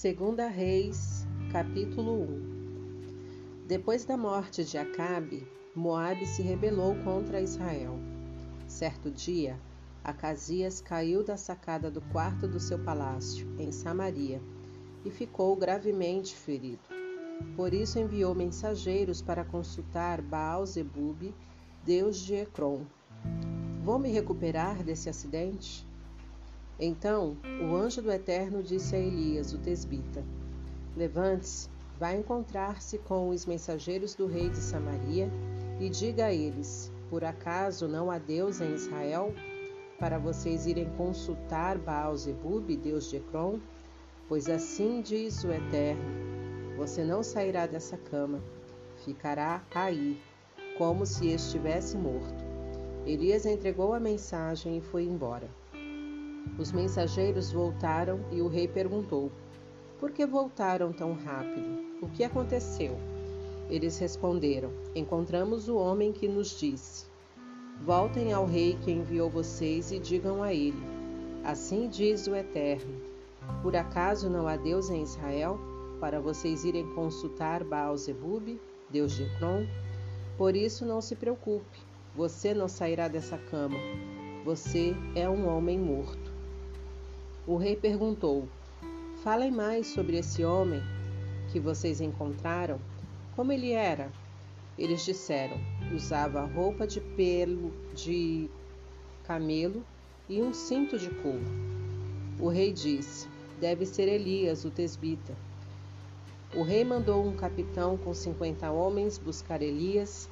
Segunda Reis, capítulo 1 Depois da morte de Acabe, Moabe se rebelou contra Israel. Certo dia, Acasias caiu da sacada do quarto do seu palácio, em Samaria, e ficou gravemente ferido. Por isso enviou mensageiros para consultar Baal-Zebub, deus de Ecrom. Vou me recuperar desse acidente? Então o anjo do Eterno disse a Elias, o tesbita: Levante-se, vá encontrar-se com os mensageiros do rei de Samaria e diga a eles: Por acaso não há Deus em Israel? Para vocês irem consultar Baal-Zebub, deus de Ecrom? Pois assim diz o Eterno: Você não sairá dessa cama, ficará aí, como se estivesse morto. Elias entregou a mensagem e foi embora. Os mensageiros voltaram e o rei perguntou: Por que voltaram tão rápido? O que aconteceu? Eles responderam: Encontramos o homem que nos disse: Voltem ao rei que enviou vocês e digam a ele: Assim diz o Eterno: Por acaso não há Deus em Israel para vocês irem consultar Baal-Zebub, Deus de Ecrom? Por isso não se preocupe, você não sairá dessa cama. Você é um homem morto. O rei perguntou: Falem mais sobre esse homem que vocês encontraram. Como ele era? Eles disseram: usava roupa de pelo de camelo e um cinto de couro. O rei disse: Deve ser Elias, o tesbita. O rei mandou um capitão com cinquenta homens buscar Elias,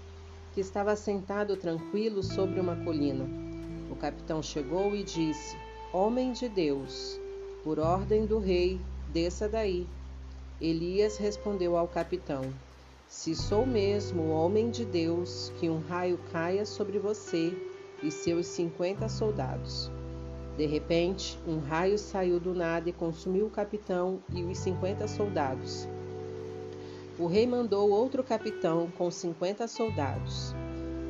que estava sentado tranquilo sobre uma colina. O capitão chegou e disse: Homem de Deus, por ordem do rei, desça daí. Elias respondeu ao capitão: Se sou mesmo homem de Deus, que um raio caia sobre você e seus cinquenta soldados. De repente, um raio saiu do nada e consumiu o capitão e os cinquenta soldados. O rei mandou outro capitão com cinquenta soldados.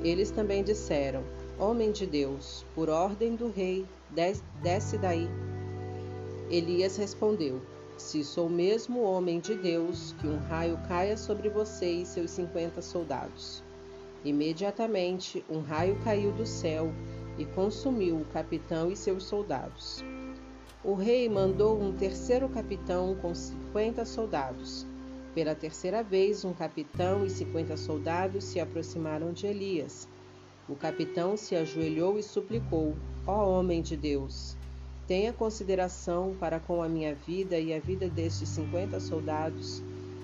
Eles também disseram: Homem de Deus, por ordem do rei, desce daí. Elias respondeu: Se sou mesmo homem de Deus, que um raio caia sobre você e seus cinquenta soldados. Imediatamente um raio caiu do céu e consumiu o capitão e seus soldados. O rei mandou um terceiro capitão com cinquenta soldados. Pela terceira vez, um capitão e cinquenta soldados se aproximaram de Elias o capitão se ajoelhou e suplicou: Ó homem de Deus, tenha consideração para com a minha vida e a vida destes cinquenta soldados.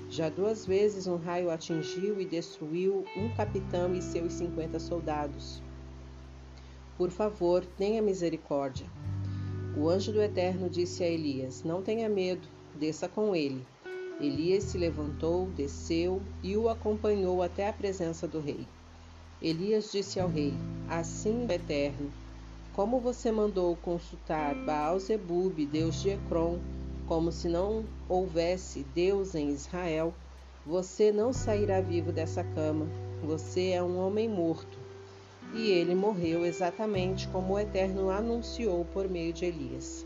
Já duas vezes um raio atingiu e destruiu um capitão e seus cinquenta soldados. Por favor, tenha misericórdia. O anjo do Eterno disse a Elias: Não tenha medo, desça com ele. Elias se levantou, desceu e o acompanhou até a presença do rei. Elias disse ao rei: Assim, Eterno, como você mandou consultar Baal-Zebub, deus de Ecrom, como se não houvesse Deus em Israel, você não sairá vivo dessa cama. Você é um homem morto. E ele morreu exatamente como o Eterno anunciou por meio de Elias.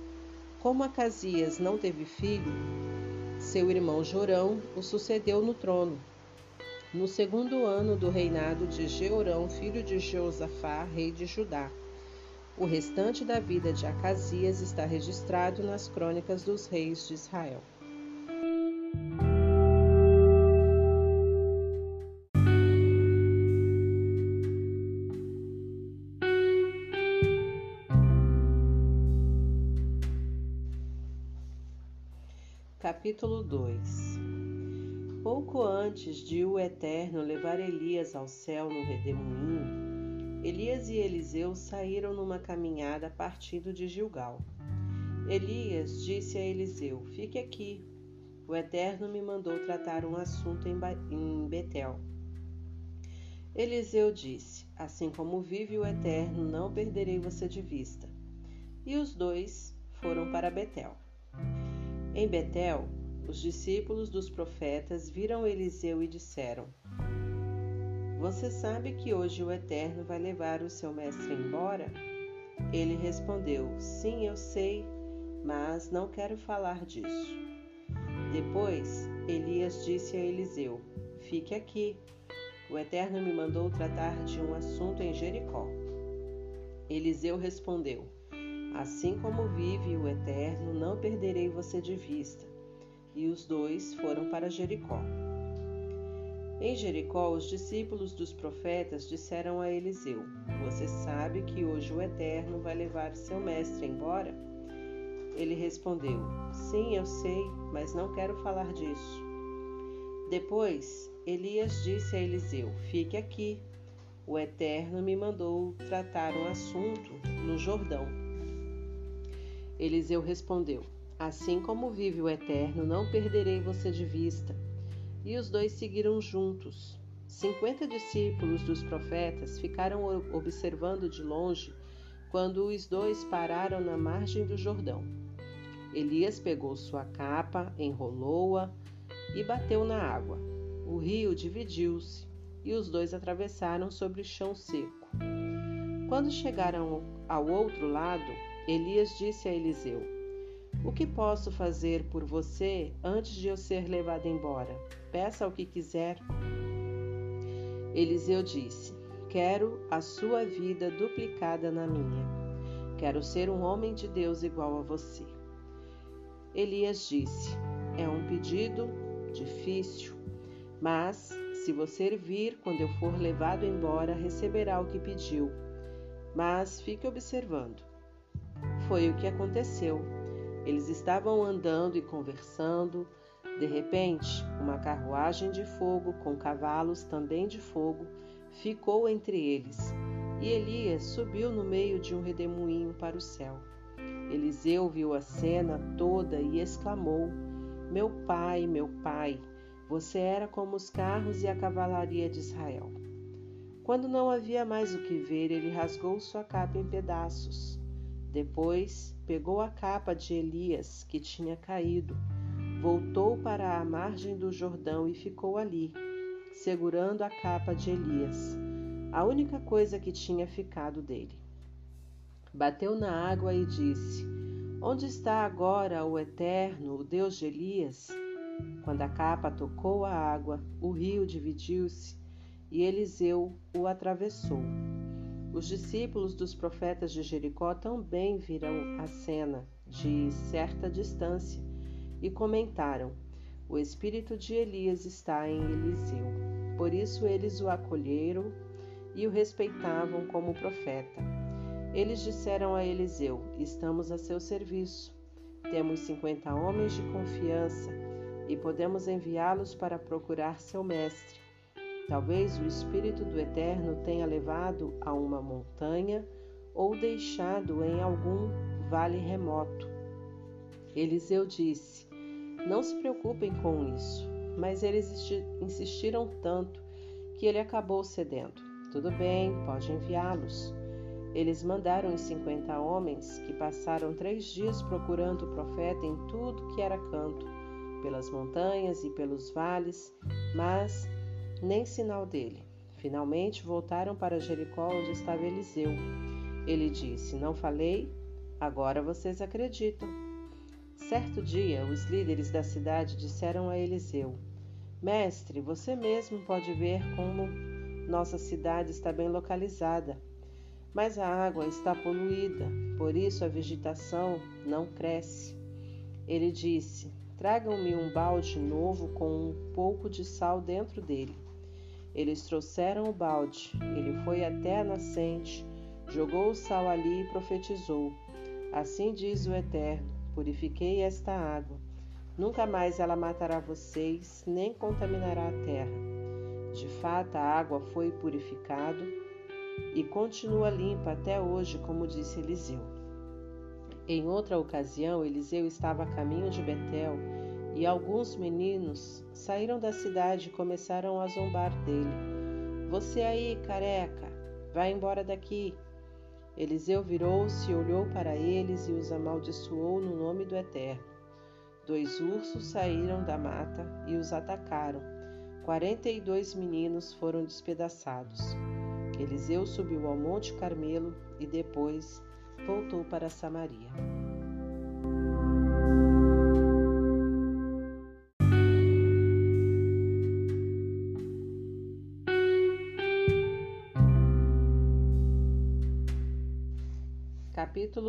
Como Acasias não teve filho, seu irmão Jorão o sucedeu no trono no segundo ano do reinado de Jeorão, filho de Josafá, rei de Judá. O restante da vida de Acasias está registrado nas crônicas dos reis de Israel. Capítulo 2 Pouco antes de o Eterno levar Elias ao céu no redemoinho, Elias e Eliseu saíram numa caminhada partindo de Gilgal. Elias disse a Eliseu: Fique aqui. O Eterno me mandou tratar um assunto em Betel. Eliseu disse: Assim como vive o Eterno, não perderei você de vista. E os dois foram para Betel. Em Betel, os discípulos dos profetas viram Eliseu e disseram: Você sabe que hoje o Eterno vai levar o seu mestre embora? Ele respondeu: Sim, eu sei, mas não quero falar disso. Depois, Elias disse a Eliseu: Fique aqui. O Eterno me mandou tratar de um assunto em Jericó. Eliseu respondeu: Assim como vive o Eterno, não perderei você de vista. E os dois foram para Jericó. Em Jericó, os discípulos dos profetas disseram a Eliseu: Você sabe que hoje o Eterno vai levar seu mestre embora? Ele respondeu: Sim, eu sei, mas não quero falar disso. Depois, Elias disse a Eliseu: Fique aqui. O Eterno me mandou tratar um assunto no Jordão. Eliseu respondeu: Assim como vive o Eterno, não perderei você de vista. E os dois seguiram juntos. Cinquenta discípulos dos profetas ficaram observando de longe quando os dois pararam na margem do Jordão. Elias pegou sua capa, enrolou-a e bateu na água. O rio dividiu-se e os dois atravessaram sobre o chão seco. Quando chegaram ao outro lado, Elias disse a Eliseu: O que posso fazer por você antes de eu ser levado embora? Peça o que quiser. Eliseu disse: Quero a sua vida duplicada na minha. Quero ser um homem de Deus igual a você. Elias disse: É um pedido difícil, mas se você vir quando eu for levado embora, receberá o que pediu. Mas fique observando. Foi o que aconteceu. Eles estavam andando e conversando. De repente, uma carruagem de fogo com cavalos também de fogo ficou entre eles, e Elias subiu no meio de um redemoinho para o céu. Eliseu viu a cena toda e exclamou: Meu pai, meu pai, você era como os carros e a cavalaria de Israel. Quando não havia mais o que ver, ele rasgou sua capa em pedaços. Depois, pegou a capa de Elias, que tinha caído, voltou para a margem do Jordão e ficou ali, segurando a capa de Elias, a única coisa que tinha ficado dele bateu na água e disse: Onde está agora o Eterno, o Deus de Elias? Quando a capa tocou a água, o rio dividiu-se e Eliseu o atravessou. Os discípulos dos profetas de Jericó também viram a cena de certa distância e comentaram: O espírito de Elias está em Eliseu. Por isso eles o acolheram e o respeitavam como profeta. Eles disseram a Eliseu: Estamos a seu serviço. Temos cinquenta homens de confiança e podemos enviá-los para procurar seu mestre. Talvez o Espírito do Eterno tenha levado a uma montanha ou deixado em algum vale remoto. Eliseu disse: Não se preocupem com isso. Mas eles insistiram tanto que ele acabou cedendo. Tudo bem, pode enviá-los. Eles mandaram os cinquenta homens, que passaram três dias procurando o profeta em tudo que era canto, pelas montanhas e pelos vales, mas nem sinal dele. Finalmente voltaram para Jericó, onde estava Eliseu. Ele disse: Não falei? Agora vocês acreditam. Certo dia, os líderes da cidade disseram a Eliseu: Mestre, você mesmo pode ver como nossa cidade está bem localizada mas a água está poluída, por isso a vegetação não cresce. Ele disse: Tragam-me um balde novo com um pouco de sal dentro dele. Eles trouxeram o balde. Ele foi até a nascente, jogou o sal ali e profetizou: Assim diz o Eterno: Purifiquei esta água. Nunca mais ela matará vocês, nem contaminará a terra. De fato, a água foi purificada e continua limpa até hoje, como disse Eliseu. Em outra ocasião, Eliseu estava a caminho de Betel e alguns meninos saíram da cidade e começaram a zombar dele. Você aí, careca, vai embora daqui. Eliseu virou-se, olhou para eles e os amaldiçoou no nome do Eterno. Dois ursos saíram da mata e os atacaram. Quarenta e dois meninos foram despedaçados. Eliseu subiu ao Monte Carmelo e depois voltou para Samaria.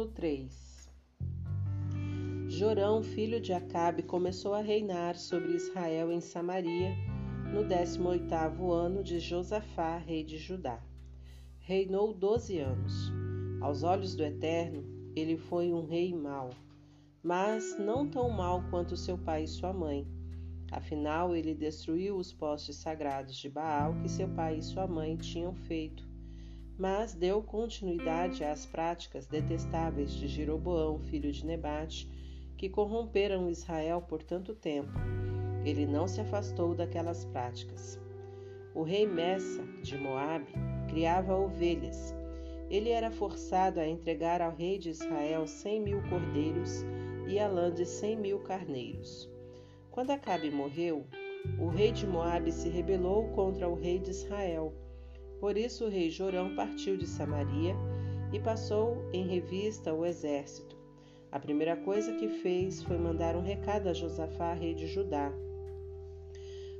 3 Jorão, filho de Acabe, começou a reinar sobre Israel em Samaria no 18º ano de Josafá, rei de Judá. Reinou doze anos. Aos olhos do Eterno, ele foi um rei mau, mas não tão mau quanto seu pai e sua mãe. Afinal, ele destruiu os postes sagrados de Baal que seu pai e sua mãe tinham feito mas deu continuidade às práticas detestáveis de Jeroboão, filho de Nebate, que corromperam Israel por tanto tempo. Ele não se afastou daquelas práticas. O rei Messa, de Moabe, criava ovelhas. Ele era forçado a entregar ao rei de Israel cem mil cordeiros e a lã de cem mil carneiros. Quando Acabe morreu, o rei de Moabe se rebelou contra o rei de Israel por isso o rei Jorão partiu de Samaria e passou em revista o exército. A primeira coisa que fez foi mandar um recado a Josafá, rei de Judá.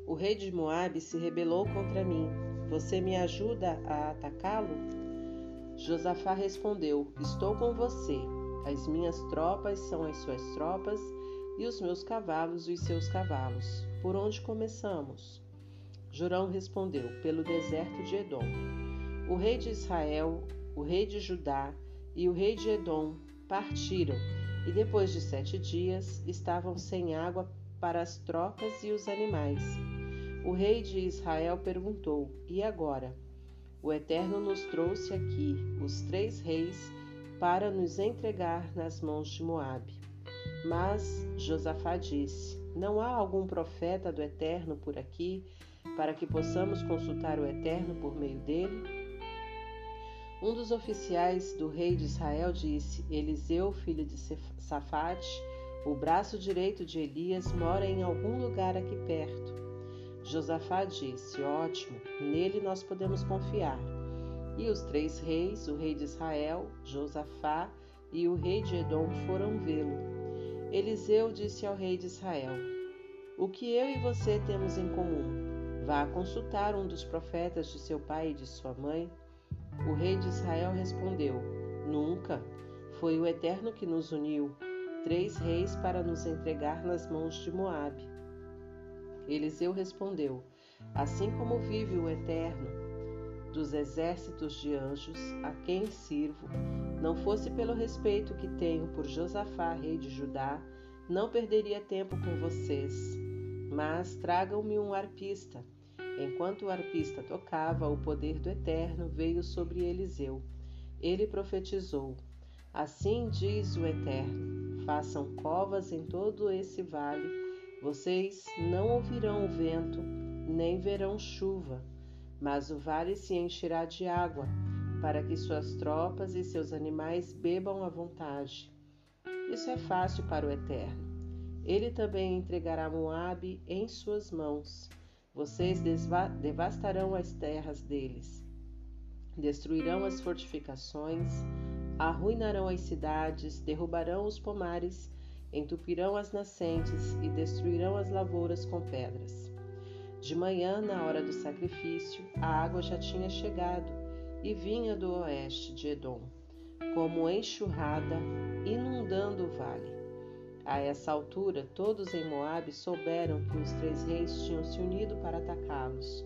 O rei de Moabe se rebelou contra mim. Você me ajuda a atacá-lo? Josafá respondeu: Estou com você. As minhas tropas são as suas tropas e os meus cavalos os seus cavalos. Por onde começamos? Jorão respondeu: Pelo deserto de Edom. O rei de Israel, o rei de Judá e o rei de Edom partiram, e depois de sete dias estavam sem água para as tropas e os animais. O rei de Israel perguntou: E agora? O Eterno nos trouxe aqui, os três reis, para nos entregar nas mãos de Moabe. Mas Josafá disse: Não há algum profeta do Eterno por aqui para que possamos consultar o Eterno por meio dele? Um dos oficiais do rei de Israel disse: Eliseu, filho de Safate, o braço direito de Elias, mora em algum lugar aqui perto. Josafá disse: Ótimo, nele nós podemos confiar. E os três reis, o rei de Israel, Josafá e o rei de Edom, foram vê-lo. Eliseu disse ao rei de Israel: O que eu e você temos em comum? Vá consultar um dos profetas de seu pai e de sua mãe. O rei de Israel respondeu: Nunca. Foi o Eterno que nos uniu, três reis para nos entregar nas mãos de Moabe. Eliseu respondeu: Assim como vive o Eterno, dos exércitos de anjos, a quem sirvo, não fosse pelo respeito que tenho por Josafá, rei de Judá, não perderia tempo com vocês. Mas tragam-me um arpista Enquanto o arpista tocava, o poder do Eterno veio sobre Eliseu. Ele profetizou: Assim diz o Eterno: Façam covas em todo esse vale. Vocês não ouvirão vento, nem verão chuva, mas o vale se encherá de água, para que suas tropas e seus animais bebam à vontade. Isso é fácil para o Eterno. Ele também entregará Moabe em suas mãos vocês devastarão as terras deles, destruirão as fortificações, arruinarão as cidades, derrubarão os pomares, entupirão as nascentes e destruirão as lavouras com pedras. De manhã, na hora do sacrifício, a água já tinha chegado e vinha do oeste de Edom, como enxurrada, inundando o vale. A essa altura, todos em Moabe souberam que os três reis tinham se unido para atacá-los.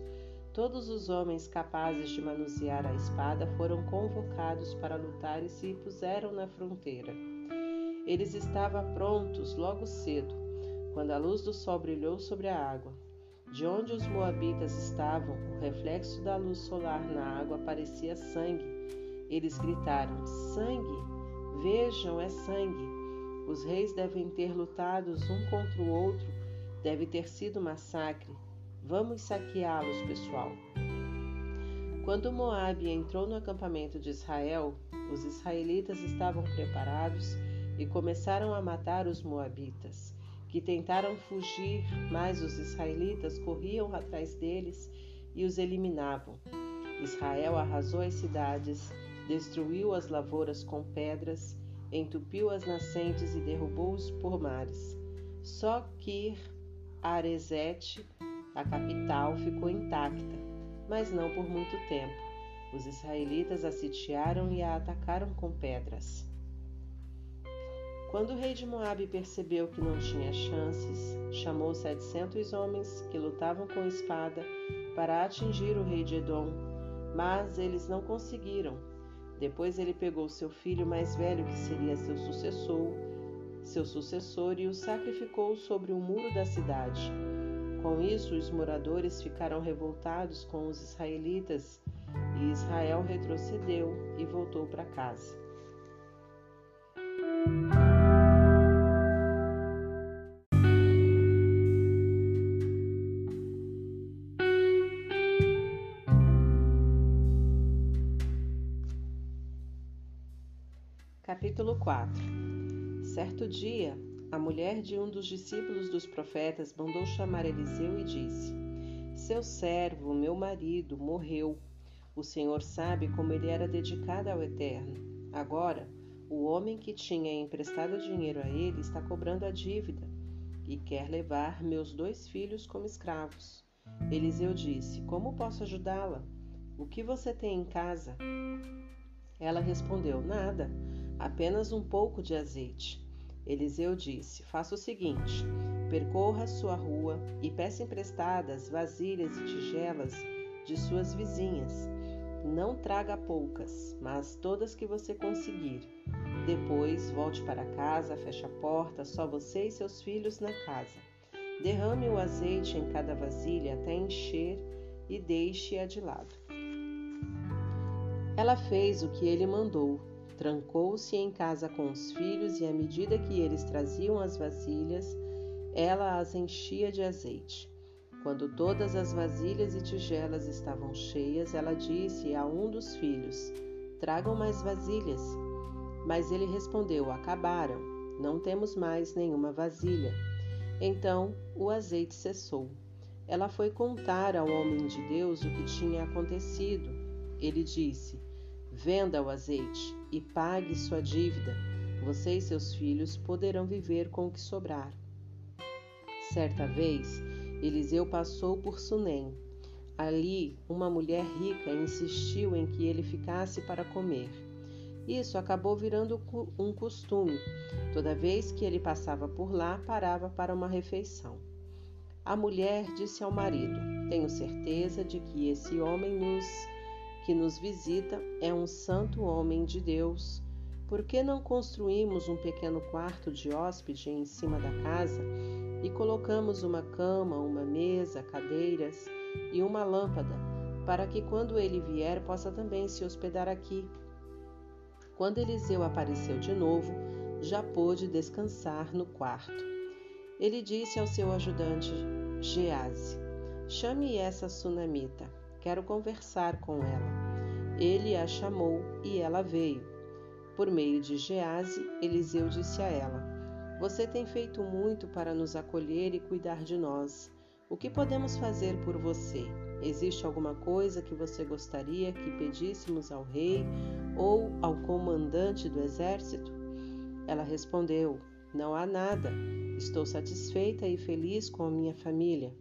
Todos os homens capazes de manusear a espada foram convocados para lutar e se puseram na fronteira. Eles estavam prontos logo cedo, quando a luz do sol brilhou sobre a água. De onde os moabitas estavam, o reflexo da luz solar na água parecia sangue. Eles gritaram: Sangue! Vejam, é sangue! Os reis devem ter lutado um contra o outro, deve ter sido massacre. Vamos saqueá-los, pessoal. Quando Moabe entrou no acampamento de Israel, os israelitas estavam preparados e começaram a matar os moabitas, que tentaram fugir, mas os israelitas corriam atrás deles e os eliminavam. Israel arrasou as cidades, destruiu as lavouras com pedras entupiu as nascentes e derrubou os pomares. Só que Arezete, a capital, ficou intacta, mas não por muito tempo. Os israelitas a sitiaram e a atacaram com pedras. Quando o rei de Moabe percebeu que não tinha chances, chamou setecentos homens que lutavam com espada para atingir o rei de Edom, mas eles não conseguiram. Depois ele pegou seu filho mais velho, que seria seu sucessor, seu sucessor, e o sacrificou sobre o muro da cidade. Com isso, os moradores ficaram revoltados com os israelitas, e Israel retrocedeu e voltou para casa. Capítulo 4 Certo dia, a mulher de um dos discípulos dos profetas mandou chamar Eliseu e disse: Seu servo, meu marido, morreu. O Senhor sabe como ele era dedicado ao Eterno. Agora, o homem que tinha emprestado dinheiro a ele está cobrando a dívida e quer levar meus dois filhos como escravos. Eliseu disse: Como posso ajudá-la? O que você tem em casa? Ela respondeu: Nada apenas um pouco de azeite. Eliseu disse: Faça o seguinte: percorra sua rua e peça emprestadas vasilhas e tigelas de suas vizinhas. Não traga poucas, mas todas que você conseguir. Depois, volte para casa, feche a porta, só você e seus filhos na casa. Derrame o azeite em cada vasilha até encher e deixe-a de lado. Ela fez o que ele mandou Trancou-se em casa com os filhos e, à medida que eles traziam as vasilhas, ela as enchia de azeite. Quando todas as vasilhas e tigelas estavam cheias, ela disse a um dos filhos: Tragam mais vasilhas. Mas ele respondeu: Acabaram, não temos mais nenhuma vasilha. Então o azeite cessou. Ela foi contar ao homem de Deus o que tinha acontecido. Ele disse: Venda o azeite e pague sua dívida. Você e seus filhos poderão viver com o que sobrar. Certa vez, Eliseu passou por Sunem. Ali, uma mulher rica insistiu em que ele ficasse para comer. Isso acabou virando um costume. Toda vez que ele passava por lá, parava para uma refeição. A mulher disse ao marido: Tenho certeza de que esse homem nos que nos visita é um santo homem de Deus. Por que não construímos um pequeno quarto de hóspede em cima da casa e colocamos uma cama, uma mesa, cadeiras e uma lâmpada, para que quando ele vier possa também se hospedar aqui? Quando Eliseu apareceu de novo, já pôde descansar no quarto. Ele disse ao seu ajudante Gease: Chame essa sunamita. Quero conversar com ela. Ele a chamou e ela veio. Por meio de Gease, Eliseu disse a ela: Você tem feito muito para nos acolher e cuidar de nós. O que podemos fazer por você? Existe alguma coisa que você gostaria que pedíssemos ao rei ou ao comandante do exército? Ela respondeu: Não há nada. Estou satisfeita e feliz com a minha família.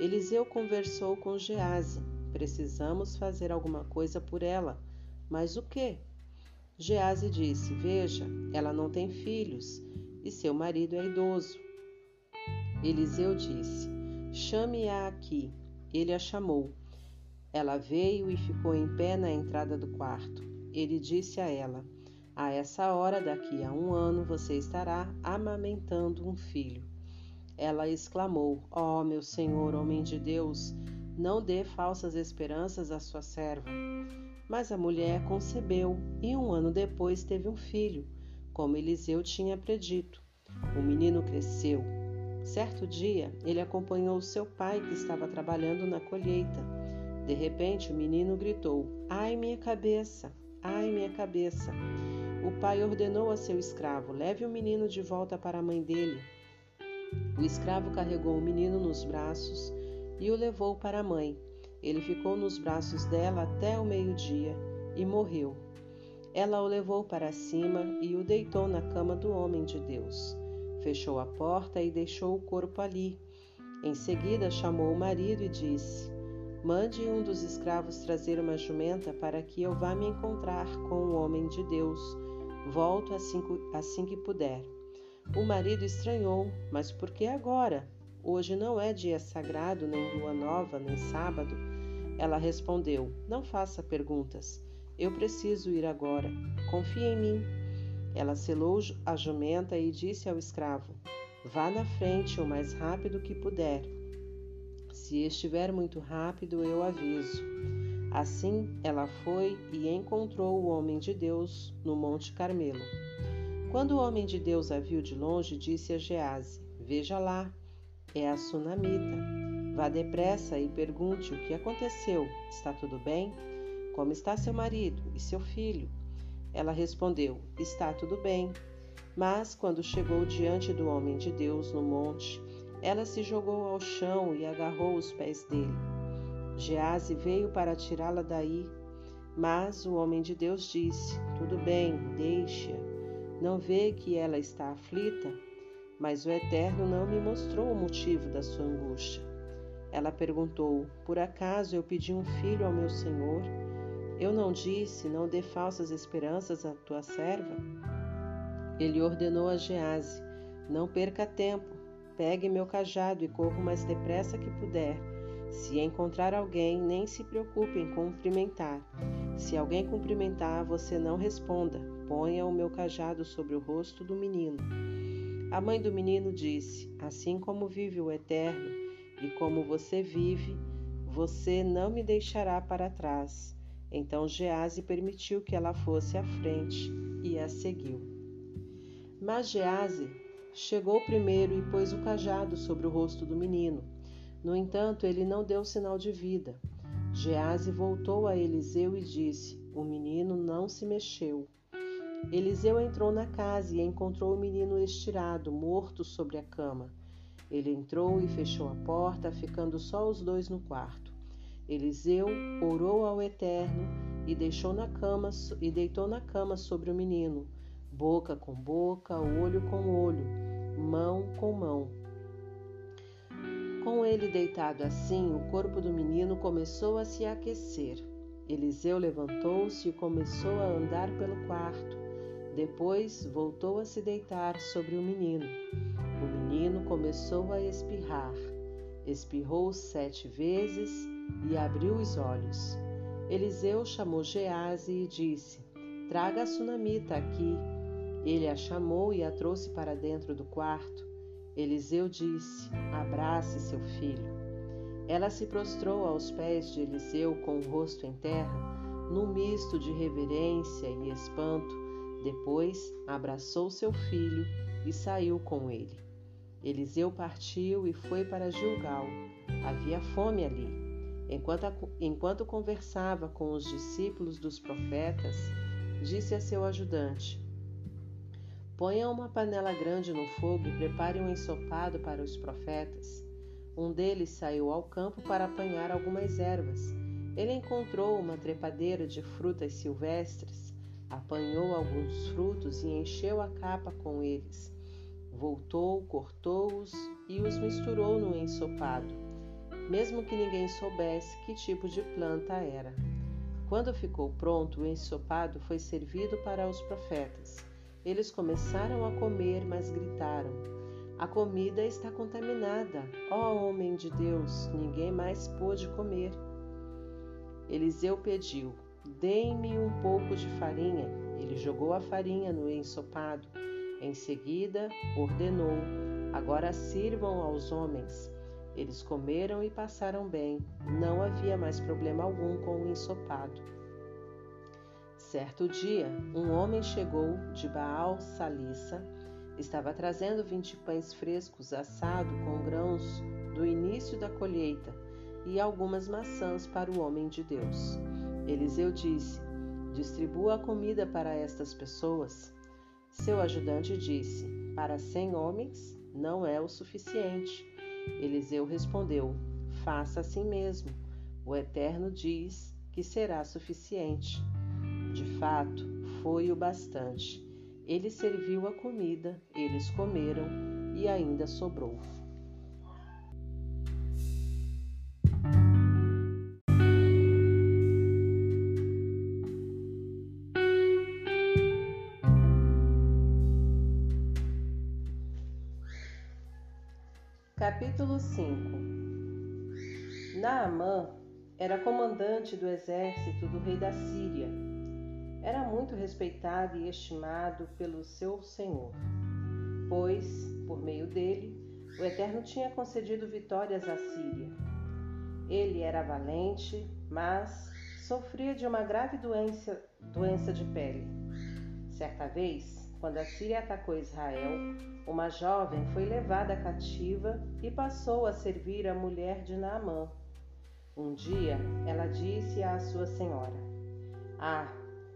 Eliseu conversou com Gease Precisamos fazer alguma coisa por ela. Mas o que? Gease disse: Veja, ela não tem filhos e seu marido é idoso. Eliseu disse: Chame-a aqui. Ele a chamou. Ela veio e ficou em pé na entrada do quarto. Ele disse a ela: A essa hora, daqui a um ano, você estará amamentando um filho. Ela exclamou: Ó oh, meu senhor, homem de Deus, não dê falsas esperanças à sua serva. Mas a mulher concebeu e um ano depois teve um filho, como Eliseu tinha predito. O menino cresceu. Certo dia, ele acompanhou seu pai que estava trabalhando na colheita. De repente, o menino gritou: Ai, minha cabeça! Ai, minha cabeça! O pai ordenou a seu escravo: Leve o menino de volta para a mãe dele. O escravo carregou o menino nos braços e o levou para a mãe. Ele ficou nos braços dela até o meio-dia e morreu. Ela o levou para cima e o deitou na cama do homem de Deus. Fechou a porta e deixou o corpo ali. Em seguida chamou o marido e disse: Mande um dos escravos trazer uma jumenta para que eu vá me encontrar com o homem de Deus. Volto assim, assim que puder. O marido estranhou, mas por que agora? Hoje não é dia sagrado, nem lua nova, nem sábado. Ela respondeu: Não faça perguntas. Eu preciso ir agora. Confie em mim. Ela selou a jumenta e disse ao escravo: Vá na frente o mais rápido que puder. Se estiver muito rápido, eu aviso. Assim ela foi e encontrou o homem de Deus no Monte Carmelo. Quando o homem de Deus a viu de longe, disse a Gease: Veja lá, é a sunamita. Vá depressa e pergunte o que aconteceu. Está tudo bem? Como está seu marido e seu filho? Ela respondeu: Está tudo bem. Mas quando chegou diante do homem de Deus no monte, ela se jogou ao chão e agarrou os pés dele. Gease veio para tirá-la daí, mas o homem de Deus disse: Tudo bem, deixe-a. Não vê que ela está aflita? Mas o Eterno não me mostrou o motivo da sua angústia. Ela perguntou: Por acaso eu pedi um filho ao meu senhor? Eu não disse: Não dê falsas esperanças à tua serva? Ele ordenou a Gease: Não perca tempo. Pegue meu cajado e corra o mais depressa que puder. Se encontrar alguém, nem se preocupe em cumprimentar. Se alguém cumprimentar, você não responda. Ponha o meu cajado sobre o rosto do menino. A mãe do menino disse: Assim como vive o Eterno e como você vive, você não me deixará para trás. Então Gease permitiu que ela fosse à frente e a seguiu. Mas Gease chegou primeiro e pôs o cajado sobre o rosto do menino. No entanto, ele não deu sinal de vida. Gease voltou a Eliseu e disse: O menino não se mexeu. Eliseu entrou na casa e encontrou o menino estirado, morto sobre a cama. Ele entrou e fechou a porta, ficando só os dois no quarto. Eliseu orou ao Eterno e deixou na cama e deitou na cama sobre o menino, boca com boca, olho com olho, mão com mão. Com ele deitado assim, o corpo do menino começou a se aquecer. Eliseu levantou-se e começou a andar pelo quarto. Depois voltou a se deitar sobre o menino. O menino começou a espirrar. Espirrou sete vezes e abriu os olhos. Eliseu chamou Gease e disse: Traga a sunamita aqui. Ele a chamou e a trouxe para dentro do quarto. Eliseu disse: Abrace seu filho. Ela se prostrou aos pés de Eliseu com o rosto em terra, num misto de reverência e espanto depois abraçou seu filho e saiu com ele. Eliseu partiu e foi para Gilgal. Havia fome ali. Enquanto, enquanto conversava com os discípulos dos profetas, disse a seu ajudante: Ponha uma panela grande no fogo e prepare um ensopado para os profetas. Um deles saiu ao campo para apanhar algumas ervas. Ele encontrou uma trepadeira de frutas silvestres apanhou alguns frutos e encheu a capa com eles. Voltou, cortou-os e os misturou no ensopado, mesmo que ninguém soubesse que tipo de planta era. Quando ficou pronto, o ensopado foi servido para os profetas. Eles começaram a comer, mas gritaram: A comida está contaminada. Ó oh, homem de Deus, ninguém mais pôde comer. Eliseu pediu: Dê-me um pouco de farinha. Ele jogou a farinha no ensopado. Em seguida, ordenou: Agora sirvam aos homens. Eles comeram e passaram bem. Não havia mais problema algum com o ensopado. Certo dia, um homem chegou de Baal Salissa. Estava trazendo vinte pães frescos assados com grãos do início da colheita e algumas maçãs para o homem de Deus. Eliseu disse: Distribua a comida para estas pessoas. Seu ajudante disse: Para cem homens não é o suficiente. Eliseu respondeu: Faça assim mesmo. O Eterno diz que será suficiente. De fato, foi o bastante. Ele serviu a comida, eles comeram e ainda sobrou. Capítulo 5 Naamã era comandante do exército do rei da Síria. Era muito respeitado e estimado pelo seu senhor, pois, por meio dele, o Eterno tinha concedido vitórias à Síria. Ele era valente, mas sofria de uma grave doença, doença de pele. Certa vez, quando a Síria atacou Israel, uma jovem foi levada cativa e passou a servir a mulher de Naamã. Um dia ela disse à sua senhora: Ah,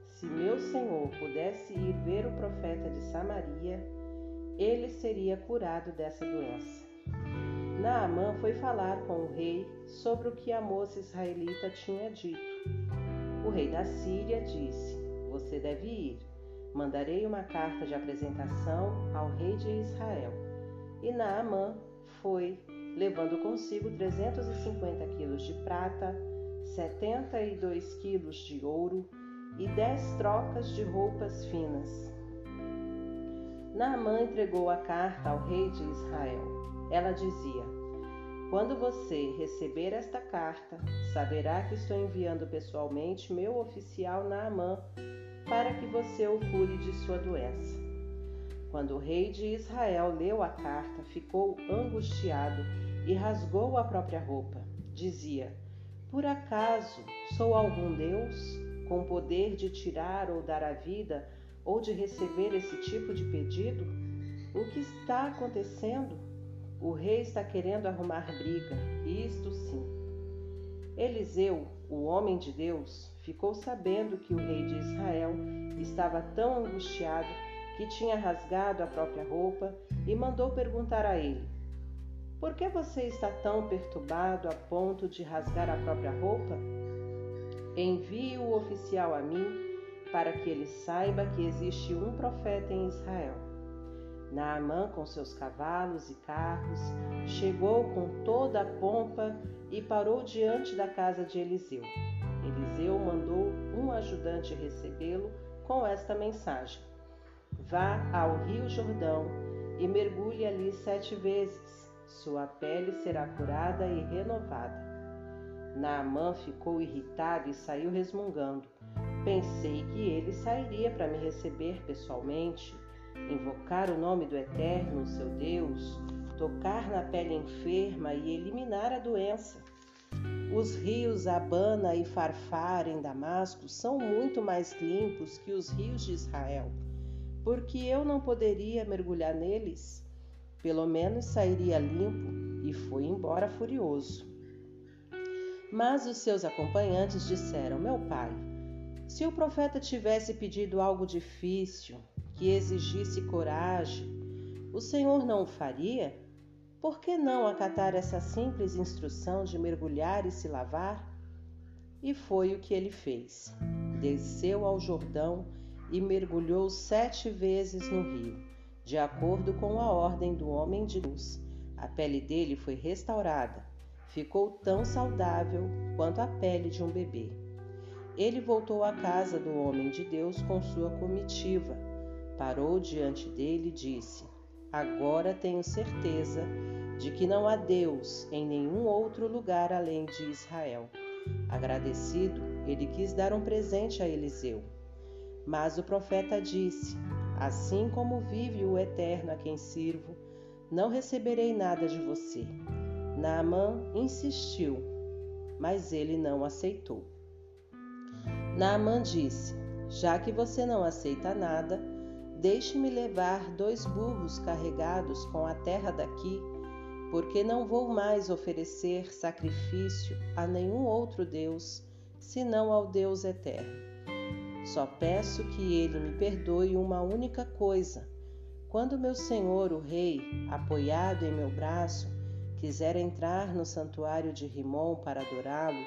se meu senhor pudesse ir ver o profeta de Samaria, ele seria curado dessa doença. Naamã foi falar com o rei sobre o que a moça israelita tinha dito. O rei da Síria disse: Você deve ir. Mandarei uma carta de apresentação ao rei de Israel. E Naamã foi, levando consigo 350 quilos de prata, 72 quilos de ouro e dez trocas de roupas finas. Naamã entregou a carta ao rei de Israel. Ela dizia: Quando você receber esta carta, saberá que estou enviando pessoalmente meu oficial Naamã para que você o cure de sua doença. Quando o rei de Israel leu a carta, ficou angustiado e rasgou a própria roupa. Dizia: Por acaso sou algum Deus com poder de tirar ou dar a vida ou de receber esse tipo de pedido? O que está acontecendo? O rei está querendo arrumar briga, isto sim. Eliseu, o homem de Deus, ficou sabendo que o rei de Israel estava tão angustiado que tinha rasgado a própria roupa e mandou perguntar a ele: Por que você está tão perturbado a ponto de rasgar a própria roupa? Envie o oficial a mim para que ele saiba que existe um profeta em Israel. Naamã, com seus cavalos e carros, chegou com toda a pompa e parou diante da casa de Eliseu. Eliseu mandou um ajudante recebê-lo com esta mensagem: Vá ao rio Jordão e mergulhe ali sete vezes. Sua pele será curada e renovada. Naamã ficou irritado e saiu resmungando. Pensei que ele sairia para me receber pessoalmente, invocar o nome do Eterno, seu Deus, tocar na pele enferma e eliminar a doença. Os rios Abana e Farfar em Damasco são muito mais limpos que os rios de Israel, porque eu não poderia mergulhar neles. Pelo menos sairia limpo e foi embora furioso. Mas os seus acompanhantes disseram: Meu pai, se o profeta tivesse pedido algo difícil, que exigisse coragem, o Senhor não o faria? Por que não acatar essa simples instrução de mergulhar e se lavar? E foi o que ele fez. Desceu ao Jordão e mergulhou sete vezes no rio, de acordo com a ordem do homem de luz. A pele dele foi restaurada, ficou tão saudável quanto a pele de um bebê. Ele voltou à casa do homem de Deus com sua comitiva, parou diante dele e disse: Agora tenho certeza de que não há Deus em nenhum outro lugar além de Israel. Agradecido, ele quis dar um presente a Eliseu. Mas o profeta disse: Assim como vive o Eterno a quem sirvo, não receberei nada de você. Naamã insistiu, mas ele não aceitou. Naamã disse: Já que você não aceita nada, deixe-me levar dois burros carregados com a terra daqui, porque não vou mais oferecer sacrifício a nenhum outro Deus, senão ao Deus eterno. Só peço que ele me perdoe uma única coisa. Quando meu senhor, o rei, apoiado em meu braço, quiser entrar no santuário de Rimon para adorá-lo,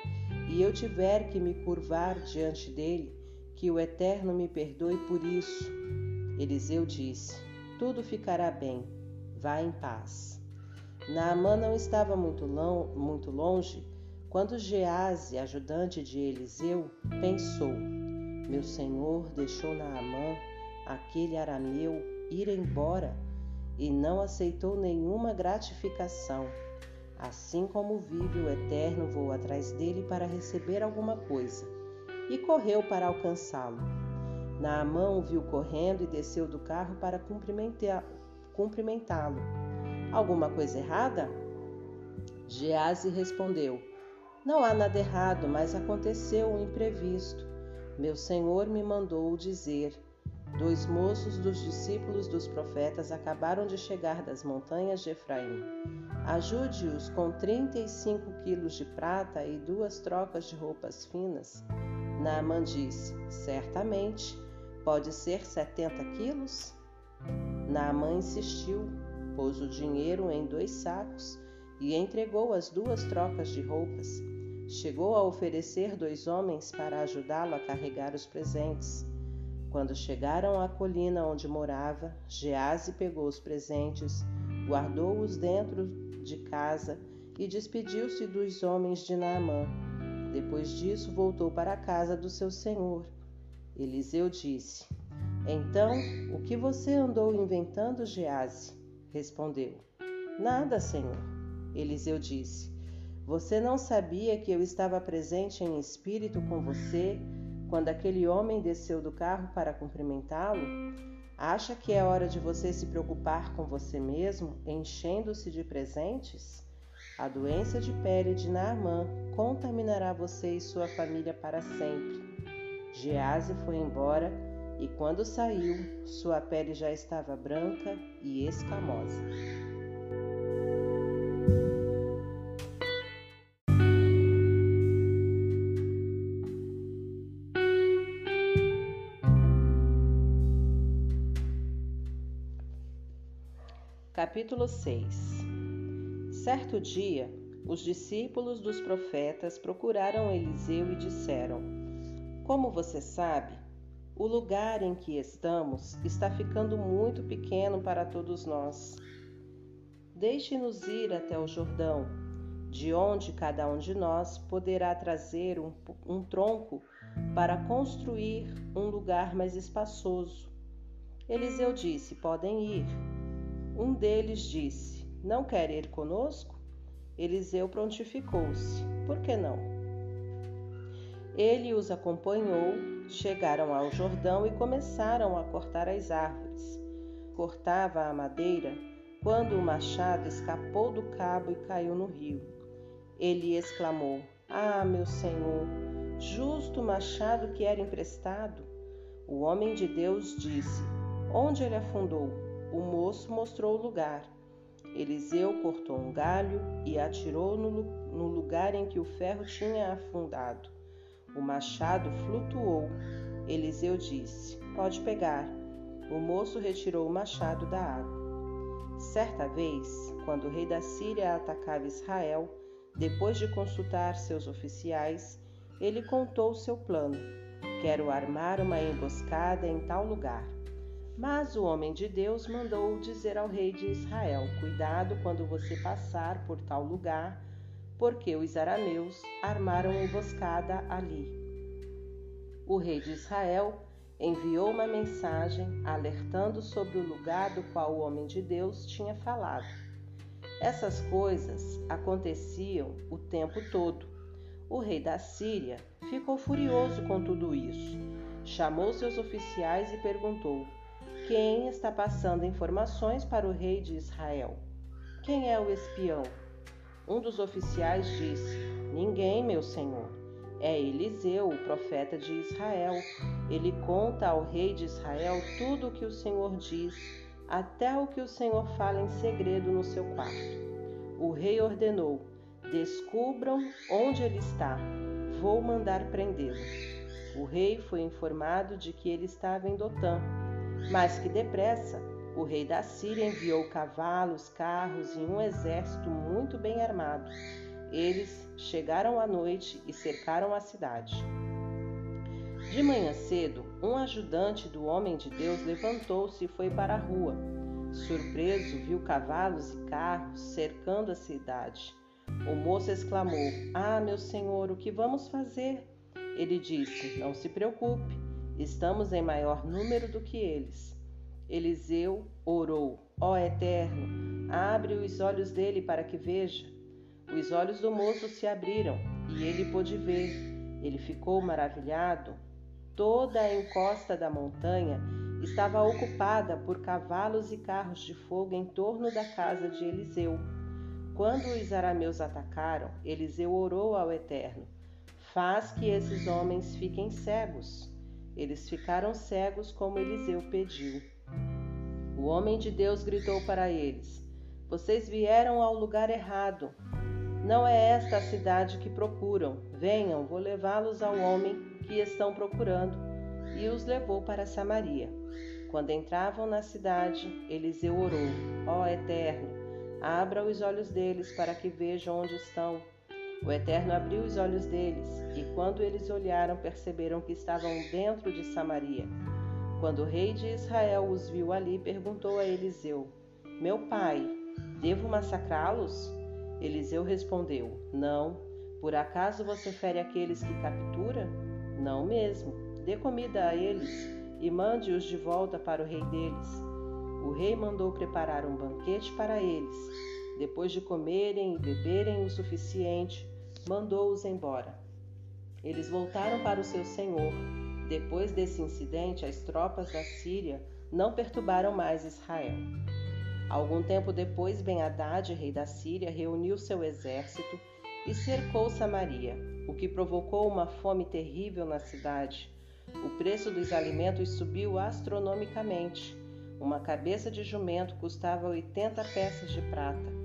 e eu tiver que me curvar diante dele, que o Eterno me perdoe por isso. Eliseu disse: Tudo ficará bem, vá em paz. Naamã não estava muito, muito longe quando Gease, ajudante de Eliseu, pensou: Meu senhor deixou Naamã, aquele arameu, ir embora e não aceitou nenhuma gratificação. Assim como vive o Eterno, vou atrás dele para receber alguma coisa. E correu para alcançá-lo. Naamã o viu correndo e desceu do carro para cumprimentá-lo. Alguma coisa errada? Gease respondeu: Não há nada errado, mas aconteceu um imprevisto. Meu senhor me mandou dizer: Dois moços dos discípulos dos profetas acabaram de chegar das montanhas de Efraim. Ajude-os com 35 quilos de prata e duas trocas de roupas finas. Naamã disse: Certamente, pode ser 70 quilos? Naamã insistiu, pôs o dinheiro em dois sacos e entregou as duas trocas de roupas. Chegou a oferecer dois homens para ajudá-lo a carregar os presentes. Quando chegaram à colina onde morava, Gease pegou os presentes, guardou-os dentro de casa e despediu-se dos homens de Naamã. Depois disso, voltou para a casa do seu senhor. Eliseu disse: Então, o que você andou inventando, Gease? Respondeu: Nada, senhor. Eliseu disse: Você não sabia que eu estava presente em espírito com você quando aquele homem desceu do carro para cumprimentá-lo? Acha que é hora de você se preocupar com você mesmo, enchendo-se de presentes? A doença de pele de Naamã contaminará você e sua família para sempre. Gease foi embora e, quando saiu, sua pele já estava branca e escamosa. Capítulo 6 Certo dia, os discípulos dos profetas procuraram Eliseu e disseram: Como você sabe, o lugar em que estamos está ficando muito pequeno para todos nós. Deixe-nos ir até o Jordão, de onde cada um de nós poderá trazer um, um tronco para construir um lugar mais espaçoso. Eliseu disse: Podem ir. Um deles disse: Não quer ir conosco? Eliseu prontificou-se: Por que não? Ele os acompanhou, chegaram ao Jordão e começaram a cortar as árvores. Cortava a madeira quando o machado escapou do cabo e caiu no rio. Ele exclamou: Ah, meu senhor, justo machado que era emprestado. O homem de Deus disse: Onde ele afundou? O moço mostrou o lugar. Eliseu cortou um galho e atirou no, no lugar em que o ferro tinha afundado. O machado flutuou. Eliseu disse: Pode pegar. O moço retirou o machado da água. Certa vez, quando o rei da Síria atacava Israel, depois de consultar seus oficiais, ele contou seu plano: Quero armar uma emboscada em tal lugar. Mas o homem de Deus mandou dizer ao rei de Israel: Cuidado quando você passar por tal lugar, porque os arameus armaram emboscada ali. O rei de Israel enviou uma mensagem alertando sobre o lugar do qual o homem de Deus tinha falado. Essas coisas aconteciam o tempo todo. O rei da Síria ficou furioso com tudo isso. Chamou seus oficiais e perguntou: quem está passando informações para o rei de Israel? Quem é o espião? Um dos oficiais disse: Ninguém, meu senhor. É Eliseu, o profeta de Israel. Ele conta ao rei de Israel tudo o que o Senhor diz, até o que o Senhor fala em segredo no seu quarto. O rei ordenou: Descubram onde ele está. Vou mandar prendê-lo. O rei foi informado de que ele estava em Dotã mas que depressa o rei da Síria enviou cavalos, carros e um exército muito bem armado. Eles chegaram à noite e cercaram a cidade. De manhã cedo, um ajudante do homem de Deus levantou-se e foi para a rua. Surpreso, viu cavalos e carros cercando a cidade. O moço exclamou: Ah, meu senhor, o que vamos fazer? Ele disse: Não se preocupe, Estamos em maior número do que eles. Eliseu orou: Ó Eterno, abre os olhos dele para que veja. os olhos do moço se abriram e ele pôde ver. Ele ficou maravilhado. Toda a encosta da montanha estava ocupada por cavalos e carros de fogo em torno da casa de Eliseu. Quando os arameus atacaram, Eliseu orou ao Eterno: Faz que esses homens fiquem cegos. Eles ficaram cegos como Eliseu pediu. O homem de Deus gritou para eles: Vocês vieram ao lugar errado. Não é esta a cidade que procuram. Venham, vou levá-los ao homem que estão procurando. E os levou para Samaria. Quando entravam na cidade, Eliseu orou: Ó Eterno, abra os olhos deles para que vejam onde estão. O Eterno abriu os olhos deles, e quando eles olharam, perceberam que estavam dentro de Samaria. Quando o rei de Israel os viu ali, perguntou a Eliseu: Meu pai, devo massacrá-los? Eliseu respondeu: Não. Por acaso você fere aqueles que captura? Não mesmo. Dê comida a eles e mande-os de volta para o rei deles. O rei mandou preparar um banquete para eles. Depois de comerem e beberem o suficiente, mandou-os embora. Eles voltaram para o seu senhor. Depois desse incidente, as tropas da Síria não perturbaram mais Israel. Algum tempo depois, Ben-Hadad, rei da Síria, reuniu seu exército e cercou Samaria, o que provocou uma fome terrível na cidade. O preço dos alimentos subiu astronomicamente. Uma cabeça de jumento custava 80 peças de prata.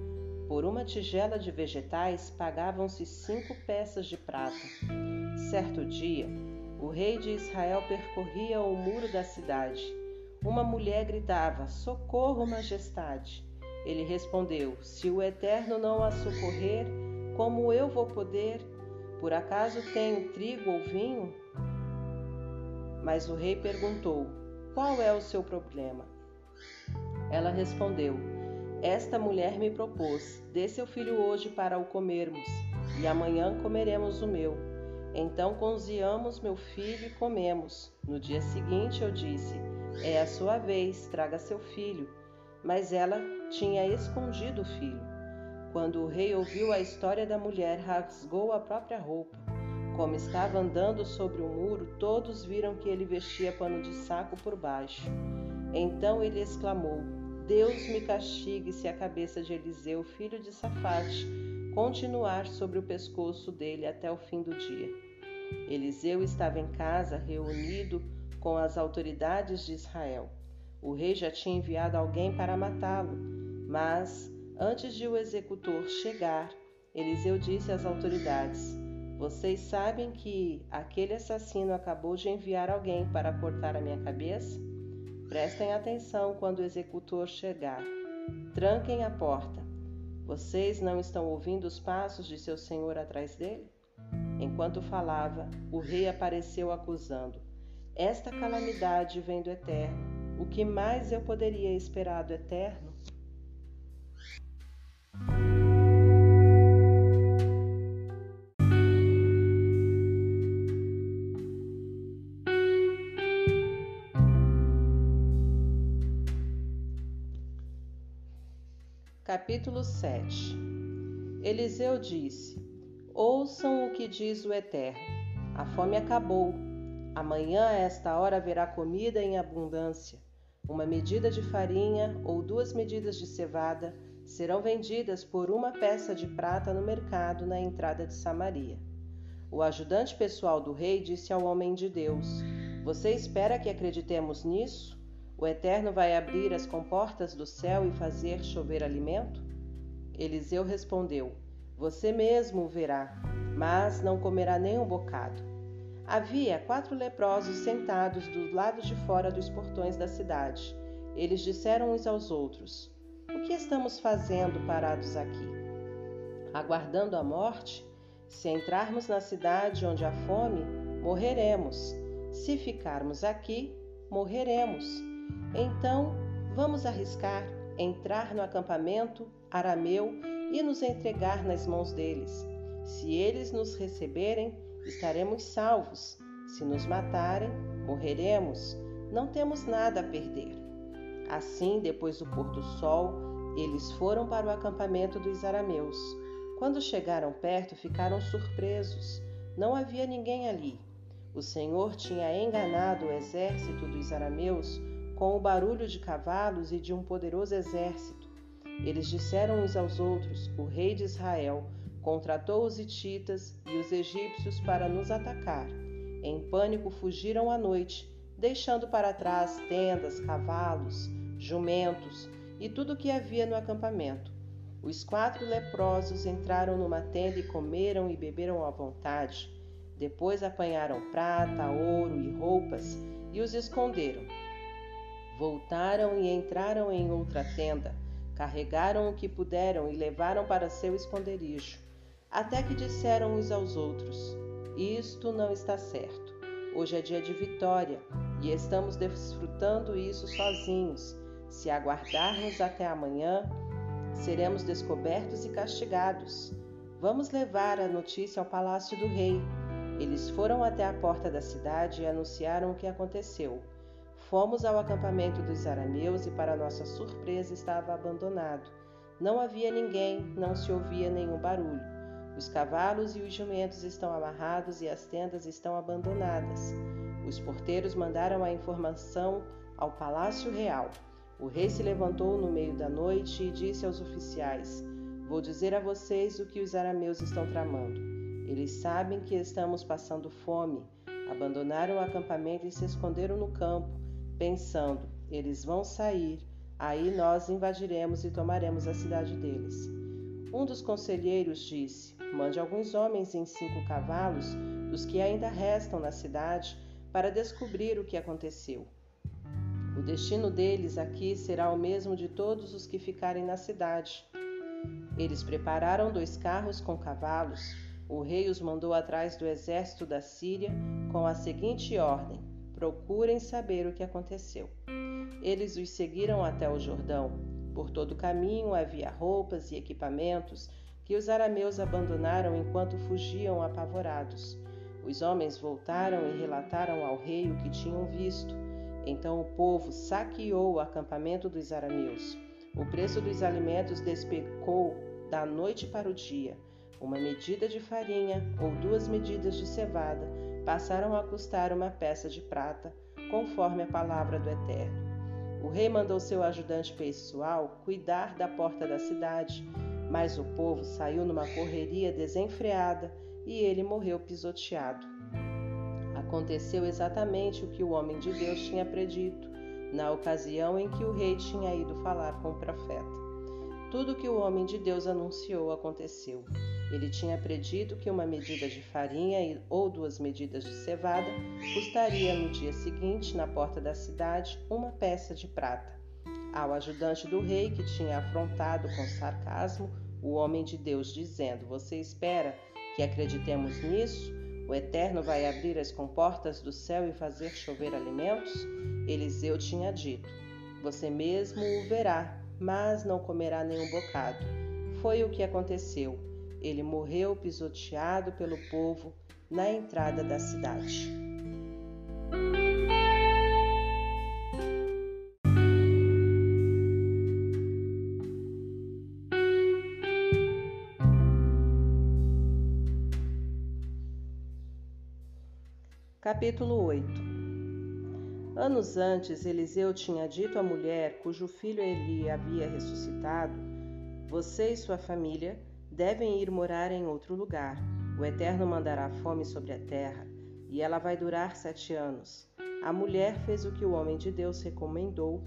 Por uma tigela de vegetais pagavam-se cinco peças de prata. Certo dia, o rei de Israel percorria o muro da cidade uma mulher gritava: Socorro, majestade! Ele respondeu: Se o Eterno não a socorrer, como eu vou poder? Por acaso tenho trigo ou vinho? Mas o rei perguntou: Qual é o seu problema? Ela respondeu: Esta mulher me propôs: Dê seu filho hoje para o comermos, e amanhã comeremos o meu. Então cozinhamos meu filho e comemos. No dia seguinte eu disse: é a sua vez, traga seu filho. Mas ela tinha escondido o filho. Quando o rei ouviu a história da mulher, rasgou a própria roupa. Como estava andando sobre o muro, todos viram que ele vestia pano de saco por baixo. Então ele exclamou: Deus me castigue se a cabeça de Eliseu, filho de Safate, continuar sobre o pescoço dele até o fim do dia. Eliseu estava em casa, reunido com as autoridades de Israel. O rei já tinha enviado alguém para matá-lo, mas antes de o executor chegar, Eliseu disse às autoridades: Vocês sabem que aquele assassino acabou de enviar alguém para cortar a minha cabeça? Prestem atenção quando o executor chegar. Tranquem a porta. Vocês não estão ouvindo os passos de seu senhor atrás dele? Enquanto falava, o rei apareceu acusando: esta calamidade vem do Eterno. O que mais eu poderia esperar do Eterno? Capítulo 7 Eliseu disse: Ouçam o que diz o Eterno. A fome acabou Amanhã a esta hora haverá comida em abundância. Uma medida de farinha ou duas medidas de cevada serão vendidas por uma peça de prata no mercado na entrada de Samaria. O ajudante pessoal do rei disse ao homem de Deus: Você espera que acreditemos nisso? O Eterno vai abrir as comportas do céu e fazer chover alimento? Eliseu respondeu: Você mesmo o verá, mas não comerá nem um bocado. Havia quatro leprosos sentados do lado de fora dos portões da cidade. Eles disseram uns aos outros: O que estamos fazendo parados aqui? Aguardando a morte? Se entrarmos na cidade onde há fome, morreremos. Se ficarmos aqui, morreremos. Então, vamos arriscar entrar no acampamento arameu e nos entregar nas mãos deles. Se eles nos receberem, estaremos salvos. Se nos matarem, morreremos. Não temos nada a perder. Assim, depois do pôr do sol, eles foram para o acampamento dos arameus. Quando chegaram perto, ficaram surpresos. Não havia ninguém ali. O Senhor tinha enganado o exército dos arameus com o barulho de cavalos e de um poderoso exército. Eles disseram uns aos outros: O rei de Israel contratou os hititas e os egípcios para nos atacar. Em pânico fugiram à noite, deixando para trás tendas, cavalos, jumentos e tudo o que havia no acampamento. Os quatro leprosos entraram numa tenda e comeram e beberam à vontade. Depois apanharam prata, ouro e roupas e os esconderam. Voltaram e entraram em outra tenda, carregaram o que puderam e levaram para seu esconderijo. Até que disseram uns aos outros: Isto não está certo. Hoje é dia de vitória e estamos desfrutando isso sozinhos. Se aguardarmos até amanhã, seremos descobertos e castigados. Vamos levar a notícia ao palácio do rei. Eles foram até a porta da cidade e anunciaram o que aconteceu. Fomos ao acampamento dos arameus e, para nossa surpresa, estava abandonado. Não havia ninguém, não se ouvia nenhum barulho. Os cavalos e os jumentos estão amarrados e as tendas estão abandonadas. Os porteiros mandaram a informação ao palácio real. O rei se levantou no meio da noite e disse aos oficiais: Vou dizer a vocês o que os arameus estão tramando. Eles sabem que estamos passando fome. Abandonaram o acampamento e se esconderam no campo, pensando: eles vão sair, aí nós invadiremos e tomaremos a cidade deles. Um dos conselheiros disse: Mande alguns homens em cinco cavalos, dos que ainda restam na cidade, para descobrir o que aconteceu. O destino deles aqui será o mesmo de todos os que ficarem na cidade. Eles prepararam dois carros com cavalos. O rei os mandou atrás do exército da Síria com a seguinte ordem: procurem saber o que aconteceu. Eles os seguiram até o Jordão. Por todo o caminho havia roupas e equipamentos que os arameus abandonaram enquanto fugiam apavorados. Os homens voltaram e relataram ao rei o que tinham visto. Então o povo saqueou o acampamento dos arameus. O preço dos alimentos despecou da noite para o dia. Uma medida de farinha ou duas medidas de cevada passaram a custar uma peça de prata, conforme a palavra do Eterno. O rei mandou seu ajudante pessoal cuidar da porta da cidade mas o povo saiu numa correria desenfreada e ele morreu pisoteado. Aconteceu exatamente o que o homem de Deus tinha predito, na ocasião em que o rei tinha ido falar com o profeta. Tudo o que o homem de Deus anunciou aconteceu. Ele tinha predito que uma medida de farinha ou duas medidas de cevada custaria no dia seguinte, na porta da cidade, uma peça de prata. Ao ajudante do rei, que tinha afrontado com sarcasmo o homem de Deus, dizendo: Você espera que acreditemos nisso? O Eterno vai abrir as comportas do céu e fazer chover alimentos? Eliseu tinha dito: Você mesmo o verá, mas não comerá nenhum bocado. Foi o que aconteceu. Ele morreu pisoteado pelo povo na entrada da cidade. Capítulo 8 Anos antes, Eliseu tinha dito à mulher cujo filho Eli havia ressuscitado: Você e sua família devem ir morar em outro lugar. O Eterno mandará fome sobre a terra, e ela vai durar sete anos. A mulher fez o que o homem de Deus recomendou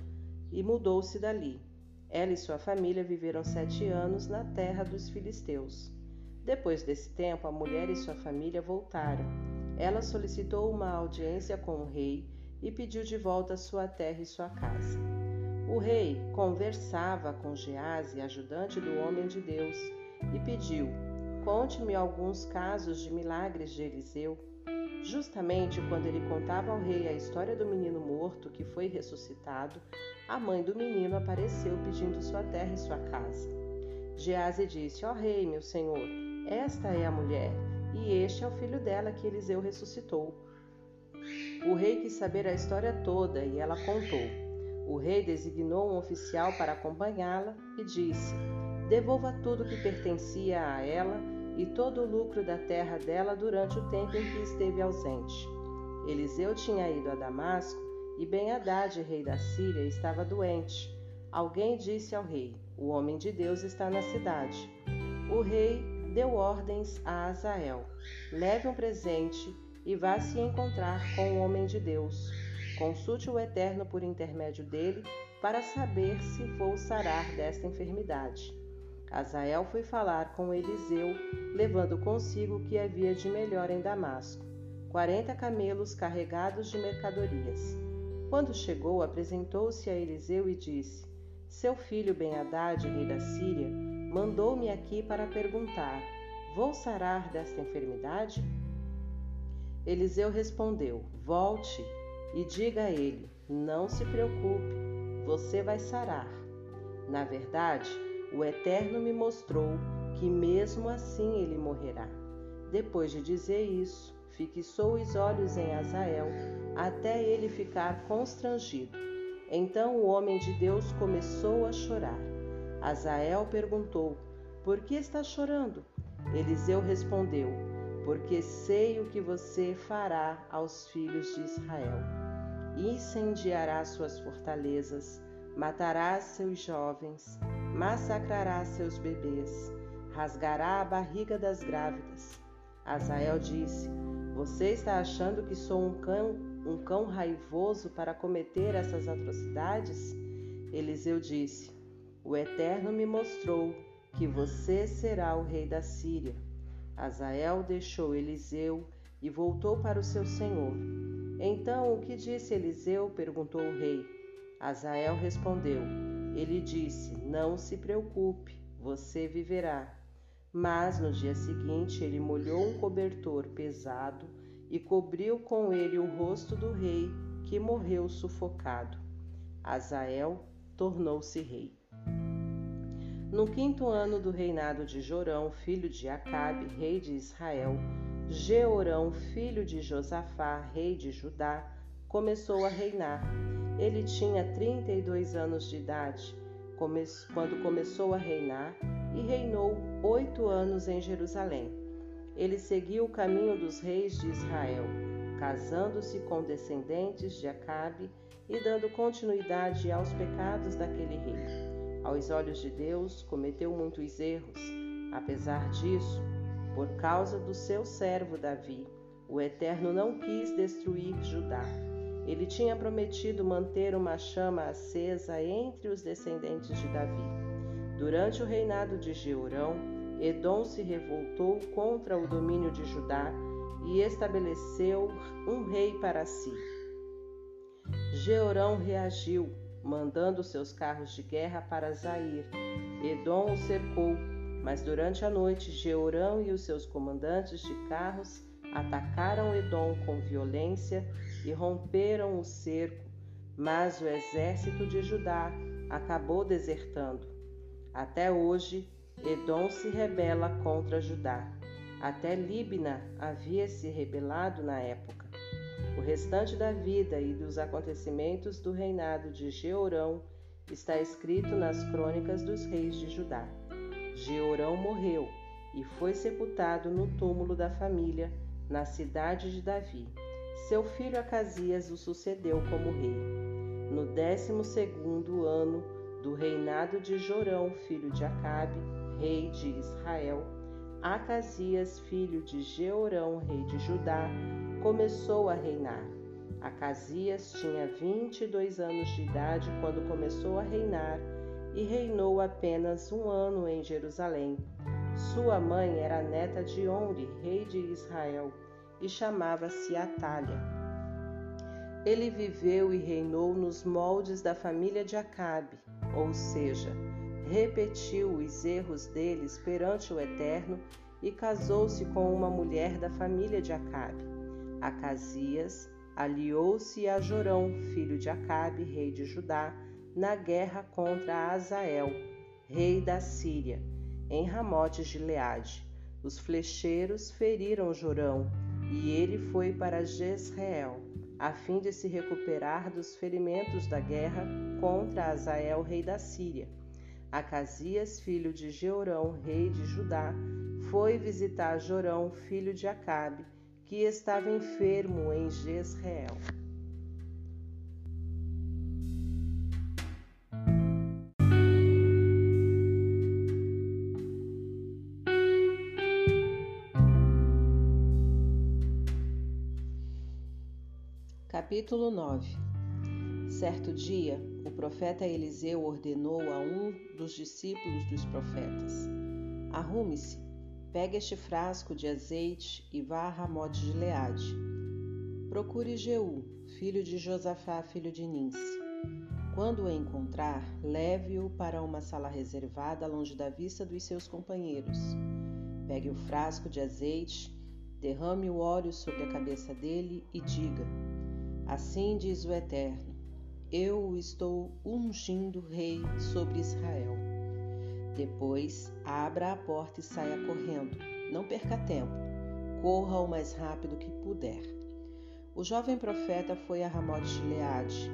e mudou-se dali. Ela e sua família viveram sete anos na terra dos filisteus. Depois desse tempo, a mulher e sua família voltaram ela solicitou uma audiência com o rei e pediu de volta sua terra e sua casa. O rei conversava com Gease, ajudante do homem de Deus, e pediu: Conte-me alguns casos de milagres de Eliseu. Justamente quando ele contava ao rei a história do menino morto que foi ressuscitado, a mãe do menino apareceu pedindo sua terra e sua casa. Gease disse: Ó oh, rei, meu senhor, esta é a mulher e este é o filho dela que Eliseu ressuscitou. O rei quis saber a história toda e ela contou. O rei designou um oficial para acompanhá-la e disse: devolva tudo que pertencia a ela e todo o lucro da terra dela durante o tempo em que esteve ausente. Eliseu tinha ido a Damasco e Ben-Hadad, rei da Síria, estava doente. Alguém disse ao rei: O homem de Deus está na cidade. O rei deu ordens a Azael: Leve um presente e vá se encontrar com o homem de Deus. Consulte o Eterno por intermédio dele para saber se vou sarar desta enfermidade. Azael foi falar com Eliseu, levando consigo o que havia de melhor em Damasco: quarenta camelos carregados de mercadorias. Quando chegou, apresentou-se a Eliseu e disse: Seu filho Ben-Hadad, rei da Síria, mandou-me aqui para perguntar: Vou sarar desta enfermidade? Eliseu respondeu: Volte e diga a ele: Não se preocupe, você vai sarar. Na verdade, o Eterno me mostrou que mesmo assim ele morrerá. Depois de dizer isso, fixou os olhos em Azael até ele ficar constrangido. Então o homem de Deus começou a chorar. Azael perguntou: Por que está chorando? Eliseu respondeu: Porque sei o que você fará aos filhos de Israel. Incendiará suas fortalezas, matará seus jovens, massacrará seus bebês, rasgará a barriga das grávidas. Azael disse: Você está achando que sou um cão, um cão raivoso para cometer essas atrocidades? Eliseu disse: O Eterno me mostrou que você será o rei da Síria. Azael deixou Eliseu e voltou para o seu senhor. Então, o que disse Eliseu? perguntou o rei. Azael respondeu: Ele disse: Não se preocupe, você viverá. Mas no dia seguinte ele molhou um cobertor pesado e cobriu com ele o rosto do rei, que morreu sufocado. Azael tornou-se rei. No quinto ano do reinado de Jorão, filho de Acabe, rei de Israel, Jeorão, filho de Josafá, rei de Judá, começou a reinar. Ele tinha 32 anos de idade quando começou a reinar e reinou oito anos em Jerusalém. Ele seguiu o caminho dos reis de Israel, casando-se com descendentes de Acabe e dando continuidade aos pecados daquele rei. Aos olhos de Deus, cometeu muitos erros. Apesar disso, por causa do seu servo Davi, o Eterno não quis destruir Judá. Ele tinha prometido manter uma chama acesa entre os descendentes de Davi. Durante o reinado de Jeurão, Edom se revoltou contra o domínio de Judá e estabeleceu um rei para si. Jeurão reagiu, mandando seus carros de guerra para Zair. Edom o cercou, mas durante a noite Jeurão e os seus comandantes de carros atacaram Edom com violência e romperam o cerco, mas o exército de Judá acabou desertando. Até hoje, Edom se rebela contra Judá. Até Líbina havia se rebelado na época. O restante da vida e dos acontecimentos do reinado de Jeorão está escrito nas crônicas dos reis de Judá. Jeorão morreu e foi sepultado no túmulo da família, na cidade de Davi. Seu filho Acasias o sucedeu como rei. No décimo segundo ano do reinado de Jorão, filho de Acabe, rei de Israel, Acasias, filho de Jeorão, rei de Judá, começou a reinar. Acasias tinha 22 anos de idade quando começou a reinar e reinou apenas um ano em Jerusalém. Sua mãe era neta de Onre, rei de Israel, e chamava-se Atalha. Ele viveu e reinou nos moldes da família de Acabe, ou seja, repetiu os erros deles perante o Eterno e casou-se com uma mulher da família de Acabe. Acasias aliou-se a Jorão, filho de Acabe, rei de Judá, na guerra contra Azael, rei da Síria, em Ramote de Leade. Os flecheiros feriram Jorão e ele foi para Jezreel a fim de se recuperar dos ferimentos da guerra contra Azael, rei da Síria. Acasias, filho de Jeorão, rei de Judá, foi visitar Jorão, filho de Acabe, que estava enfermo em Jezreel. Capítulo 9 Certo dia, o profeta Eliseu ordenou a um dos discípulos dos profetas: Arrume-se, pegue este frasco de azeite e vá a Ramote de Leade. Procure Jeú, filho de Josafá, filho de Ninse. Quando o encontrar, leve-o para uma sala reservada longe da vista dos seus companheiros. Pegue o frasco de azeite, derrame o óleo sobre a cabeça dele e diga: Assim diz o Eterno: Eu o estou ungindo rei sobre Israel. Depois, abra a porta e saia correndo. Não perca tempo. Corra o mais rápido que puder. O jovem profeta foi a Ramote de Leade.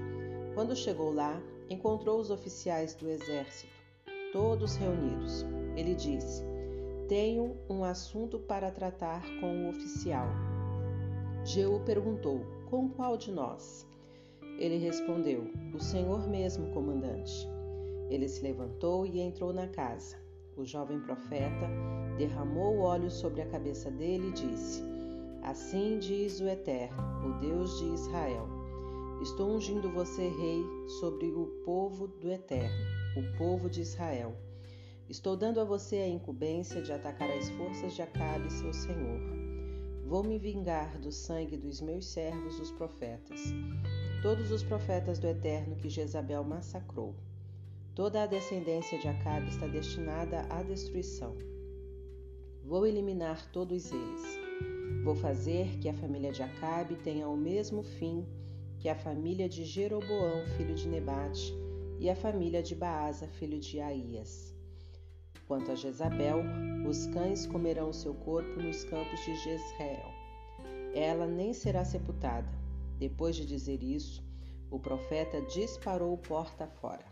Quando chegou lá, encontrou os oficiais do exército, todos reunidos. Ele disse: Tenho um assunto para tratar com o oficial. Jeú perguntou: com qual de nós? Ele respondeu: O Senhor mesmo, comandante. Ele se levantou e entrou na casa. O jovem profeta derramou o óleo sobre a cabeça dele e disse: Assim diz o Eterno, o Deus de Israel: Estou ungindo você rei sobre o povo do Eterno, o povo de Israel. Estou dando a você a incumbência de atacar as forças de Acabe, seu senhor. Vou me vingar do sangue dos meus servos, os profetas, todos os profetas do Eterno que Jezabel massacrou. Toda a descendência de Acabe está destinada à destruição. Vou eliminar todos eles. Vou fazer que a família de Acabe tenha o mesmo fim que a família de Jeroboão, filho de Nebate, e a família de Baasa, filho de Aías. Quanto a Jezabel, os cães comerão seu corpo nos campos de Jezreel. Ela nem será sepultada. Depois de dizer isso, o profeta disparou porta fora.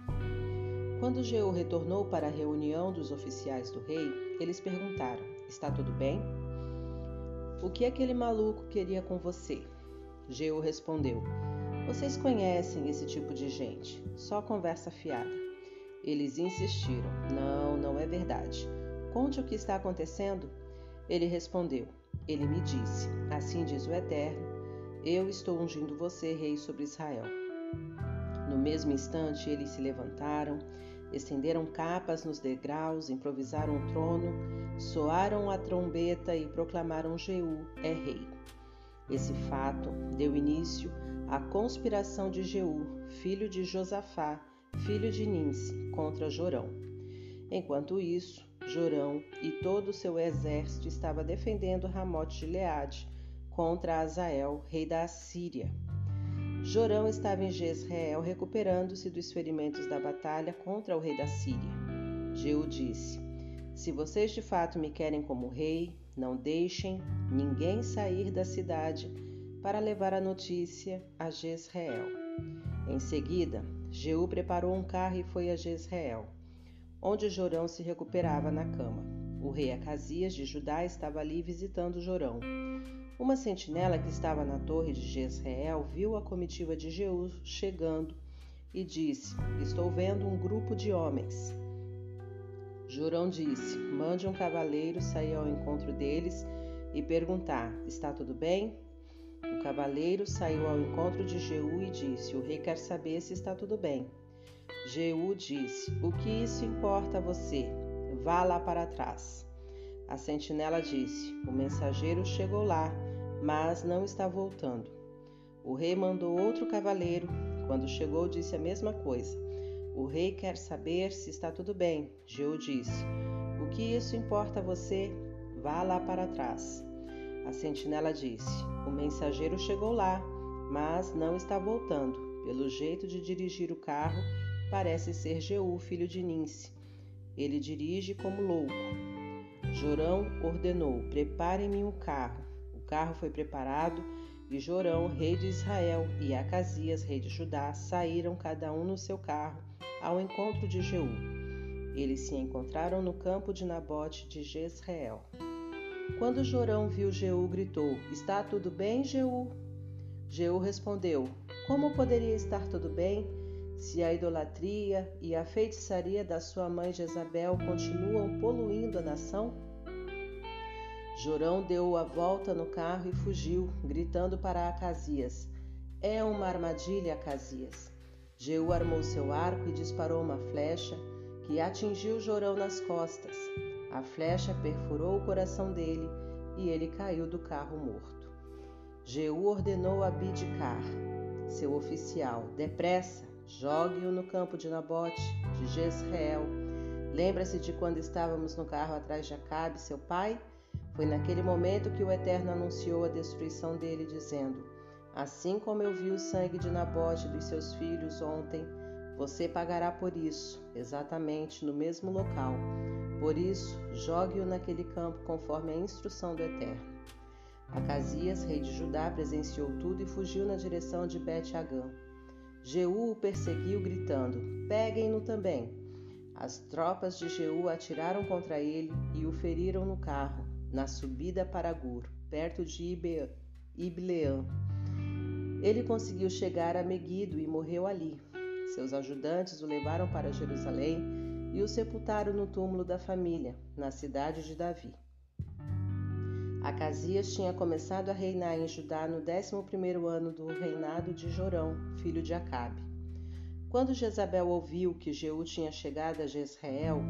Quando Jeú retornou para a reunião dos oficiais do rei, eles perguntaram: Está tudo bem? O que aquele maluco queria com você? Jeú respondeu: Vocês conhecem esse tipo de gente, só conversa fiada. Eles insistiram: Não, não é verdade. Conte o que está acontecendo. Ele respondeu: Ele me disse: Assim diz o Eterno: Eu estou ungindo você rei sobre Israel. No mesmo instante, eles se levantaram, estenderam capas nos degraus, improvisaram um trono, soaram a trombeta e proclamaram Jeú é rei. Esse fato deu início à conspiração de Jeú, filho de Josafá, filho de Ninse, contra Jorão. Enquanto isso, Jorão e todo o seu exército estava defendendo Ramote de Leade contra Azael, rei da Assíria. Jorão estava em Jezreel recuperando-se dos ferimentos da batalha contra o rei da Síria. Jeú disse: Se vocês de fato me querem como rei, não deixem ninguém sair da cidade para levar a notícia a Jezreel. Em seguida, Jeú preparou um carro e foi a Jezreel, onde Jorão se recuperava na cama. O rei Acasias de Judá estava ali visitando Jorão. Uma sentinela que estava na torre de Jezreel viu a comitiva de Jeú chegando e disse: Estou vendo um grupo de homens. Jorão disse: Mande um cavaleiro sair ao encontro deles e perguntar: Está tudo bem? O cavaleiro saiu ao encontro de Jeú e disse: O rei quer saber se está tudo bem. Jeú disse: O que isso importa a você? Vá lá para trás. A sentinela disse: O mensageiro chegou lá, mas não está voltando. O rei mandou outro cavaleiro. Quando chegou, disse a mesma coisa. O rei quer saber se está tudo bem. Jeú disse: O que isso importa a você? Vá lá para trás. A sentinela disse: O mensageiro chegou lá, mas não está voltando. Pelo jeito de dirigir o carro, parece ser Jeú, filho de Ninse. Ele dirige como louco. Jorão ordenou: Preparem-me um carro. O carro foi preparado e Jorão, rei de Israel, e Acasias, rei de Judá, saíram cada um no seu carro ao encontro de Jeú. eles se encontraram no campo de Nabote de Jezreel. Quando Jorão viu Jeú, gritou: Está tudo bem, Jeú? Jeú respondeu: Como poderia estar tudo bem se a idolatria e a feitiçaria da sua mãe Jezabel continuam poluindo a nação? Jorão deu a volta no carro e fugiu, gritando para Acasias: É uma armadilha, Acasias. Jeú armou seu arco e disparou uma flecha que atingiu Jorão nas costas. A flecha perfurou o coração dele e ele caiu do carro morto. Jeú ordenou a Bidcar, seu oficial, depressa, jogue-o no campo de Nabote, de Jezreel. Lembra-se de quando estávamos no carro atrás de Acabe, seu pai? Foi naquele momento que o Eterno anunciou a destruição dele, dizendo: Assim como eu vi o sangue de Nabote e dos seus filhos ontem, você pagará por isso, exatamente no mesmo local. Por isso, jogue-o naquele campo conforme a instrução do Eterno. Acasias, rei de Judá, presenciou tudo e fugiu na direção de Bet-Agã. Jeú o perseguiu, gritando: Peguem-no também. As tropas de Jeú atiraram contra ele e o feriram no carro, na subida para Gur, perto de Ibleã. Ele conseguiu chegar a Meguido e morreu ali, seus ajudantes o levaram para Jerusalém e o sepultaram no túmulo da família, na cidade de Davi. Acasias tinha começado a reinar em Judá no 11º ano do reinado de Jorão, filho de Acabe. Quando Jezabel ouviu que Jeú tinha chegado a Jezreel,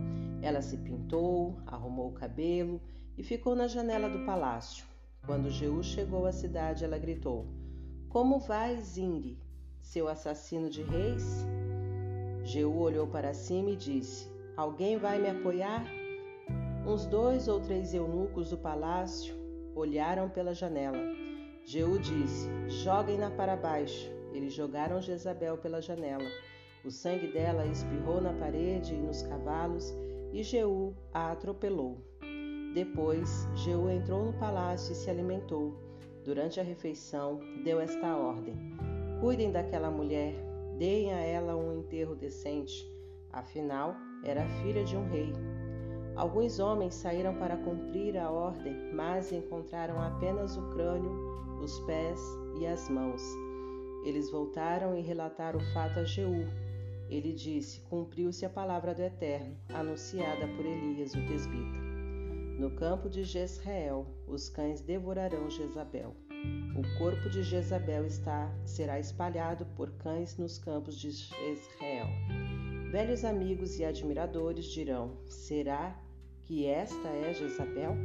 ela se pintou, arrumou o cabelo e ficou na janela do palácio. Quando Jeú chegou à cidade, ela gritou: Como vai, Zimri? Seu assassino de reis? Jeú olhou para cima e disse: Alguém vai me apoiar? Uns dois ou três eunucos do palácio olharam pela janela. Jeú disse: Joguem-na para baixo. Eles jogaram Jezabel pela janela. O sangue dela espirrou na parede e nos cavalos, e Jeú a atropelou. Depois, Jeú entrou no palácio e se alimentou. Durante a refeição, deu esta ordem: Cuidem daquela mulher, deem a ela um enterro decente, afinal, era filha de um rei. Alguns homens saíram para cumprir a ordem, mas encontraram apenas o crânio, os pés e as mãos. Eles voltaram e relataram o fato a Jeú. Ele disse: Cumpriu-se a palavra do Eterno, anunciada por Elias, o tesbita. No campo de Jezreel, os cães devorarão Jezabel. O corpo de Jezabel está, será espalhado por cães nos campos de Israel. Velhos amigos e admiradores dirão: Será que esta é Jezabel?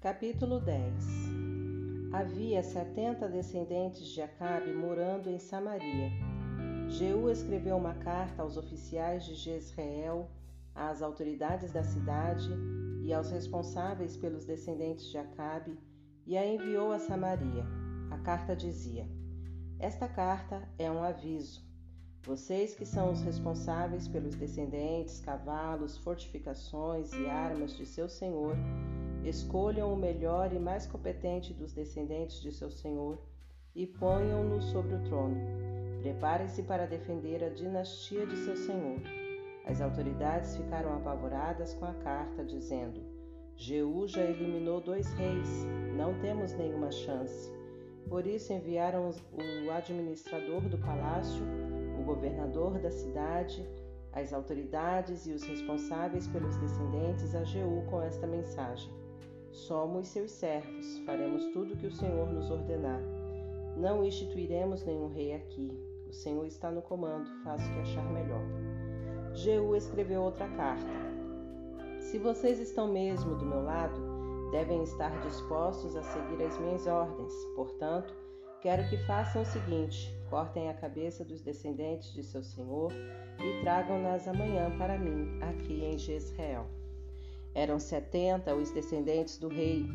Capítulo 10 Havia setenta descendentes de Acabe morando em Samaria. Jeú escreveu uma carta aos oficiais de Jezreel, às autoridades da cidade e aos responsáveis pelos descendentes de Acabe e a enviou a Samaria. A carta dizia: Esta carta é um aviso. Vocês que são os responsáveis pelos descendentes, cavalos, fortificações e armas de seu senhor, Escolham o melhor e mais competente dos descendentes de seu senhor e ponham-no sobre o trono. Preparem-se para defender a dinastia de seu senhor. As autoridades ficaram apavoradas com a carta, dizendo: Jeú já eliminou dois reis, não temos nenhuma chance. Por isso enviaram o administrador do palácio, governador da cidade, as autoridades e os responsáveis pelos descendentes a Jeú com esta mensagem: Somos seus servos, faremos tudo o que o Senhor nos ordenar. Não instituiremos nenhum rei aqui. O Senhor está no comando, faça o que achar melhor. Jeú escreveu outra carta. Se vocês estão mesmo do meu lado, devem estar dispostos a seguir as minhas ordens. Portanto, quero que façam o seguinte: cortem a cabeça dos descendentes de seu senhor e tragam-nas amanhã para mim, aqui em Jezreel. Eram setenta os descendentes do rei.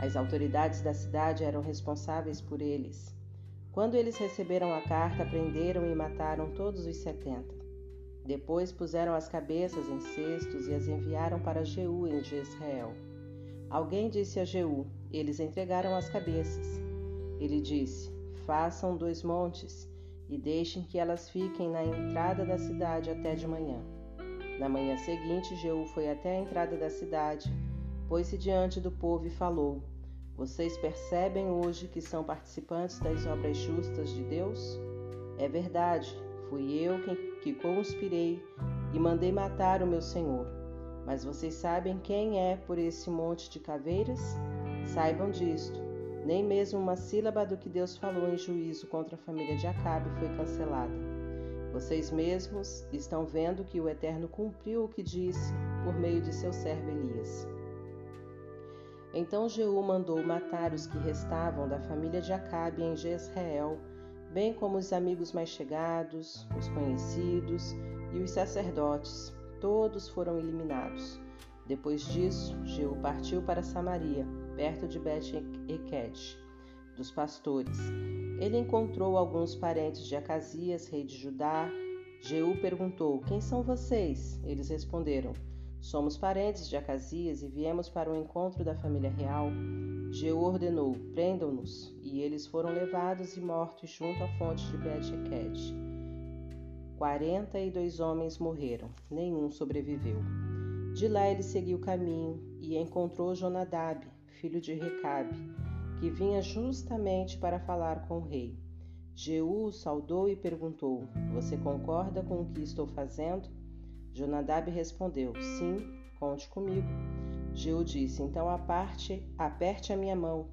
As autoridades da cidade eram responsáveis por eles. Quando eles receberam a carta, prenderam e mataram todos os setenta. Depois puseram as cabeças em cestos e as enviaram para Jeú em Jezreel. Alguém disse a Jeú: Eles entregaram as cabeças. Ele disse: Façam dois montes e deixem que elas fiquem na entrada da cidade até de manhã. Na manhã seguinte, Jeú foi até a entrada da cidade, pôs-se diante do povo e falou: Vocês percebem hoje que são participantes das obras justas de Deus? É verdade, fui eu que, que conspirei e mandei matar o meu senhor. Mas vocês sabem quem é por esse monte de caveiras? Saibam disto. Nem mesmo uma sílaba do que Deus falou em juízo contra a família de Acabe foi cancelada. Vocês mesmos estão vendo que o Eterno cumpriu o que disse por meio de seu servo Elias. Então Jeú mandou matar os que restavam da família de Acabe em Jezreel, bem como os amigos mais chegados, os conhecidos e os sacerdotes. Todos foram eliminados. Depois disso, Jeú partiu para Samaria, perto de Bet-Eked, dos pastores ele encontrou alguns parentes de Acasias, rei de Judá. Jeú perguntou: Quem são vocês? Eles responderam: Somos parentes de Acasias e viemos para o encontro da família real. Jeú ordenou: Prendam-nos. E eles foram levados e mortos junto à fonte de Bet-Eked. Quarenta e dois homens morreram, nenhum sobreviveu. De lá ele seguiu o caminho e encontrou Jonadab, filho de Recabe que vinha justamente para falar com o rei. Jeú o saudou e perguntou: Você concorda com o que estou fazendo? Jonadab respondeu: Sim, conte comigo. Jeú disse: Então aparte, aperte a minha mão.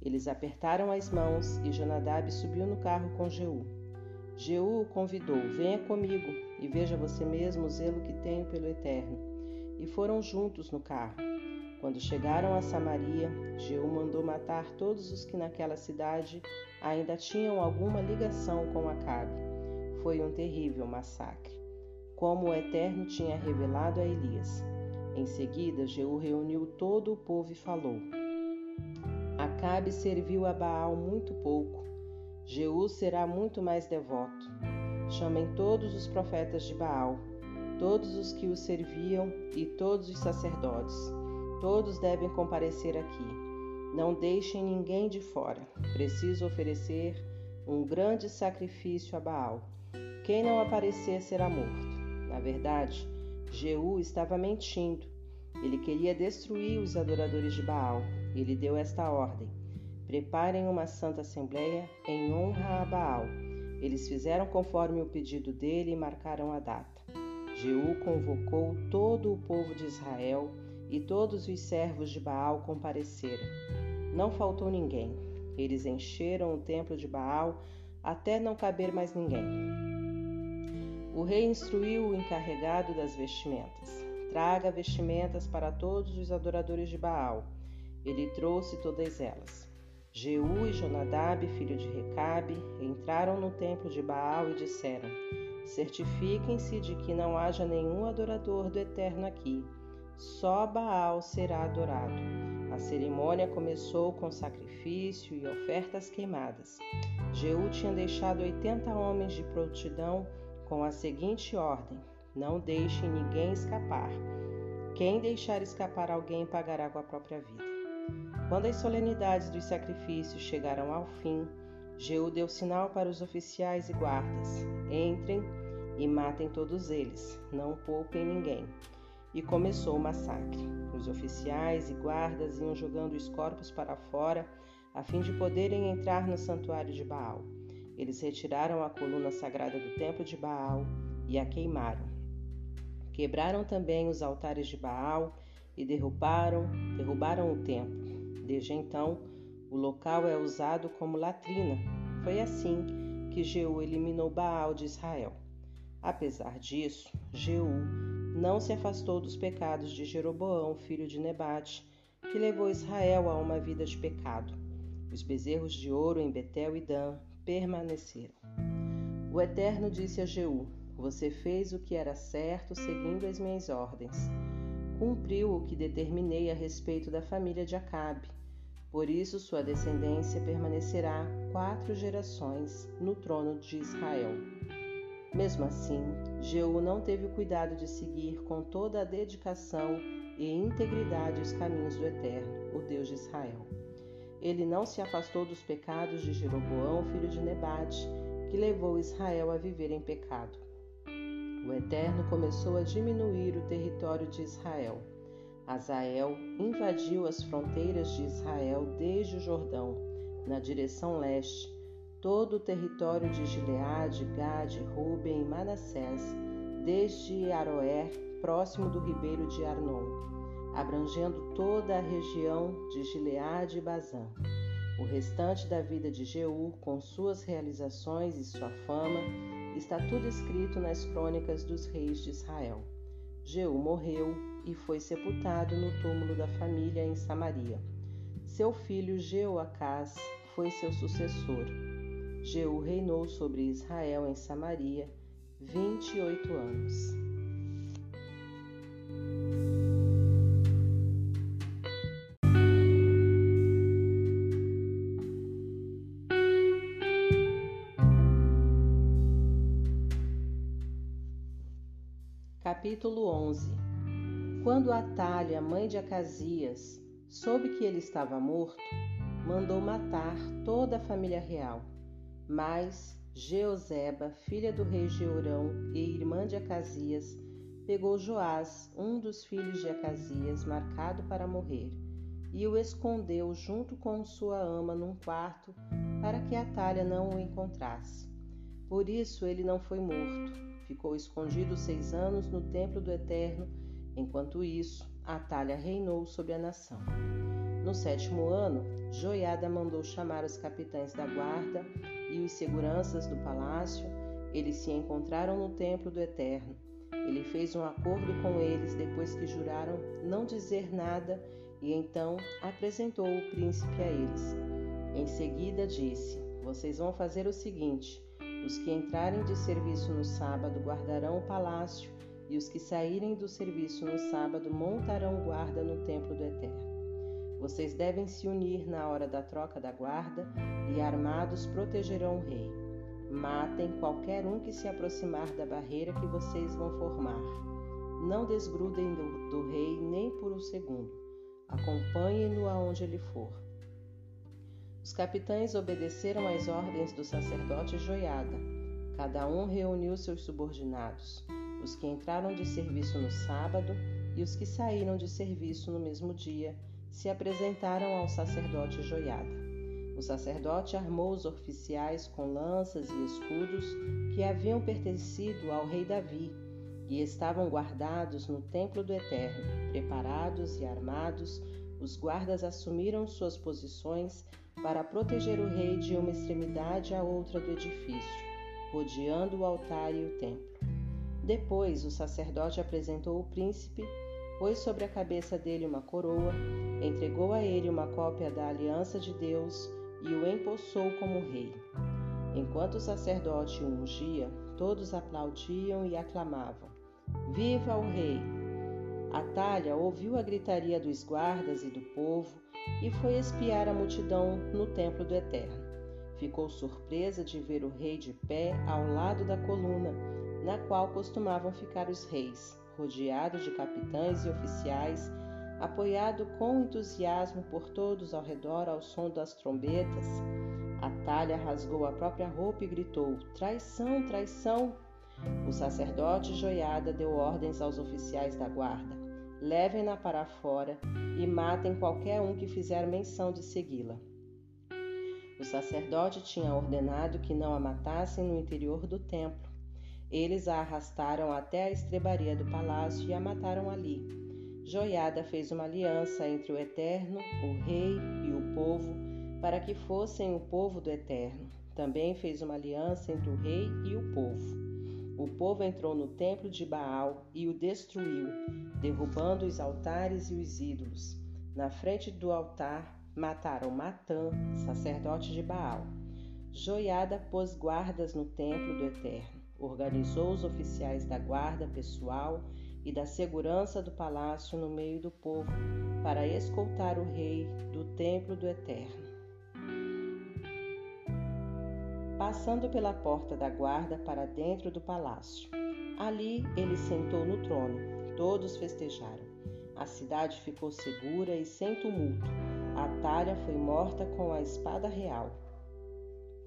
Eles apertaram as mãos e Jonadab subiu no carro com Jeú. Jeú o convidou: Venha comigo e veja você mesmo o zelo que tenho pelo Eterno. E foram juntos no carro. Quando chegaram a Samaria, Jeú mandou matar todos os que naquela cidade ainda tinham alguma ligação com Acabe. Foi um terrível massacre, como o Eterno tinha revelado a Elias. Em seguida, Jeú reuniu todo o povo e falou: Acabe serviu a Baal muito pouco. Jeú será muito mais devoto. Chamem todos os profetas de Baal, todos os que o serviam e todos os sacerdotes Todos devem comparecer aqui. Não deixem ninguém de fora. Preciso oferecer um grande sacrifício a Baal. Quem não aparecer será morto. Na verdade, Jeú estava mentindo. Ele queria destruir os adoradores de Baal. Ele deu esta ordem: Preparem uma santa assembleia em honra a Baal. Eles fizeram conforme o pedido dele e marcaram a data. Jeú convocou todo o povo de Israel e todos os servos de Baal compareceram. Não faltou ninguém. Eles encheram o templo de Baal até não caber mais ninguém. O rei instruiu o encarregado das vestimentas: Traga vestimentas para todos os adoradores de Baal. Ele trouxe todas elas. Jeú e Jonadab, filho de Recabe, entraram no templo de Baal e disseram: Certifiquem-se de que não haja nenhum adorador do Eterno aqui só Baal será adorado. A cerimônia começou com sacrifício e ofertas queimadas. Jeú tinha deixado 80 homens de prontidão com a seguinte ordem: Não deixe ninguém escapar. Quem deixar escapar alguém pagará com a própria vida. Quando as solenidades dos sacrifícios chegaram ao fim, Jeú deu sinal para os oficiais e guardas: Entrem e matem todos eles, não poupem ninguém e começou o massacre. Os oficiais e guardas iam jogando os corpos para fora a fim de poderem entrar no santuário de Baal. Eles retiraram a coluna sagrada do templo de Baal e a queimaram. Quebraram também os altares de Baal e derrubaram, derrubaram o templo. Desde então, o local é usado como latrina. Foi assim que Jeú eliminou Baal de Israel. Apesar disso, Jeú não se afastou dos pecados de Jeroboão, filho de Nebate, que levou Israel a uma vida de pecado. Os bezerros de ouro em Betel e Dan permaneceram. O Eterno disse a Jeú: Você fez o que era certo seguindo as minhas ordens. Cumpriu o que determinei a respeito da família de Acabe. Por isso sua descendência permanecerá quatro gerações no trono de Israel. Mesmo assim, Jeú não teve o cuidado de seguir com toda a dedicação e integridade os caminhos do Eterno, o Deus de Israel. Ele não se afastou dos pecados de Jeroboão, filho de Nebate, que levou Israel a viver em pecado. O Eterno começou a diminuir o território de Israel. Azael invadiu as fronteiras de Israel desde o Jordão, na direção leste, todo o território de Gileade, Gade, Ruben e Manassés, desde Aroer, próximo do ribeiro de Arnon, abrangendo toda a região de Gileade e Bazã. O restante da vida de Jeú, com suas realizações e sua fama, está tudo escrito nas crônicas dos reis de Israel. Jeú morreu e foi sepultado no túmulo da família em Samaria. Seu filho Jeoacás foi seu sucessor. Jeú reinou sobre Israel em Samaria vinte e oito anos. Capítulo 11 Quando Atalha, mãe de Acasias, soube que ele estava morto, mandou matar toda a família real mas Jeoseba, filha do rei Jeorão e irmã de Acasias, pegou Joás, um dos filhos de Acasias, marcado para morrer, e o escondeu junto com sua ama num quarto, para que Atalha não o encontrasse. Por isso ele não foi morto. Ficou escondido seis anos no templo do Eterno. Enquanto isso, Atalha reinou sobre a nação. No sétimo ano, Joiada mandou chamar os capitães da guarda e os seguranças do palácio. Eles se encontraram no templo do Eterno. Ele fez um acordo com eles depois que juraram não dizer nada e então apresentou o príncipe a eles. Em seguida disse: Vocês vão fazer o seguinte: os que entrarem de serviço no sábado guardarão o palácio, e os que saírem do serviço no sábado montarão guarda no templo do Eterno. Vocês devem se unir na hora da troca da guarda e armados protegerão o rei. Matem qualquer um que se aproximar da barreira que vocês vão formar. Não desgrudem do, do rei nem por um segundo. Acompanhem-no aonde ele for. Os capitães obedeceram às ordens do sacerdote Joiada. Cada um reuniu seus subordinados, os que entraram de serviço no sábado e os que saíram de serviço no mesmo dia se apresentaram ao sacerdote Joiada. O sacerdote armou os oficiais com lanças e escudos que haviam pertencido ao rei Davi e estavam guardados no templo do Eterno. Preparados e armados, os guardas assumiram suas posições para proteger o rei de uma extremidade à outra do edifício, rodeando o altar e o templo. Depois, o sacerdote apresentou o príncipe pôs sobre a cabeça dele uma coroa, entregou a ele uma cópia da aliança de Deus e o empossou como rei. Enquanto o sacerdote o ungia, todos aplaudiam e aclamavam: Viva o rei! Atalha ouviu a gritaria dos guardas e do povo e foi espiar a multidão no templo do Eterno. Ficou surpresa de ver o rei de pé ao lado da coluna, na qual costumavam ficar os reis rodeado de capitães e oficiais, apoiado com entusiasmo por todos ao redor ao som das trombetas. Atalha rasgou a própria roupa e gritou: Traição, traição! O sacerdote Joiada deu ordens aos oficiais da guarda: levem-na para fora e matem qualquer um que fizer menção de segui-la. O sacerdote tinha ordenado que não a matassem no interior do templo, eles a arrastaram até a estrebaria do palácio e a mataram ali. Joiada fez uma aliança entre o Eterno, o Rei e o povo, para que fossem o povo do Eterno. Também fez uma aliança entre o Rei e o povo. O povo entrou no templo de Baal e o destruiu, derrubando os altares e os ídolos. Na frente do altar mataram Matã, sacerdote de Baal. Joiada pôs guardas no templo do Eterno organizou os oficiais da guarda pessoal e da segurança do palácio no meio do povo para escoltar o rei do templo do Eterno. passando pela porta da guarda para dentro do palácio. Ali ele sentou no trono. Todos festejaram. A cidade ficou segura e sem tumulto. Atalha foi morta com a espada real.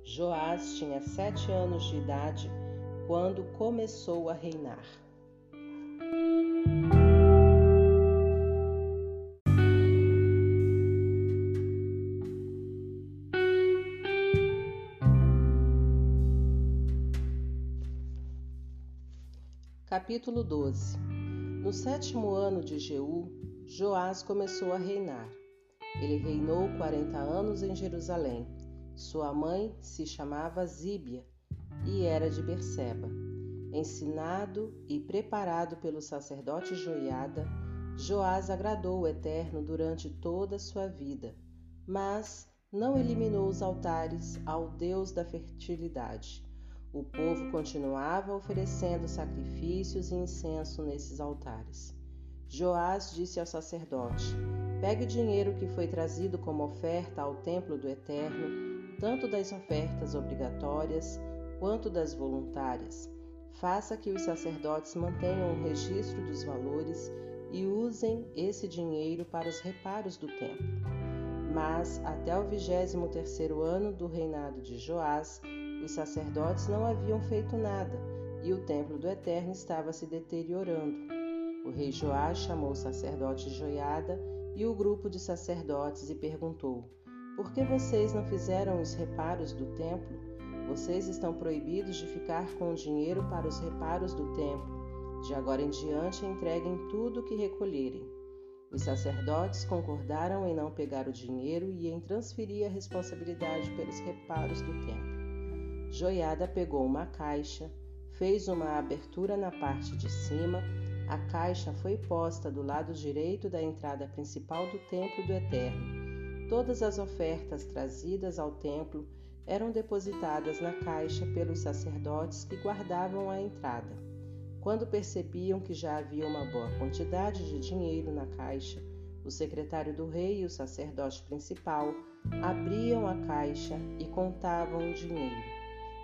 Joás tinha sete anos de idade quando começou a reinar. Capítulo 12 No sétimo ano de Jeú, Joás começou a reinar. Ele reinou quarenta anos em Jerusalém. Sua mãe se chamava Zíbia e era de Berseba. Ensinado e preparado pelo sacerdote Joiada, Joás agradou o Eterno durante toda a sua vida, mas não eliminou os altares ao Deus da fertilidade o povo continuava oferecendo sacrifícios e incenso nesses altares. Joás disse ao sacerdote: Pegue o dinheiro que foi trazido como oferta ao templo do Eterno, tanto das ofertas obrigatórias quanto das voluntárias. Faça que os sacerdotes mantenham um registro dos valores e usem esse dinheiro para os reparos do templo. Mas até o vigésimo terceiro ano do reinado de Joás, os sacerdotes não haviam feito nada e o templo do Eterno estava se deteriorando. O rei Joás chamou o sacerdote Joiada e o grupo de sacerdotes e perguntou: Por que vocês não fizeram os reparos do templo? Vocês estão proibidos de ficar com o dinheiro para os reparos do templo. De agora em diante, entreguem tudo o que recolherem. Os sacerdotes concordaram em não pegar o dinheiro e em transferir a responsabilidade pelos reparos do templo. Joiada pegou uma caixa, fez uma abertura na parte de cima. A caixa foi posta do lado direito da entrada principal do templo do Eterno. Todas as ofertas trazidas ao templo eram depositadas na caixa pelos sacerdotes que guardavam a entrada. Quando percebiam que já havia uma boa quantidade de dinheiro na caixa, o secretário do rei e o sacerdote principal abriam a caixa e contavam o dinheiro.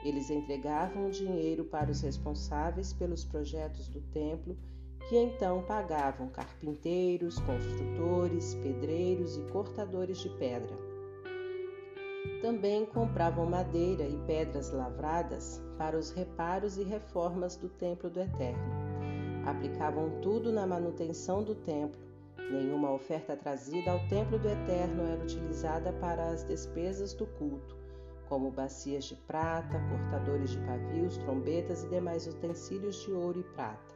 Eles entregavam o dinheiro para os responsáveis pelos projetos do templo, que então pagavam carpinteiros, construtores, pedreiros e cortadores de pedra. Também compravam madeira e pedras lavradas para os reparos e reformas do templo do Eterno. Aplicavam tudo na manutenção do templo. Nenhuma oferta trazida ao templo do Eterno era utilizada para as despesas do culto como bacias de prata, cortadores de pavios, trombetas e demais utensílios de ouro e prata.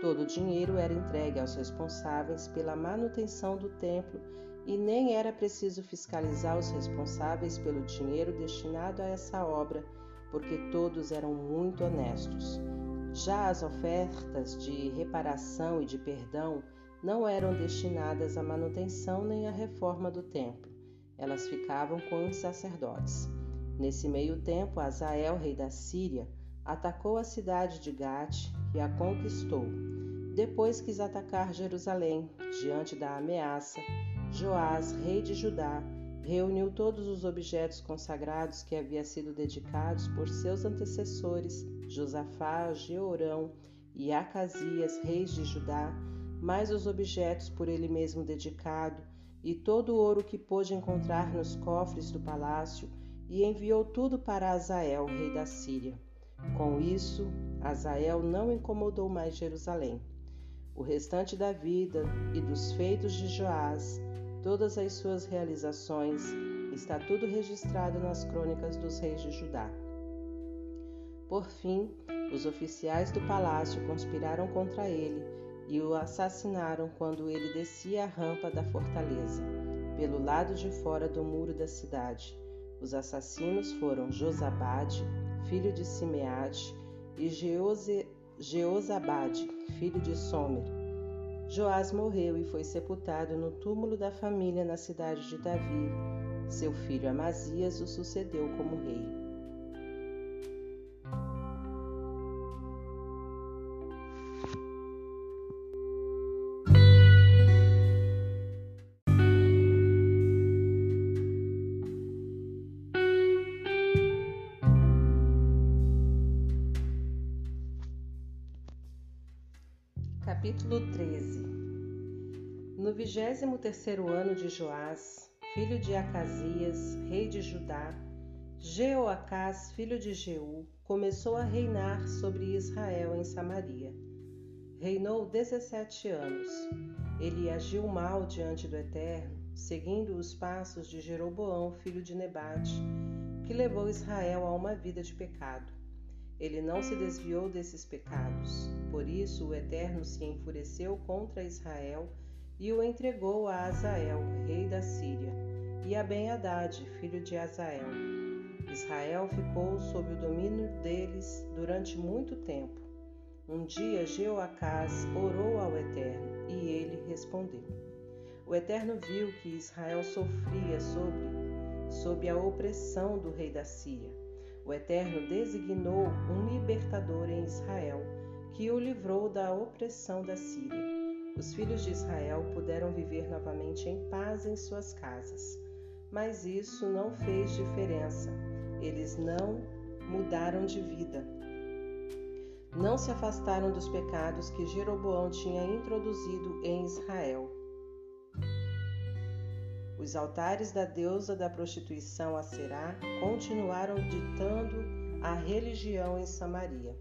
Todo o dinheiro era entregue aos responsáveis pela manutenção do templo e nem era preciso fiscalizar os responsáveis pelo dinheiro destinado a essa obra, porque todos eram muito honestos. Já as ofertas de reparação e de perdão não eram destinadas à manutenção nem à reforma do templo. Elas ficavam com os sacerdotes. Nesse meio tempo, Azael, rei da Síria, atacou a cidade de Gate e a conquistou. Depois quis atacar Jerusalém. Diante da ameaça, Joás, rei de Judá, reuniu todos os objetos consagrados que haviam sido dedicados por seus antecessores, Josafá, Jeorão e Acasias, reis de Judá, mais os objetos por ele mesmo dedicado, e todo o ouro que pôde encontrar nos cofres do palácio, e enviou tudo para Azael, rei da Síria. Com isso, Azael não incomodou mais Jerusalém. O restante da vida e dos feitos de Joás, todas as suas realizações, está tudo registrado nas crônicas dos reis de Judá. Por fim, os oficiais do palácio conspiraram contra ele e o assassinaram quando ele descia a rampa da fortaleza, pelo lado de fora do muro da cidade os assassinos foram Josabade, filho de Simeate, e Jeose, Jeozabade, filho de Somer. Joás morreu e foi sepultado no túmulo da família na cidade de Davi. Seu filho Amazias o sucedeu como rei. Capítulo 3 vigésimo terceiro ano de Joás, filho de Acasias, rei de Judá, Jeoacás, filho de Jeú, começou a reinar sobre Israel em Samaria. Reinou dezessete anos. Ele agiu mal diante do Eterno, seguindo os passos de Jeroboão, filho de Nebate, que levou Israel a uma vida de pecado. Ele não se desviou desses pecados. Por isso o Eterno se enfureceu contra Israel e o entregou a Azael, rei da Síria, e a Ben-Hadad, filho de Azael. Israel ficou sob o domínio deles durante muito tempo. Um dia Jeoacás orou ao Eterno e ele respondeu. O Eterno viu que Israel sofria sobre, sob a opressão do rei da Síria o Eterno designou um libertador em Israel, que o livrou da opressão da Síria. Os filhos de Israel puderam viver novamente em paz em suas casas. Mas isso não fez diferença. Eles não mudaram de vida. Não se afastaram dos pecados que Jeroboão tinha introduzido em Israel. Os altares da deusa da prostituição a Será continuaram ditando a religião em Samaria.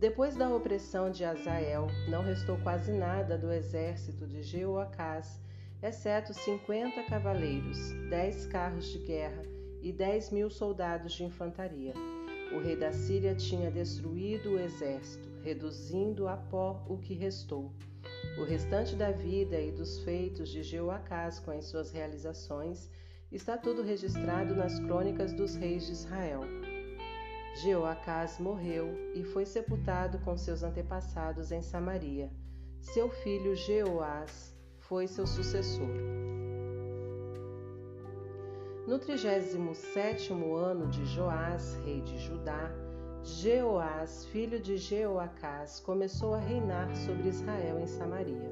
Depois da opressão de Azael, não restou quase nada do exército de Jeoacás, exceto cinquenta cavaleiros, dez carros de guerra e dez mil soldados de infantaria. O rei da Síria tinha destruído o exército, reduzindo a pó o que restou. O restante da vida e dos feitos de Jeoacás com as suas realizações está tudo registrado nas crônicas dos reis de Israel. Jeoacás morreu e foi sepultado com seus antepassados em Samaria. Seu filho Jeoás foi seu sucessor. No trigésimo sétimo ano de Joás, rei de Judá, Jeoás, filho de Jeoacás, começou a reinar sobre Israel em Samaria.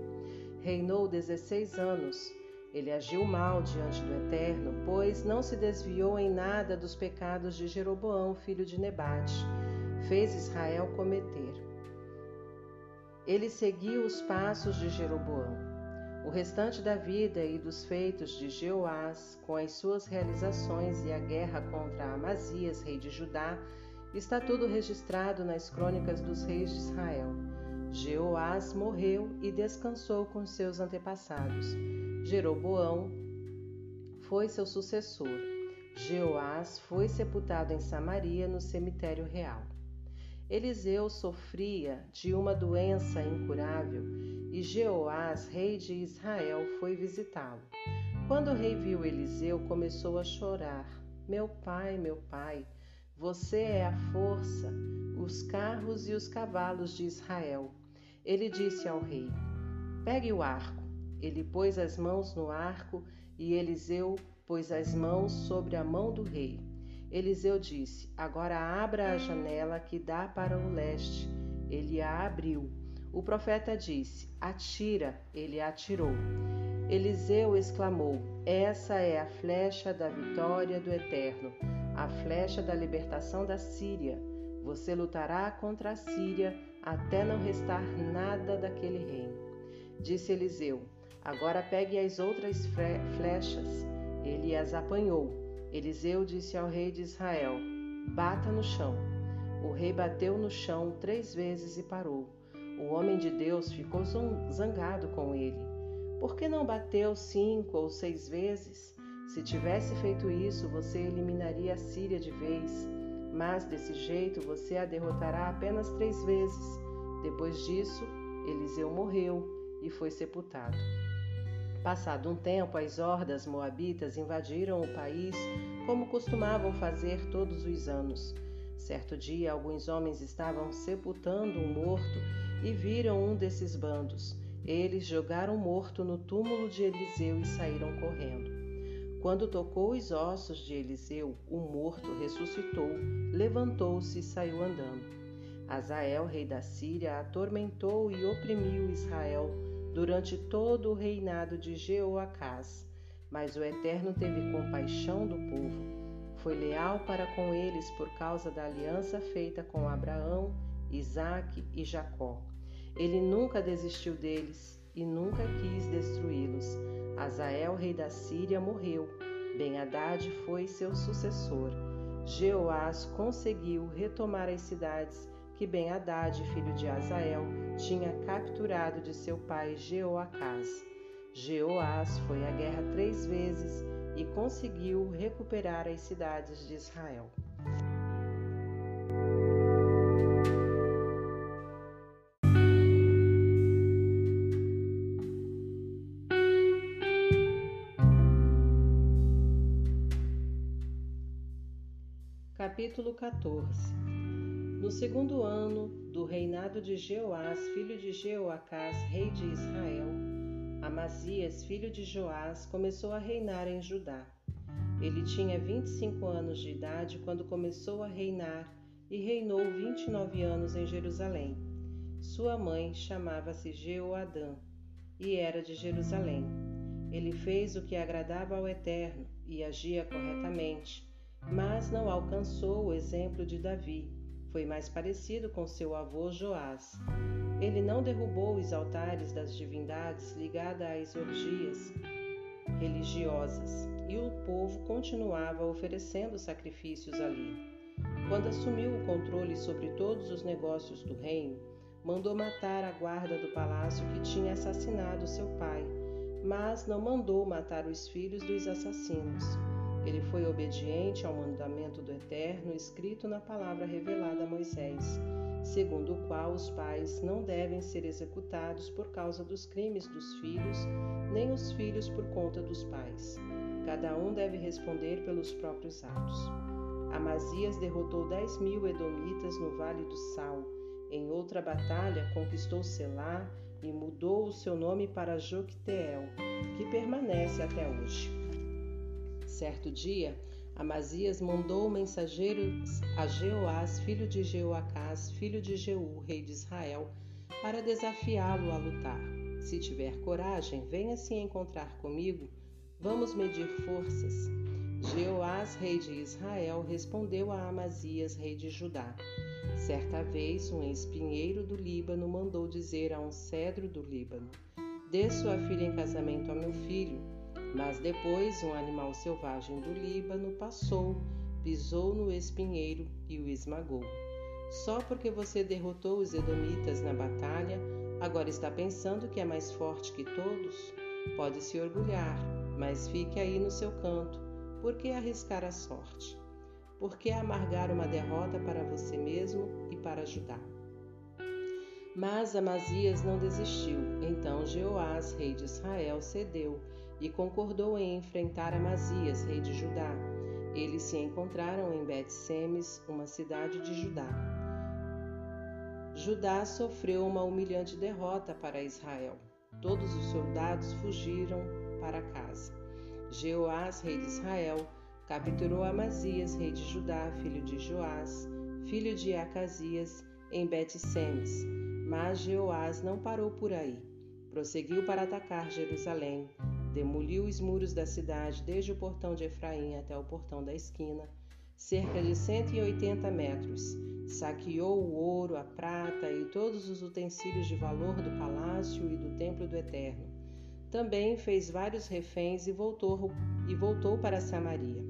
Reinou dezesseis anos. Ele agiu mal diante do Eterno, pois não se desviou em nada dos pecados de Jeroboão, filho de Nebate. Fez Israel cometer. Ele seguiu os passos de Jeroboão. O restante da vida e dos feitos de Jeoás, com as suas realizações e a guerra contra Amazias, rei de Judá, Está tudo registrado nas crônicas dos reis de Israel. Jeoás morreu e descansou com seus antepassados. Jeroboão foi seu sucessor. Jeoás foi sepultado em Samaria no cemitério real. Eliseu sofria de uma doença incurável e Jeoás, rei de Israel, foi visitá-lo. Quando o rei viu Eliseu, começou a chorar: Meu pai, meu pai, você é a força, os carros e os cavalos de Israel. Ele disse ao rei: Pegue o arco. Ele pôs as mãos no arco e Eliseu pôs as mãos sobre a mão do rei. Eliseu disse: Agora abra a janela que dá para o leste. Ele a abriu. O profeta disse: Atira. Ele atirou. Eliseu exclamou: Essa é a flecha da vitória do Eterno a flecha da libertação da Síria. Você lutará contra a Síria até não restar nada daquele reino. Disse Eliseu: Agora pegue as outras flechas. Ele as apanhou. Eliseu disse ao rei de Israel: Bata no chão. O rei bateu no chão três vezes e parou. O homem de Deus ficou zangado com ele. Por que não bateu cinco ou seis vezes? Se tivesse feito isso, você eliminaria a Síria de vez, mas desse jeito você a derrotará apenas três vezes. Depois disso, Eliseu morreu e foi sepultado. Passado um tempo, as hordas moabitas invadiram o país como costumavam fazer todos os anos. Certo dia, alguns homens estavam sepultando um morto e viram um desses bandos. Eles jogaram o morto no túmulo de Eliseu e saíram correndo. Quando tocou os ossos de Eliseu, o morto ressuscitou, levantou-se e saiu andando. Azael, rei da Síria, atormentou e oprimiu Israel durante todo o reinado de Jeoacás. Mas o Eterno teve compaixão do povo. Foi leal para com eles por causa da aliança feita com Abraão, Isaque e Jacó. Ele nunca desistiu deles e nunca quis destruí-los. Azael, rei da Síria, morreu. Ben-Hadad foi seu sucessor. Jeoás conseguiu retomar as cidades que Ben-Hadad, filho de Azael, tinha capturado de seu pai Jeoacás. Jeoás foi à guerra três vezes e conseguiu recuperar as cidades de Israel. Capítulo 14 No segundo ano do reinado de Jeoás, filho de Jeoacás, rei de Israel, Amazias, filho de Joás, começou a reinar em Judá. Ele tinha 25 anos de idade quando começou a reinar e reinou 29 anos em Jerusalém. Sua mãe chamava-se Jeoadã e era de Jerusalém. Ele fez o que agradava ao Eterno e agia corretamente mas não alcançou o exemplo de Davi. Foi mais parecido com seu avô Joás. Ele não derrubou os altares das divindades ligadas às orgias religiosas, e o povo continuava oferecendo sacrifícios ali. Quando assumiu o controle sobre todos os negócios do reino, mandou matar a guarda do palácio que tinha assassinado seu pai, mas não mandou matar os filhos dos assassinos. Ele foi obediente ao mandamento do Eterno escrito na palavra revelada a Moisés, segundo o qual os pais não devem ser executados por causa dos crimes dos filhos, nem os filhos por conta dos pais. Cada um deve responder pelos próprios atos. Amazias derrotou dez mil edomitas no Vale do Sal. Em outra batalha, conquistou Selá e mudou o seu nome para Jocteel, que permanece até hoje. Certo dia, Amazias mandou mensageiros a Jeoás, filho de Jeoacás, filho de Jeú, rei de Israel, para desafiá-lo a lutar. Se tiver coragem, venha se encontrar comigo, vamos medir forças. Jeoás, rei de Israel, respondeu a Amazias, rei de Judá. Certa vez, um espinheiro do Líbano mandou dizer a um cedro do Líbano: Dê sua filha em casamento a meu filho. Mas depois um animal selvagem do Líbano passou, pisou no espinheiro e o esmagou. Só porque você derrotou os edomitas na batalha, agora está pensando que é mais forte que todos? Pode se orgulhar, mas fique aí no seu canto. Por que arriscar a sorte? Por que amargar uma derrota para você mesmo e para ajudar? Mas Amazias não desistiu. Então Jeoás, rei de Israel, cedeu e concordou em enfrentar Amazias, rei de Judá. Eles se encontraram em Bet-Semes, uma cidade de Judá. Judá sofreu uma humilhante derrota para Israel. Todos os soldados fugiram para casa. Jeoás, rei de Israel, capturou Amazias, rei de Judá, filho de Joás, filho de Acasias, em Bet-Semes. Mas Jeoás não parou por aí. Prosseguiu para atacar Jerusalém, Demoliu os muros da cidade, desde o portão de Efraim até o portão da esquina, cerca de 180 metros. Saqueou o ouro, a prata e todos os utensílios de valor do palácio e do templo do Eterno. Também fez vários reféns e voltou, e voltou para Samaria.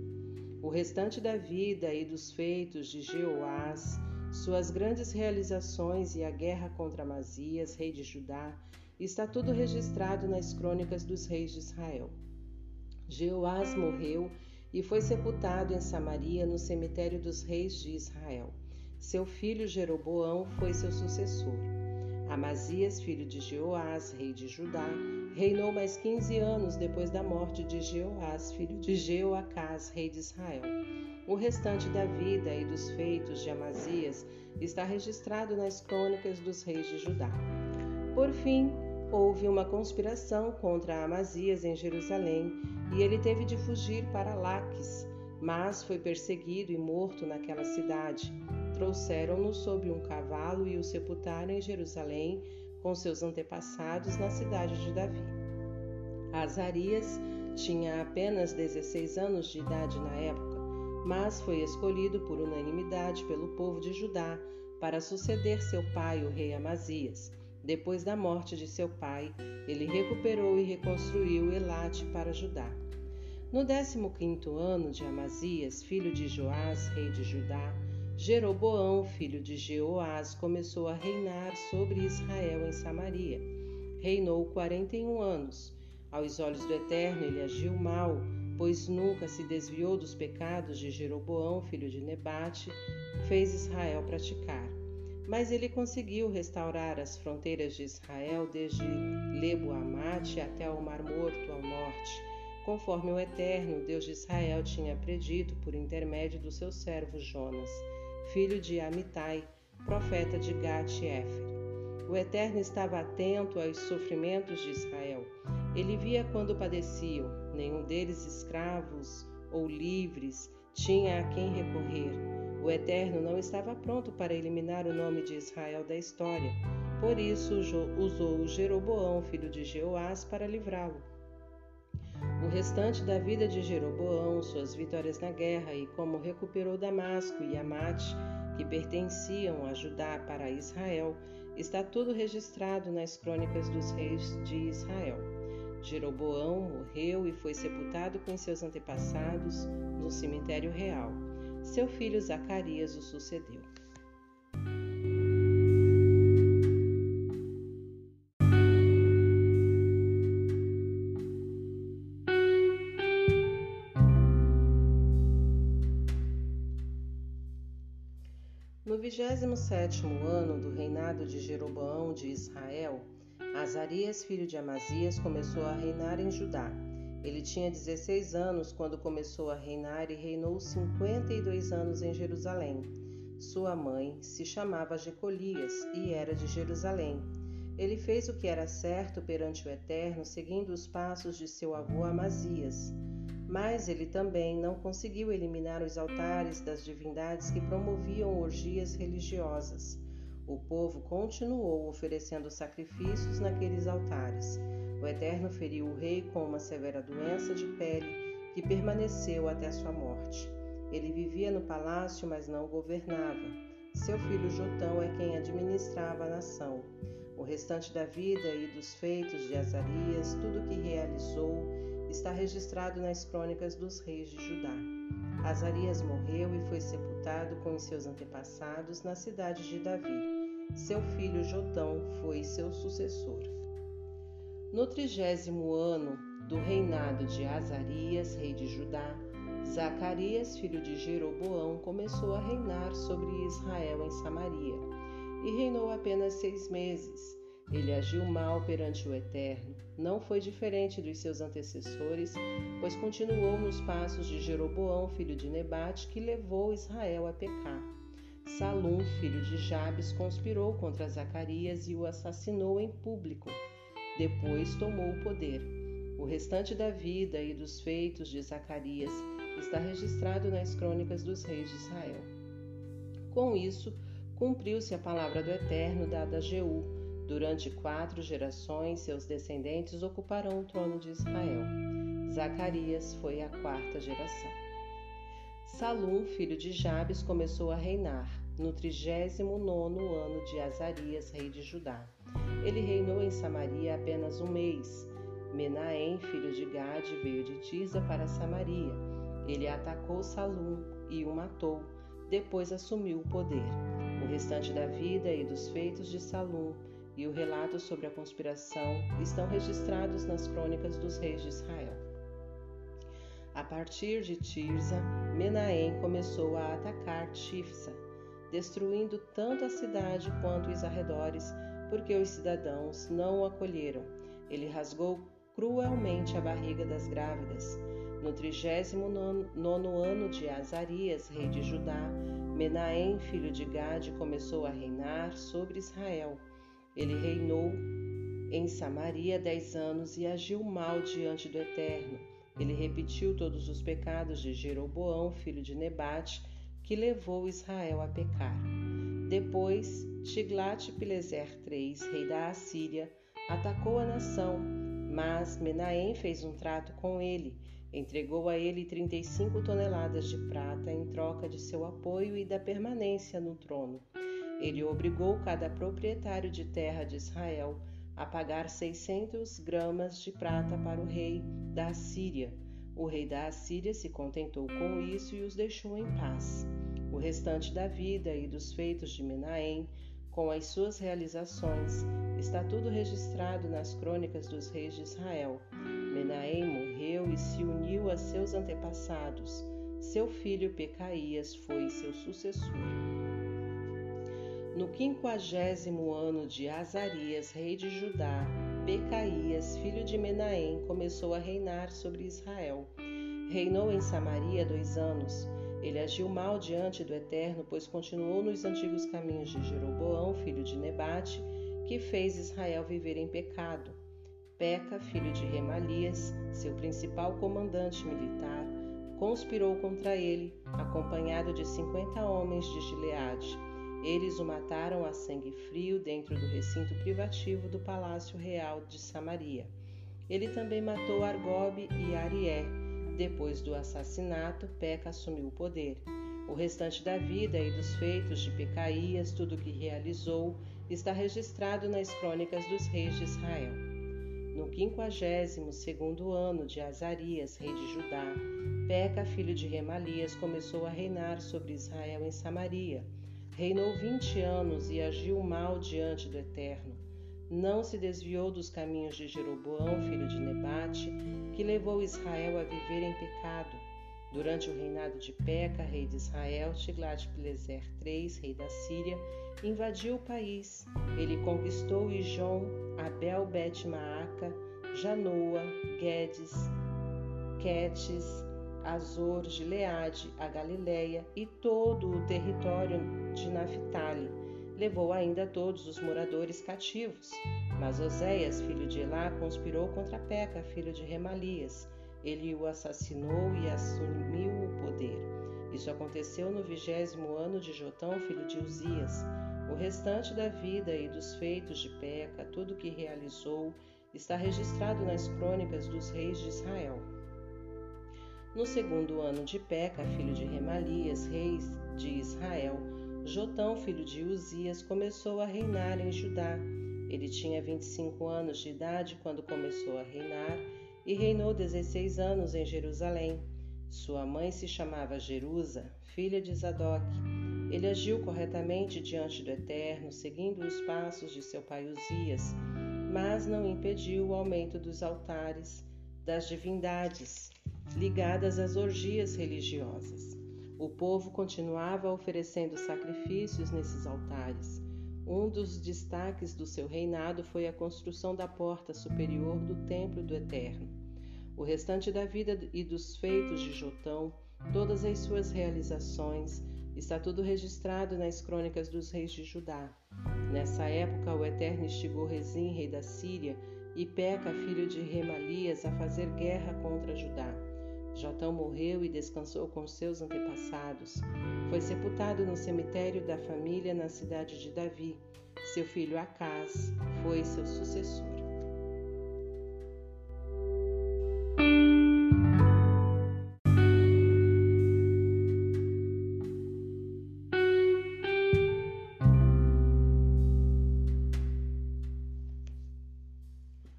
O restante da vida e dos feitos de Jeoás, suas grandes realizações e a guerra contra Amazias, rei de Judá, Está tudo registrado nas crônicas dos reis de Israel. Jeoás morreu e foi sepultado em Samaria no cemitério dos reis de Israel. Seu filho Jeroboão foi seu sucessor. Amazias, filho de Jeoás, rei de Judá, reinou mais quinze anos depois da morte de Jeoás, filho de Jeoacás, rei de Israel. O restante da vida e dos feitos de Amazias está registrado nas crônicas dos reis de Judá. Por fim, houve uma conspiração contra Amazias em Jerusalém e ele teve de fugir para Laques, mas foi perseguido e morto naquela cidade. Trouxeram-no sob um cavalo e o sepultaram em Jerusalém com seus antepassados na cidade de Davi. Azarias tinha apenas 16 anos de idade na época, mas foi escolhido por unanimidade pelo povo de Judá para suceder seu pai, o rei Amazias. Depois da morte de seu pai, ele recuperou e reconstruiu Elate para Judá. No 15 ano de Amazias, filho de Joás, rei de Judá, Jeroboão, filho de Jeoás, começou a reinar sobre Israel em Samaria. Reinou 41 anos. Aos olhos do Eterno, ele agiu mal, pois nunca se desviou dos pecados de Jeroboão, filho de Nebate, fez Israel praticar. Mas ele conseguiu restaurar as fronteiras de Israel desde Lebo-Amate até o Mar Morto ao norte, conforme o Eterno, Deus de Israel, tinha predito por intermédio do seu servo Jonas, filho de Amitai, profeta de Gat-Efer. O Eterno estava atento aos sofrimentos de Israel. Ele via quando padeciam, nenhum deles escravos ou livres tinha a quem recorrer. O Eterno não estava pronto para eliminar o nome de Israel da história, por isso usou Jeroboão, filho de Jeoás, para livrá-lo. O restante da vida de Jeroboão, suas vitórias na guerra e como recuperou Damasco e Amate, que pertenciam a Judá para Israel, está tudo registrado nas crônicas dos reis de Israel. Jeroboão morreu e foi sepultado com seus antepassados no cemitério real. Seu filho Zacarias o sucedeu. No vigésimo sétimo ano do reinado de Jeroboão de Israel, Azarias, filho de Amazias, começou a reinar em Judá. Ele tinha 16 anos quando começou a reinar e reinou 52 anos em Jerusalém. Sua mãe se chamava Jecolias e era de Jerusalém. Ele fez o que era certo perante o Eterno, seguindo os passos de seu avô Amazias. Mas ele também não conseguiu eliminar os altares das divindades que promoviam orgias religiosas. O povo continuou oferecendo sacrifícios naqueles altares. O Eterno feriu o rei com uma severa doença de pele que permaneceu até sua morte. Ele vivia no palácio, mas não governava. Seu filho Jotão é quem administrava a nação. O restante da vida e dos feitos de Azarias, tudo que realizou, está registrado nas crônicas dos reis de Judá. Azarias morreu e foi sepultado com os seus antepassados na cidade de Davi. Seu filho Jotão foi seu sucessor. No trigésimo ano do reinado de Azarias, rei de Judá, Zacarias, filho de Jeroboão, começou a reinar sobre Israel em Samaria, e reinou apenas seis meses. Ele agiu mal perante o Eterno, não foi diferente dos seus antecessores, pois continuou nos passos de Jeroboão, filho de Nebate, que levou Israel a pecar. Salum, filho de Jabes, conspirou contra Zacarias e o assassinou em público. Depois tomou o poder. O restante da vida e dos feitos de Zacarias está registrado nas crônicas dos reis de Israel. Com isso, cumpriu-se a palavra do Eterno dada a Jeú. Durante quatro gerações, seus descendentes ocuparão o trono de Israel. Zacarias foi a quarta geração. Salum, filho de Jabes, começou a reinar no trigésimo nono ano de Azarias, rei de Judá. Ele reinou em Samaria apenas um mês. Menahem, filho de Gade, veio de Tirza para Samaria. Ele atacou Salum e o matou. Depois assumiu o poder. O restante da vida e dos feitos de Salum e o relato sobre a conspiração estão registrados nas crônicas dos reis de Israel. A partir de Tirza, Menahem começou a atacar Tifsa, destruindo tanto a cidade quanto os arredores, porque os cidadãos não o acolheram. Ele rasgou cruelmente a barriga das grávidas. No trigésimo nono ano de Azarias, rei de Judá, Menahem, filho de Gade, começou a reinar sobre Israel. Ele reinou em Samaria dez anos e agiu mal diante do Eterno. Ele repetiu todos os pecados de Jeroboão, filho de Nebate, que levou Israel a pecar. Depois, Tiglat-Pileser III, rei da Assíria, atacou a nação, mas Menahem fez um trato com ele, entregou a ele 35 toneladas de prata em troca de seu apoio e da permanência no trono. Ele obrigou cada proprietário de terra de Israel a pagar 600 gramas de prata para o rei da Assíria. O rei da Assíria se contentou com isso e os deixou em paz. O restante da vida e dos feitos de Menahem, com as suas realizações, está tudo registrado nas crônicas dos reis de Israel. Menahem morreu e se uniu a seus antepassados. Seu filho Pecaías foi seu sucessor. No quinquagésimo ano de Azarias, rei de Judá, Pecaías, filho de Menahem, começou a reinar sobre Israel. Reinou em Samaria dois anos. Ele agiu mal diante do Eterno, pois continuou nos antigos caminhos de Jeroboão, filho de Nebate, que fez Israel viver em pecado. Peca, filho de Remalias, seu principal comandante militar, conspirou contra ele, acompanhado de cinquenta homens de Gileade eles o mataram a sangue frio dentro do recinto privativo do Palácio Real de Samaria. Ele também matou Argobe e Arié. Depois do assassinato, Peca assumiu o poder. O restante da vida e dos feitos de Pecaías, tudo o que realizou, está registrado nas crônicas dos reis de Israel. No quinquagésimo segundo ano de Azarias, rei de Judá, Peca, filho de Remalias, começou a reinar sobre Israel em Samaria Reinou vinte anos e agiu mal diante do Eterno. Não se desviou dos caminhos de Jeroboão, filho de Nebate, que levou Israel a viver em pecado. Durante o reinado de Peca, rei de Israel, Tiglat-Pileser III, rei da Síria, invadiu o país. Ele conquistou Ijon, Abel Bet-Maaca, Janoa, Guedes, Quetes, Azor, Gileade, a Galileia e todo o território de Naphtali. Levou ainda todos os moradores cativos. Mas Oséias, filho de Elá, conspirou contra Peca, filho de Remalias. Ele o assassinou e assumiu o poder. Isso aconteceu no vigésimo ano de Jotão, filho de Uzias. O restante da vida e dos feitos de Peca, tudo que realizou, está registrado nas crônicas dos reis de Israel. No segundo ano de Peca, filho de Remalias, rei de Israel, Jotão, filho de Uzias, começou a reinar em Judá. Ele tinha 25 anos de idade quando começou a reinar e reinou 16 anos em Jerusalém. Sua mãe se chamava Jerusa, filha de Zadok. Ele agiu corretamente diante do Eterno, seguindo os passos de seu pai Uzias, mas não impediu o aumento dos altares das divindades ligadas às orgias religiosas. O povo continuava oferecendo sacrifícios nesses altares. Um dos destaques do seu reinado foi a construção da porta superior do Templo do Eterno. O restante da vida e dos feitos de Jotão, todas as suas realizações, está tudo registrado nas crônicas dos reis de Judá. Nessa época, o Eterno instigou Rezim, rei da Síria, e Peca, filho de Remalias, a fazer guerra contra Judá. Jotão morreu e descansou com seus antepassados. Foi sepultado no cemitério da família na cidade de Davi. Seu filho Acás foi seu sucessor.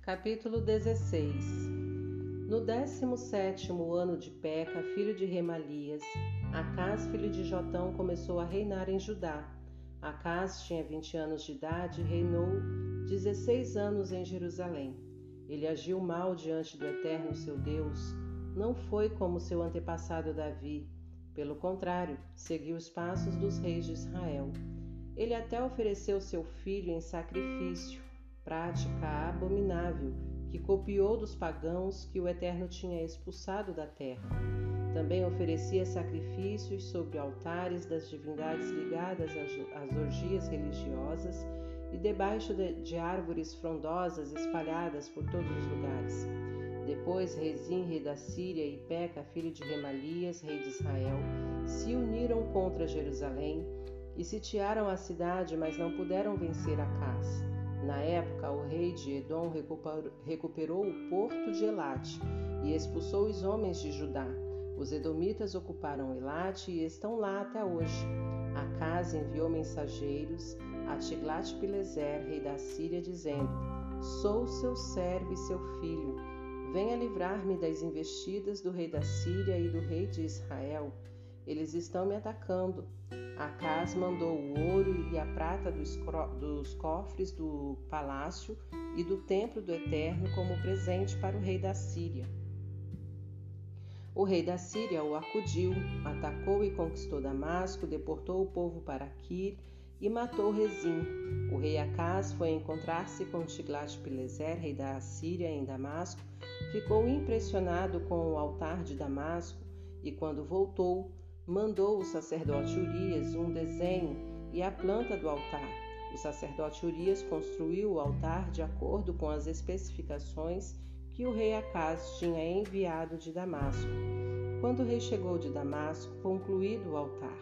Capítulo 16 no décimo sétimo ano de Peca, filho de Remalias, Acás, filho de Jotão, começou a reinar em Judá. Acás tinha vinte anos de idade e reinou dezesseis anos em Jerusalém. Ele agiu mal diante do Eterno seu Deus. Não foi como seu antepassado Davi. Pelo contrário, seguiu os passos dos reis de Israel. Ele até ofereceu seu filho em sacrifício, prática abominável que copiou dos pagãos que o Eterno tinha expulsado da terra. Também oferecia sacrifícios sobre altares das divindades ligadas às orgias religiosas e debaixo de, árvores frondosas espalhadas por todos os lugares. Depois, Rezim, rei da Síria, e Peca, filho de Remalias, rei de Israel, se uniram contra Jerusalém e sitiaram a cidade, mas não puderam vencer Acás. Na época, o rei de Edom recuperou o porto de Elate e expulsou os homens de Judá. Os edomitas ocuparam Elate e estão lá até hoje. Acas enviou mensageiros a Tiglat-Pileser, rei da Síria, dizendo: Sou seu servo e seu filho. Venha livrar-me das investidas do rei da Síria e do rei de Israel. Eles estão me atacando. Acas mandou o ouro e a prata dos, dos cofres do palácio e do templo do Eterno como presente para o rei da Síria. O rei da Síria o acudiu, atacou e conquistou Damasco, deportou o povo para Kir e matou Rezim. O rei Acas foi encontrar-se com Tiglat-Pileser, rei da Síria, em Damasco, ficou impressionado com o altar de Damasco e, quando voltou, mandou o sacerdote Urias um desenho e a planta do altar. O sacerdote Urias construiu o altar de acordo com as especificações que o rei Acas tinha enviado de Damasco. Quando o rei chegou de Damasco, concluído o altar,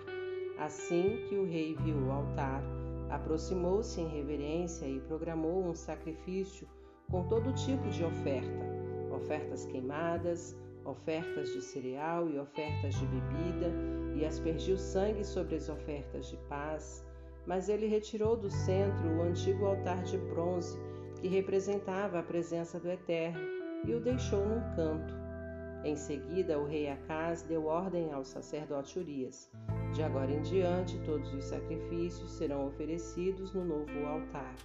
assim que o rei viu o altar, aproximou-se em reverência e programou um sacrifício com todo tipo de oferta: ofertas queimadas, ofertas de cereal e ofertas de bebida, e aspergiu sangue sobre as ofertas de paz. Mas ele retirou do centro o antigo altar de bronze, que representava a presença do Eterno, e o deixou num canto. Em seguida, o rei Acas deu ordem ao sacerdote Urias: De agora em diante, todos os sacrifícios serão oferecidos no novo altar.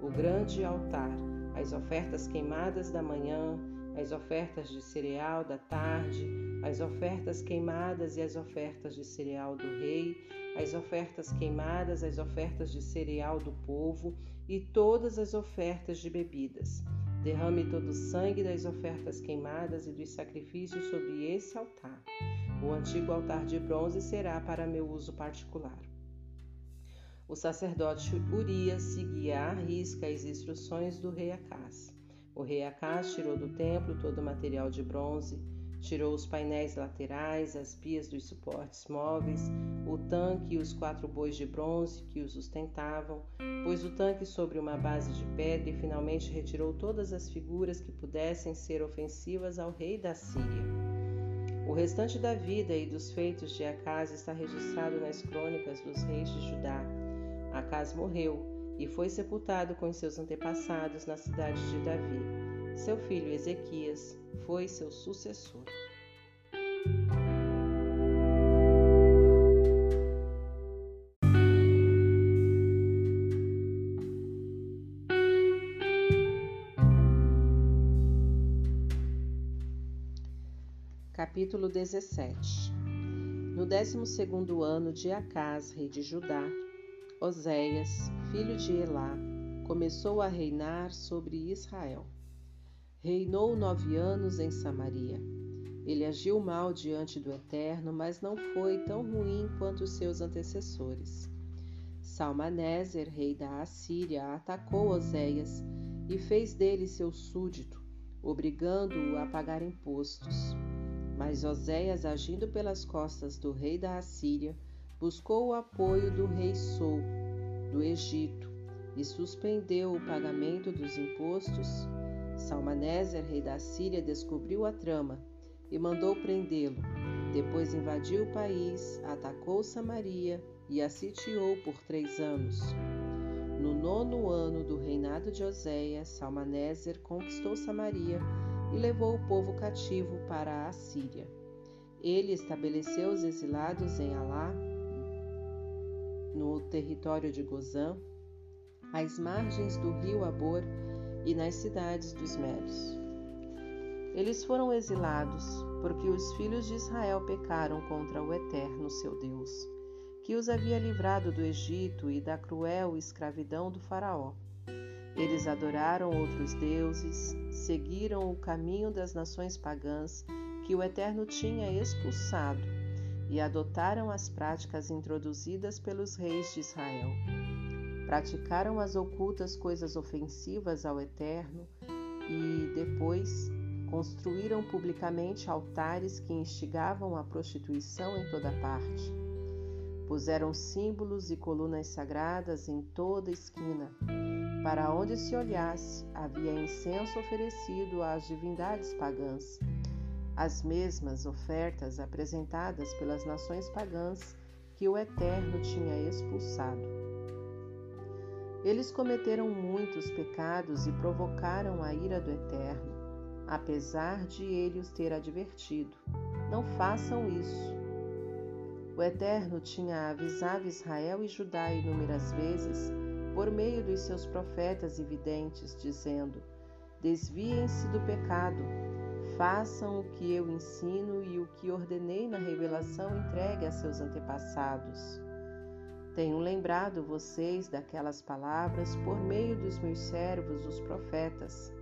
O grande altar, as ofertas queimadas da manhã, as ofertas de cereal da tarde, as ofertas queimadas e as ofertas de cereal do rei, as ofertas queimadas, as ofertas de cereal do povo e todas as ofertas de bebidas. Derrame todo o sangue das ofertas queimadas e dos sacrifícios sobre esse altar. O antigo altar de bronze será para meu uso particular. O sacerdote Urias seguia à risca as instruções do rei Acás. O rei Acás tirou do templo todo o material de bronze, tirou os painéis laterais, as pias dos suportes móveis, o tanque e os quatro bois de bronze que os sustentavam, pôs o tanque sobre uma base de pedra e finalmente retirou todas as figuras que pudessem ser ofensivas ao rei da Síria. O restante da vida e dos feitos de Acás está registrado nas crônicas dos reis de Judá. Acás morreu e foi sepultado com seus antepassados na cidade de Davi. Seu filho Ezequias foi seu sucessor. Capítulo 17 No décimo segundo ano de Acás, rei de Judá, Oséias, filho de Elá, começou a reinar sobre Israel. Reinou nove anos em Samaria. Ele agiu mal diante do Eterno, mas não foi tão ruim quanto os seus antecessores. Salmaneser, rei da Assíria, atacou Oséias e fez dele seu súdito, obrigando-o a pagar impostos. Mas Oséias, agindo pelas costas do rei da Assíria, buscou o apoio do rei Sou, do Egito, e suspendeu o pagamento dos impostos. Salmaneser, rei da Síria, descobriu a trama e mandou prendê-lo. Depois invadiu o país, atacou Samaria e a sitiou por três anos. No nono ano do reinado de Oséias, Salmaneser conquistou Samaria e levou o povo cativo para a Síria. Ele estabeleceu os exilados em Alá, no território de Gozã, às margens do rio Abor e nas cidades dos Medos. Eles foram exilados porque os filhos de Israel pecaram contra o Eterno, seu Deus, que os havia livrado do Egito e da cruel escravidão do Faraó. Eles adoraram outros deuses, seguiram o caminho das nações pagãs que o Eterno tinha expulsado e adotaram as práticas introduzidas pelos reis de Israel. Praticaram as ocultas coisas ofensivas ao Eterno e, depois, construíram publicamente altares que instigavam a prostituição em toda parte. Puseram símbolos e colunas sagradas em toda esquina. Para onde se olhasse, havia incenso oferecido às divindades pagãs as mesmas ofertas apresentadas pelas nações pagãs que o Eterno tinha expulsado. Eles cometeram muitos pecados e provocaram a ira do Eterno, apesar de ele os ter advertido: Não façam isso. O Eterno tinha avisado Israel e Judá inúmeras vezes por meio dos seus profetas e videntes, dizendo: Desviem-se do pecado, façam o que eu ensino e o que ordenei na revelação entregue a seus antepassados. Tenho lembrado vocês daquelas palavras por meio dos meus servos, os profetas.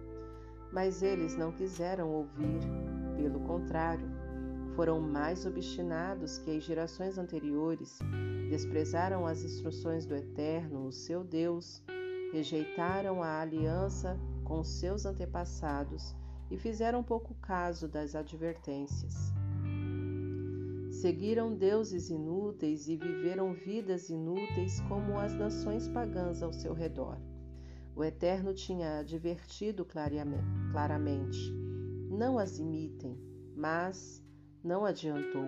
Mas eles não quiseram ouvir, pelo contrário, foram mais obstinados que as gerações anteriores, desprezaram as instruções do Eterno, o seu Deus, rejeitaram a aliança com seus antepassados e fizeram pouco caso das advertências. Seguiram deuses inúteis e viveram vidas inúteis como as nações pagãs ao seu redor. O Eterno tinha advertido claramente: não as imitem, mas não adiantou.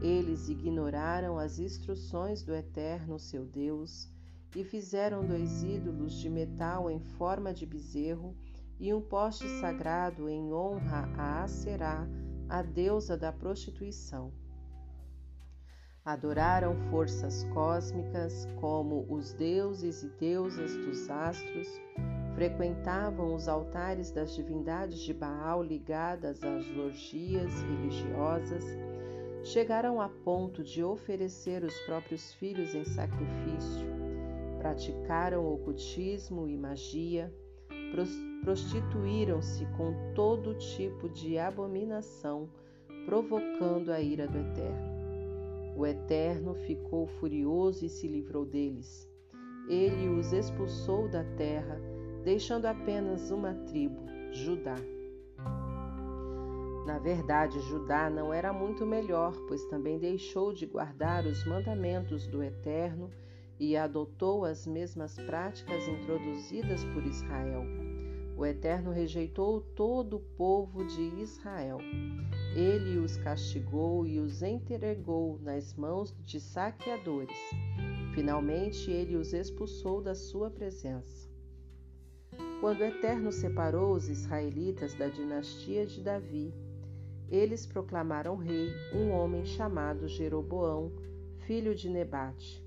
Eles ignoraram as instruções do Eterno, seu Deus, e fizeram dois ídolos de metal em forma de bezerro e um poste sagrado em honra a Aserá, a deusa da prostituição. Adoraram forças cósmicas como os deuses e deusas dos astros, frequentavam os altares das divindades de Baal ligadas às orgias religiosas, chegaram a ponto de oferecer os próprios filhos em sacrifício, praticaram ocultismo e magia, prostituíram-se com todo tipo de abominação, provocando a ira do Eterno. O Eterno ficou furioso e se livrou deles. Ele os expulsou da terra, deixando apenas uma tribo, Judá. Na verdade, Judá não era muito melhor, pois também deixou de guardar os mandamentos do Eterno e adotou as mesmas práticas introduzidas por Israel. O Eterno rejeitou todo o povo de Israel. Ele os castigou e os entregou nas mãos de saqueadores. Finalmente, ele os expulsou da sua presença. Quando o Eterno separou os israelitas da dinastia de Davi, eles proclamaram rei um homem chamado Jeroboão, filho de Nebate.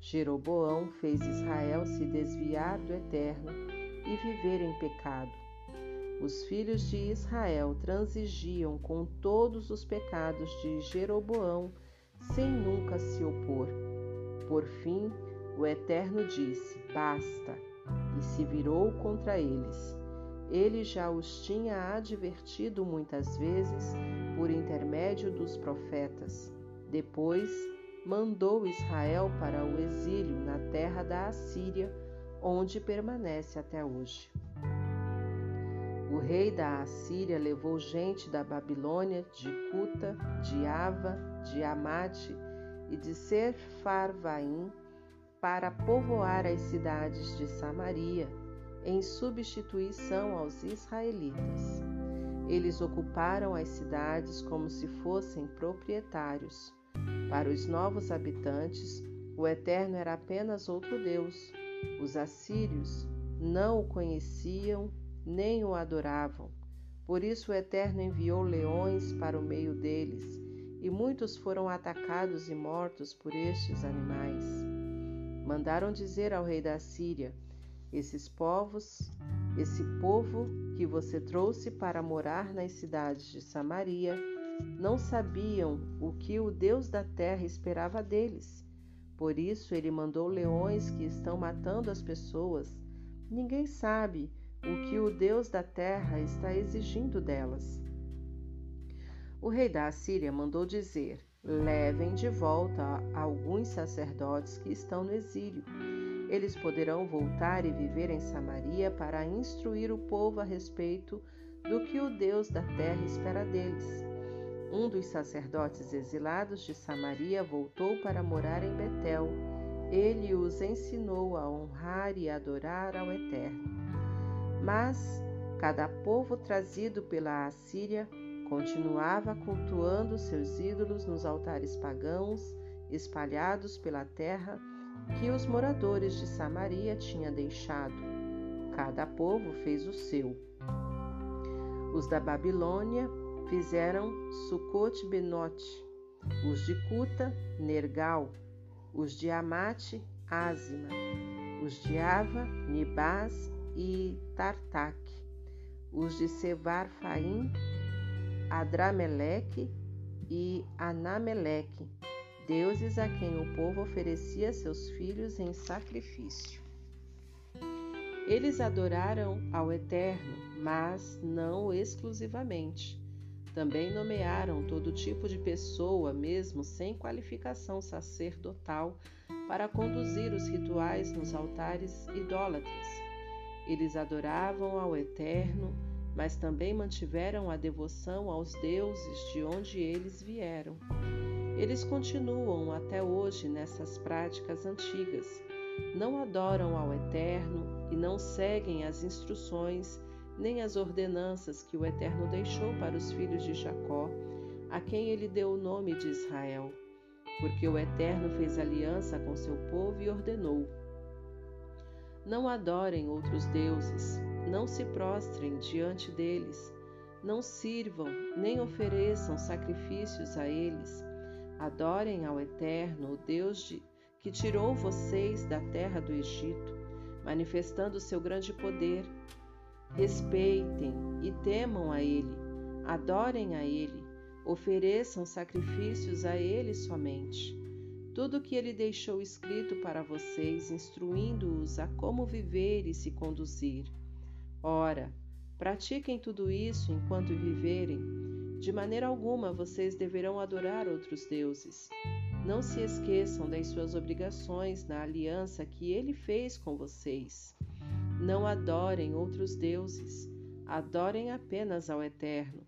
Jeroboão fez Israel se desviar do Eterno e viver em pecado. Os filhos de Israel transigiam com todos os pecados de Jeroboão sem nunca se opor. Por fim, o Eterno disse: Basta, e se virou contra eles. Ele já os tinha advertido muitas vezes por intermédio dos profetas. Depois, mandou Israel para o exílio na terra da Assíria onde permanece até hoje. O rei da Assíria levou gente da Babilônia, de Cuta, de Ava, de Amate e de Serfarvaim para povoar as cidades de Samaria, em substituição aos israelitas. Eles ocuparam as cidades como se fossem proprietários. Para os novos habitantes, o Eterno era apenas outro Deus, os assírios não o conheciam nem o adoravam. Por isso o Eterno enviou leões para o meio deles, e muitos foram atacados e mortos por estes animais. Mandaram dizer ao rei da Síria: Esses povos, esse povo que você trouxe para morar nas cidades de Samaria, não sabiam o que o Deus da terra esperava deles por isso ele mandou leões que estão matando as pessoas. Ninguém sabe o que o Deus da terra está exigindo delas. O rei da Assíria mandou dizer: levem de volta alguns sacerdotes que estão no exílio. Eles poderão voltar e viver em Samaria para instruir o povo a respeito do que o Deus da terra espera deles. Um dos sacerdotes exilados de Samaria voltou para morar em Betel. Ele os ensinou a honrar e adorar ao Eterno. Mas cada povo trazido pela Assíria continuava cultuando seus ídolos nos altares pagãos espalhados pela terra que os moradores de Samaria tinham deixado. Cada povo fez o seu. Os da Babilônia fizeram Sucot Benote, os de Cuta, Nergal, os de Amate, Azima, os de Ava, Nibás e Tartak, os de Sevar Faim, Adrameleque e Anameleque, deuses a quem o povo oferecia seus filhos em sacrifício. Eles adoraram ao Eterno, mas não exclusivamente. Também nomearam todo tipo de pessoa, mesmo sem qualificação sacerdotal, para conduzir os rituais nos altares idólatras. Eles adoravam ao Eterno, mas também mantiveram a devoção aos deuses de onde eles vieram. Eles continuam até hoje nessas práticas antigas. Não adoram ao Eterno e não seguem as instruções nem as ordenanças que o Eterno deixou para os filhos de Jacó, a quem ele deu o nome de Israel, porque o Eterno fez aliança com seu povo e ordenou: Não adorem outros deuses, não se prostrem diante deles, não sirvam nem ofereçam sacrifícios a eles. Adorem ao Eterno, o Deus de, que tirou vocês da terra do Egito, manifestando seu grande poder Respeitem e temam a Ele, adorem a Ele, ofereçam sacrifícios a Ele somente. Tudo o que Ele deixou escrito para vocês, instruindo-os a como viver e se conduzir. Ora, pratiquem tudo isso enquanto viverem. De maneira alguma vocês deverão adorar outros deuses. Não se esqueçam das suas obrigações na aliança que Ele fez com vocês. Não adorem outros deuses, adorem apenas ao Eterno.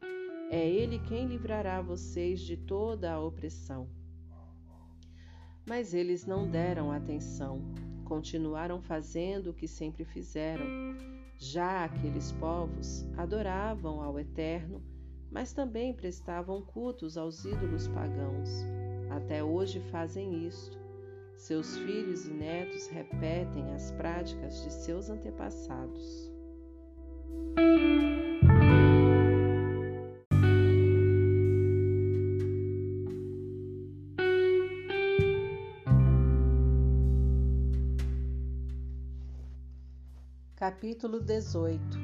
É Ele quem livrará vocês de toda a opressão. Mas eles não deram atenção, continuaram fazendo o que sempre fizeram. Já aqueles povos adoravam ao Eterno, mas também prestavam cultos aos ídolos pagãos. Até hoje fazem isto. Seus filhos e netos repetem as práticas de seus antepassados. Capítulo 18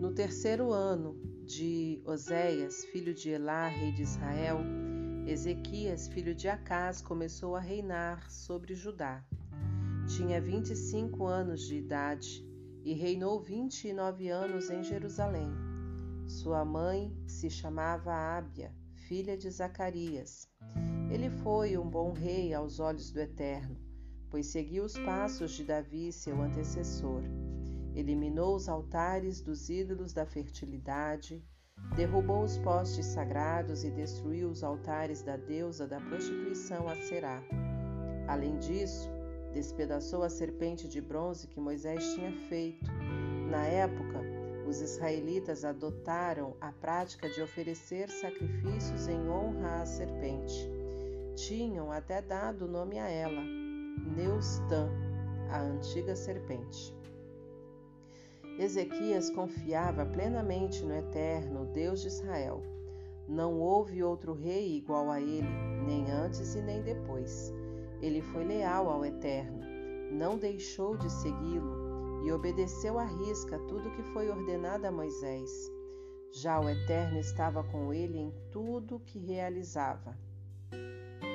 No terceiro ano de Oséias, filho de Elá, rei de Israel, Ezequias, filho de Acás, começou a reinar sobre Judá. Tinha 25 anos de idade e reinou 29 anos em Jerusalém. Sua mãe se chamava Ábia, filha de Zacarias. Ele foi um bom rei aos olhos do Eterno, pois seguiu os passos de Davi, seu antecessor. Eliminou os altares dos ídolos da fertilidade, Derrubou os postes sagrados e destruiu os altares da deusa da prostituição a Será. Além disso, despedaçou a serpente de bronze que Moisés tinha feito. Na época, os israelitas adotaram a prática de oferecer sacrifícios em honra à serpente. Tinham até dado nome a ela, Neustã, a antiga serpente. Ezequias confiava plenamente no Eterno, Deus de Israel. Não houve outro rei igual a ele, nem antes e nem depois. Ele foi leal ao Eterno, não deixou de segui-lo e obedeceu à risca tudo que foi ordenado a Moisés. Já o Eterno estava com ele em tudo que realizava.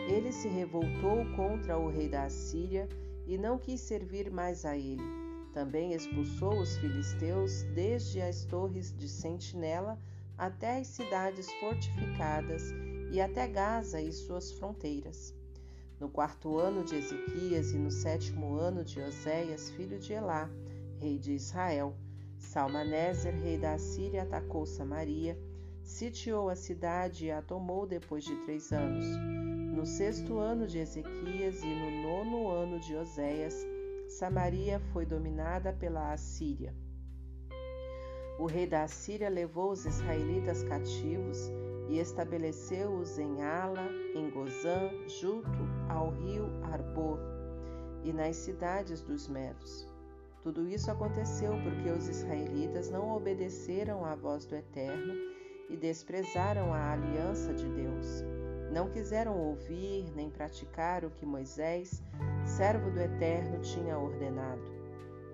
Ele se revoltou contra o rei da Assíria e não quis servir mais a ele. Também expulsou os filisteus desde as torres de sentinela até as cidades fortificadas e até Gaza e suas fronteiras. No quarto ano de Ezequias e no sétimo ano de Oséias, filho de Elá, rei de Israel, Salmaneser, rei da Assíria, atacou Samaria, sitiou a cidade e a tomou depois de três anos. No sexto ano de Ezequias e no nono ano de Oséias, Samaria foi dominada pela Assíria. O rei da Assíria levou os israelitas cativos e estabeleceu-os em Ala, em Gozã, junto ao rio Arbor, e nas cidades dos Medos. Tudo isso aconteceu porque os israelitas não obedeceram à voz do Eterno e desprezaram a aliança de Deus. Não quiseram ouvir nem praticar o que Moisés, servo do Eterno, tinha ordenado.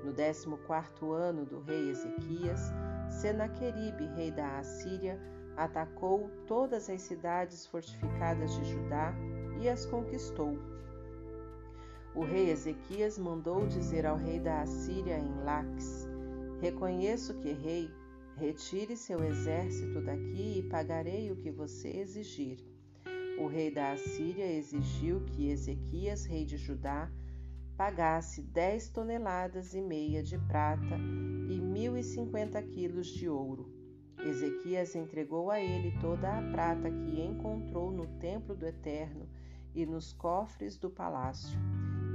No décimo quarto ano do rei Ezequias, Senaqueribe, rei da Assíria, atacou todas as cidades fortificadas de Judá e as conquistou. O rei Ezequias mandou dizer ao rei da Assíria em Laques: Reconheço que errei, retire seu exército daqui e pagarei o que você exigir. O rei da Assíria exigiu que Ezequias, rei de Judá, pagasse dez toneladas e meia de prata e mil e cinquenta quilos de ouro. Ezequias entregou a ele toda a prata que encontrou no templo do Eterno e nos cofres do palácio.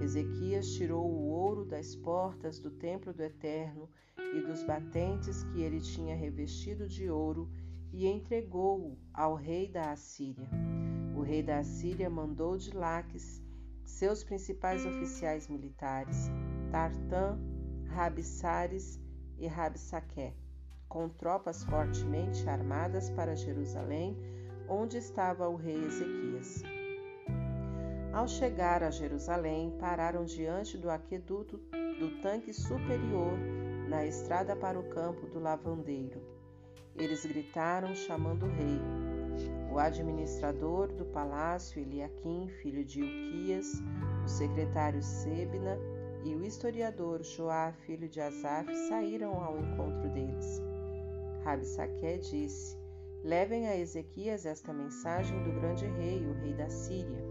Ezequias tirou o ouro das portas do templo do Eterno e dos batentes que ele tinha revestido de ouro e entregou-o ao rei da Assíria. O rei da Assíria mandou de Laques seus principais oficiais militares, Tartã, Rabissares e Rabsaqué, com tropas fortemente armadas para Jerusalém, onde estava o rei Ezequias. Ao chegar a Jerusalém, pararam diante do aqueduto do tanque superior na estrada para o campo do lavandeiro. Eles gritaram, chamando o rei. O administrador do palácio, Eliaquim, filho de Uquias, o secretário Sebna e o historiador Joá, filho de Asaf, saíram ao encontro deles. Rabsaque disse: Levem a Ezequias esta mensagem do grande rei, o rei da Síria.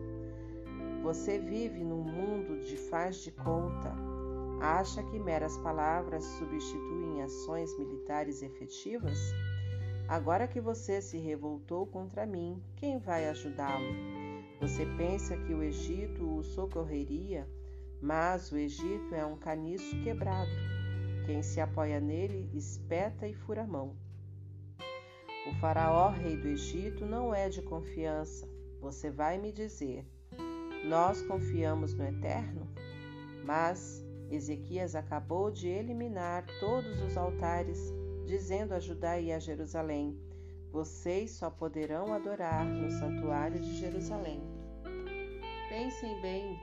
Você vive num mundo de faz de conta. Acha que meras palavras substituem ações militares efetivas? Agora que você se revoltou contra mim, quem vai ajudá-lo? Você pensa que o Egito o socorreria, mas o Egito é um caniço quebrado. Quem se apoia nele espeta e fura a mão. O Faraó, rei do Egito, não é de confiança. Você vai me dizer: nós confiamos no Eterno? Mas Ezequias acabou de eliminar todos os altares, dizendo a Judá e a Jerusalém: Vocês só poderão adorar no santuário de Jerusalém. Pensem bem,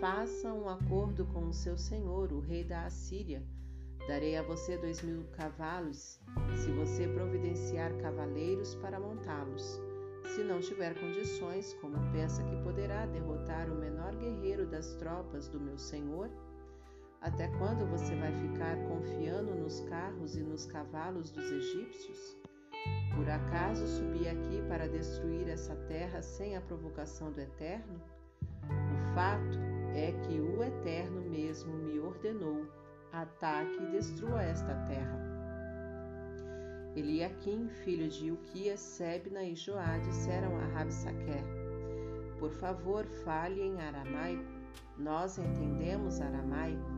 façam um acordo com o seu senhor, o rei da Assíria. Darei a você dois mil cavalos, se você providenciar cavaleiros para montá-los. Se não tiver condições, como pensa que poderá derrotar o menor guerreiro das tropas do meu senhor? Até quando você vai ficar confiando nos carros e nos cavalos dos egípcios? Por acaso subi aqui para destruir essa terra sem a provocação do Eterno? O fato é que o Eterno mesmo me ordenou: ataque e destrua esta terra. Eliaquim, filho de Uquias, Sebna e Joá disseram a Rabsaquer: Por favor, fale em aramaico. Nós entendemos aramaico.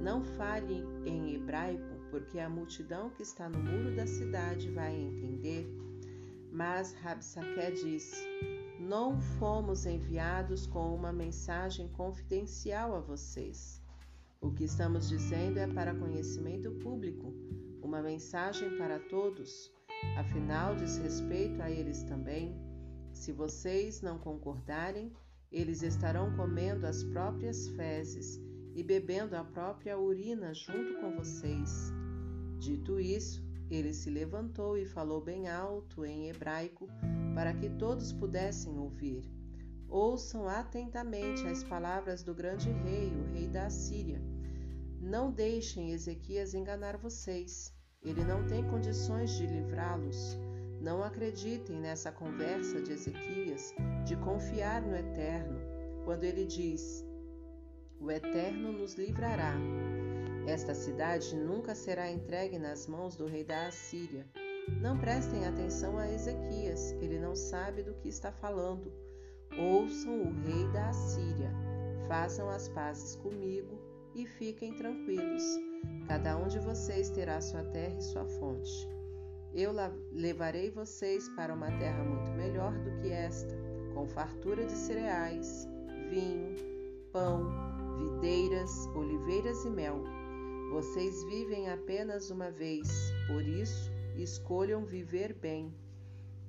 Não fale em hebraico, porque a multidão que está no muro da cidade vai entender. Mas Rabsaqué disse: Não fomos enviados com uma mensagem confidencial a vocês. O que estamos dizendo é para conhecimento público uma mensagem para todos, afinal diz respeito a eles também. Se vocês não concordarem, eles estarão comendo as próprias fezes e bebendo a própria urina junto com vocês. Dito isso, ele se levantou e falou bem alto em hebraico para que todos pudessem ouvir. Ouçam atentamente as palavras do grande rei, o rei da Assíria. Não deixem Ezequias enganar vocês. Ele não tem condições de livrá-los. Não acreditem nessa conversa de Ezequias de confiar no Eterno, quando ele diz: O Eterno nos livrará. Esta cidade nunca será entregue nas mãos do rei da Assíria. Não prestem atenção a Ezequias, ele não sabe do que está falando. Ouçam o rei da Assíria, façam as pazes comigo e fiquem tranquilos. Cada um de vocês terá sua terra e sua fonte. Eu levarei vocês para uma terra muito melhor do que esta, com fartura de cereais, vinho, pão, videiras, oliveiras e mel. Vocês vivem apenas uma vez, por isso escolham viver bem.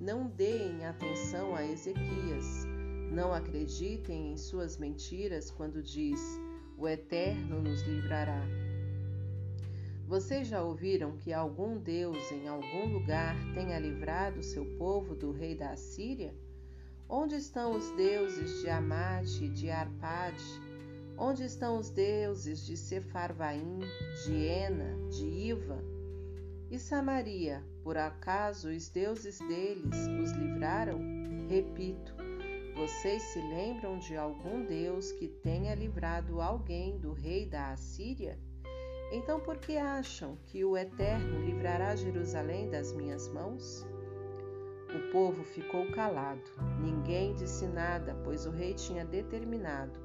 Não deem atenção a Ezequias. Não acreditem em suas mentiras quando diz: O Eterno nos livrará. Vocês já ouviram que algum Deus em algum lugar tenha livrado seu povo do rei da Assíria? Onde estão os deuses de Amate e de Arpade? Onde estão os deuses de Sefarvaim, de Ena, de Iva? E Samaria, por acaso os deuses deles os livraram? Repito, vocês se lembram de algum Deus que tenha livrado alguém do rei da Assíria? Então, por que acham que o Eterno livrará Jerusalém das minhas mãos? O povo ficou calado. Ninguém disse nada, pois o rei tinha determinado: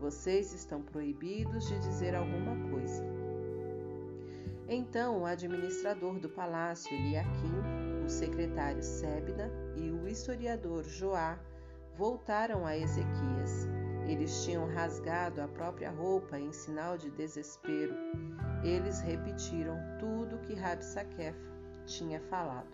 vocês estão proibidos de dizer alguma coisa. Então o administrador do palácio Eliakim, o secretário Sebna e o historiador Joá voltaram a Ezequias. Eles tinham rasgado a própria roupa em sinal de desespero eles repetiram tudo que Rabsaquef tinha falado.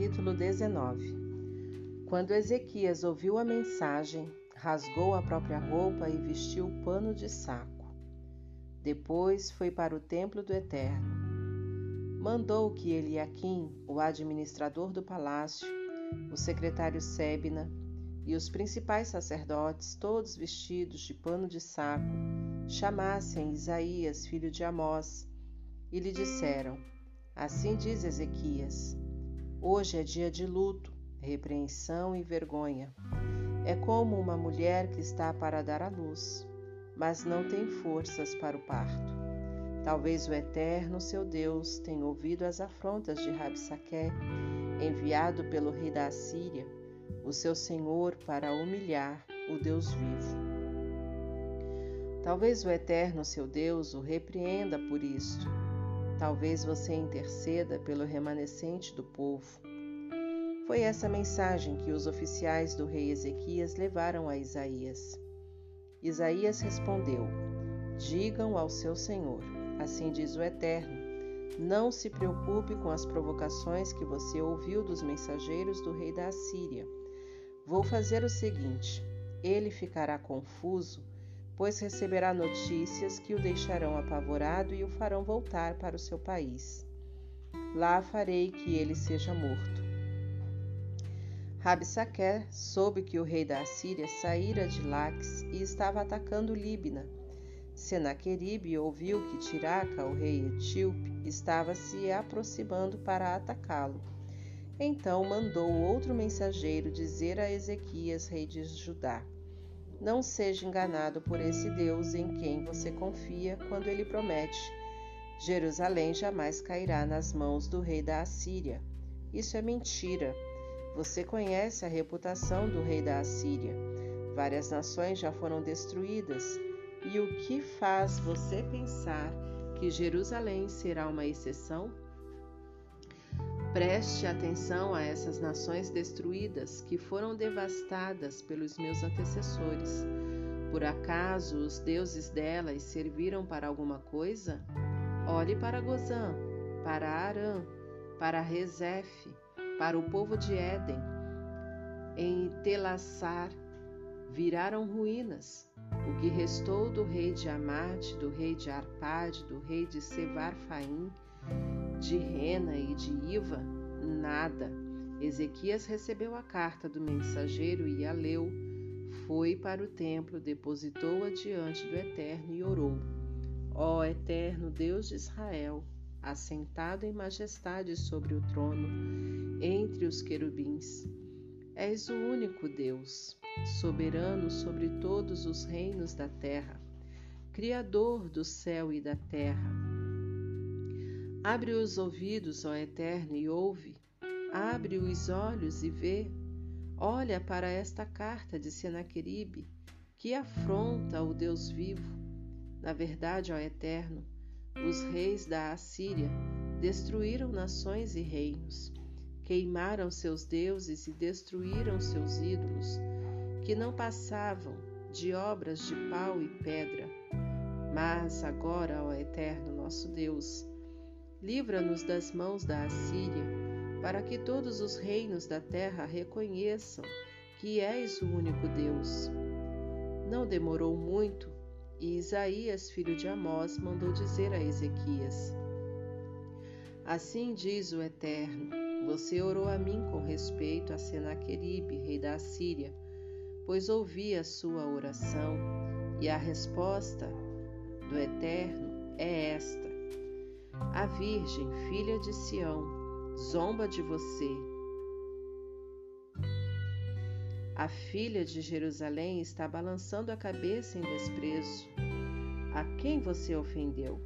Capítulo 19 Quando Ezequias ouviu a mensagem, rasgou a própria roupa e vestiu o pano de saco. Depois foi para o templo do Eterno. Mandou que Eliaquim, o administrador do palácio, o secretário Sebna e os principais sacerdotes, todos vestidos de pano de saco, chamassem Isaías, filho de Amós, e lhe disseram: Assim diz Ezequias: Hoje é dia de luto, repreensão e vergonha. É como uma mulher que está para dar à luz mas não tem forças para o parto. Talvez o Eterno, seu Deus, tenha ouvido as afrontas de Rabsaque, enviado pelo rei da Assíria, o seu senhor, para humilhar o Deus vivo. Talvez o Eterno, seu Deus, o repreenda por isto. Talvez você interceda pelo remanescente do povo. Foi essa mensagem que os oficiais do rei Ezequias levaram a Isaías. Isaías respondeu: Digam ao seu senhor, assim diz o Eterno, não se preocupe com as provocações que você ouviu dos mensageiros do rei da Assíria. Vou fazer o seguinte: ele ficará confuso, pois receberá notícias que o deixarão apavorado e o farão voltar para o seu país. Lá farei que ele seja morto. Rabsaquer soube que o rei da Assíria saíra de Laques e estava atacando Líbina. Senaqueribe ouviu que Tiraca, o rei etíope, estava se aproximando para atacá-lo. Então mandou outro mensageiro dizer a Ezequias, rei de Judá: Não seja enganado por esse Deus em quem você confia quando ele promete: Jerusalém jamais cairá nas mãos do rei da Assíria. Isso é mentira. Você conhece a reputação do rei da Assíria. Várias nações já foram destruídas. E o que faz você pensar que Jerusalém será uma exceção? Preste atenção a essas nações destruídas que foram devastadas pelos meus antecessores. Por acaso os deuses delas serviram para alguma coisa? Olhe para Gozã, para Arã, para Rezefe, para o povo de Éden. Em Telassar viraram ruínas. O que restou do rei de Amate, do rei de Arpade, do rei de Sevarfaim, de Rena e de Iva, nada. Ezequias recebeu a carta do mensageiro e a leu. Foi para o templo, depositou-a diante do Eterno e orou. Ó Eterno Deus de Israel, assentado em majestade sobre o trono, entre os querubins. És o único Deus, soberano sobre todos os reinos da terra, Criador do céu e da terra. Abre os ouvidos, ó Eterno, e ouve. Abre os olhos e vê. Olha para esta carta de Senaqueribe, que afronta o Deus vivo. Na verdade, ó Eterno, os reis da Assíria destruíram nações e reinos, queimaram seus deuses e destruíram seus ídolos, que não passavam de obras de pau e pedra. Mas agora, ó Eterno nosso Deus, livra-nos das mãos da Assíria, para que todos os reinos da terra reconheçam que és o único Deus. Não demorou muito e Isaías, filho de Amós, mandou dizer a Ezequias: Assim diz o Eterno: Você orou a mim com respeito a Senaqueribe, rei da Assíria, pois ouvi a sua oração, e a resposta do Eterno é esta: A Virgem, filha de Sião, zomba de você. A filha de Jerusalém está balançando a cabeça em desprezo. A quem você ofendeu?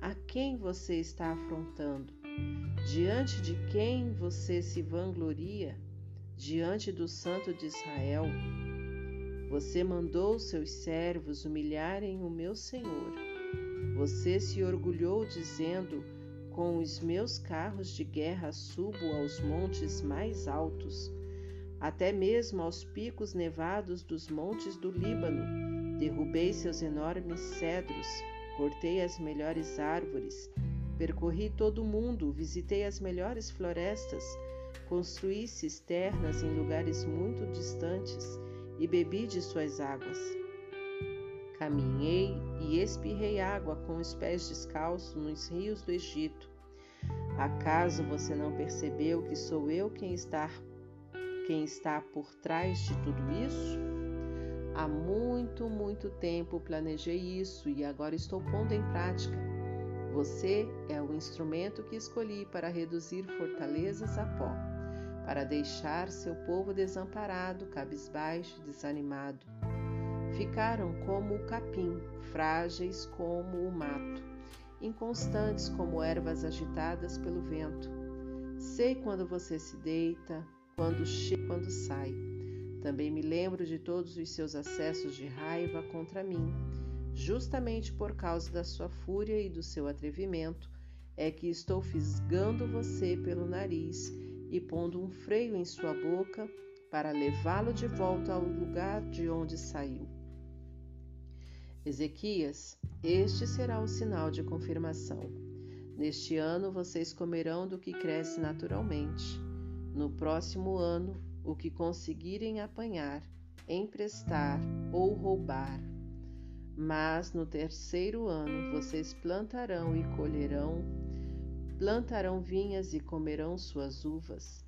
A quem você está afrontando? Diante de quem você se vangloria? Diante do Santo de Israel? Você mandou seus servos humilharem o meu Senhor. Você se orgulhou dizendo: Com os meus carros de guerra subo aos montes mais altos, até mesmo aos picos nevados dos montes do Líbano. Derrubei seus enormes cedros, cortei as melhores árvores, percorri todo o mundo, visitei as melhores florestas, construí cisternas em lugares muito distantes e bebi de suas águas. Caminhei e espirrei água com os pés descalços nos rios do Egito. Acaso você não percebeu que sou eu quem está, quem está por trás de tudo isso? Há muito, muito tempo planejei isso e agora estou pondo em prática. Você é o instrumento que escolhi para reduzir fortalezas a pó para deixar seu povo desamparado, cabisbaixo, desanimado. Ficaram como o capim, frágeis como o mato, inconstantes como ervas agitadas pelo vento. Sei quando você se deita, quando chega, quando sai. Também me lembro de todos os seus acessos de raiva contra mim. Justamente por causa da sua fúria e do seu atrevimento, é que estou fisgando você pelo nariz e pondo um freio em sua boca para levá-lo de volta ao lugar de onde saiu. Ezequias, este será o sinal de confirmação. Neste ano vocês comerão do que cresce naturalmente. No próximo ano, o que conseguirem apanhar, emprestar ou roubar. Mas no terceiro ano vocês plantarão e colherão plantarão vinhas e comerão suas uvas.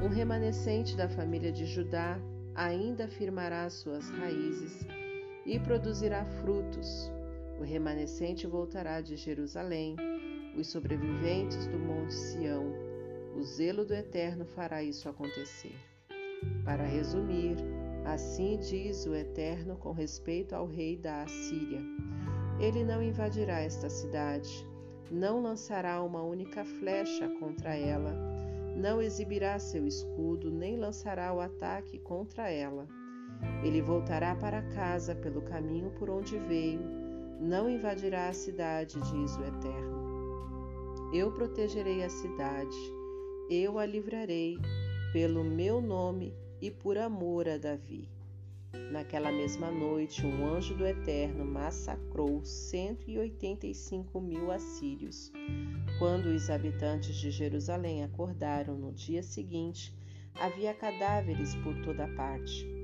Um remanescente da família de Judá ainda firmará suas raízes e produzirá frutos. O remanescente voltará de Jerusalém, os sobreviventes do Monte Sião. O zelo do Eterno fará isso acontecer. Para resumir, assim diz o Eterno com respeito ao rei da Assíria: Ele não invadirá esta cidade não lançará uma única flecha contra ela, não exibirá seu escudo, nem lançará o ataque contra ela. Ele voltará para casa pelo caminho por onde veio, não invadirá a cidade, diz o Eterno. Eu protegerei a cidade, eu a livrarei, pelo meu nome e por amor a Davi. Naquela mesma noite, um anjo do Eterno massacrou 185 mil assírios. Quando os habitantes de Jerusalém acordaram no dia seguinte, havia cadáveres por toda parte.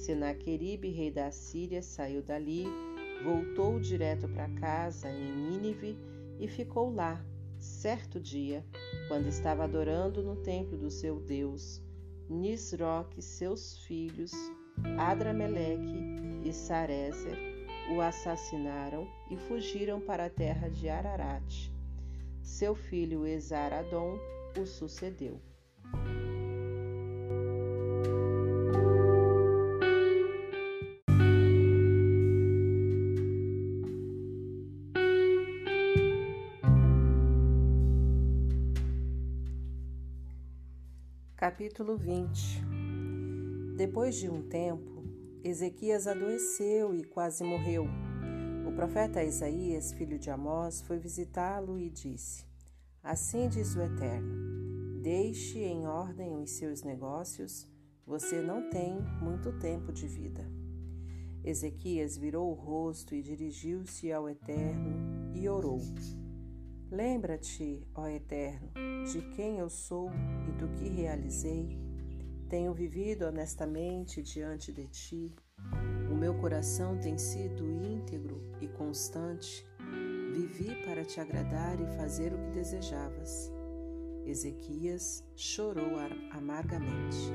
Senaqueribe, rei da Assíria, saiu dali, voltou direto para casa em Nínive e ficou lá, certo dia, quando estava adorando no templo do seu Deus. Nisroque, seus filhos, Adrameleque e Sarezer o assassinaram e fugiram para a terra de Ararat. Seu filho Esaradom o sucedeu. Capítulo 20 Depois de um tempo, Ezequias adoeceu e quase morreu. O profeta Isaías, filho de Amós, foi visitá-lo e disse: Assim diz o Eterno: Deixe em ordem os seus negócios, você não tem muito tempo de vida. Ezequias virou o rosto e dirigiu-se ao Eterno e orou. Lembra-te, ó Eterno, de quem eu sou e do que realizei. Tenho vivido honestamente diante de ti. O meu coração tem sido íntegro e constante. Vivi para te agradar e fazer o que desejavas. Ezequias chorou amargamente.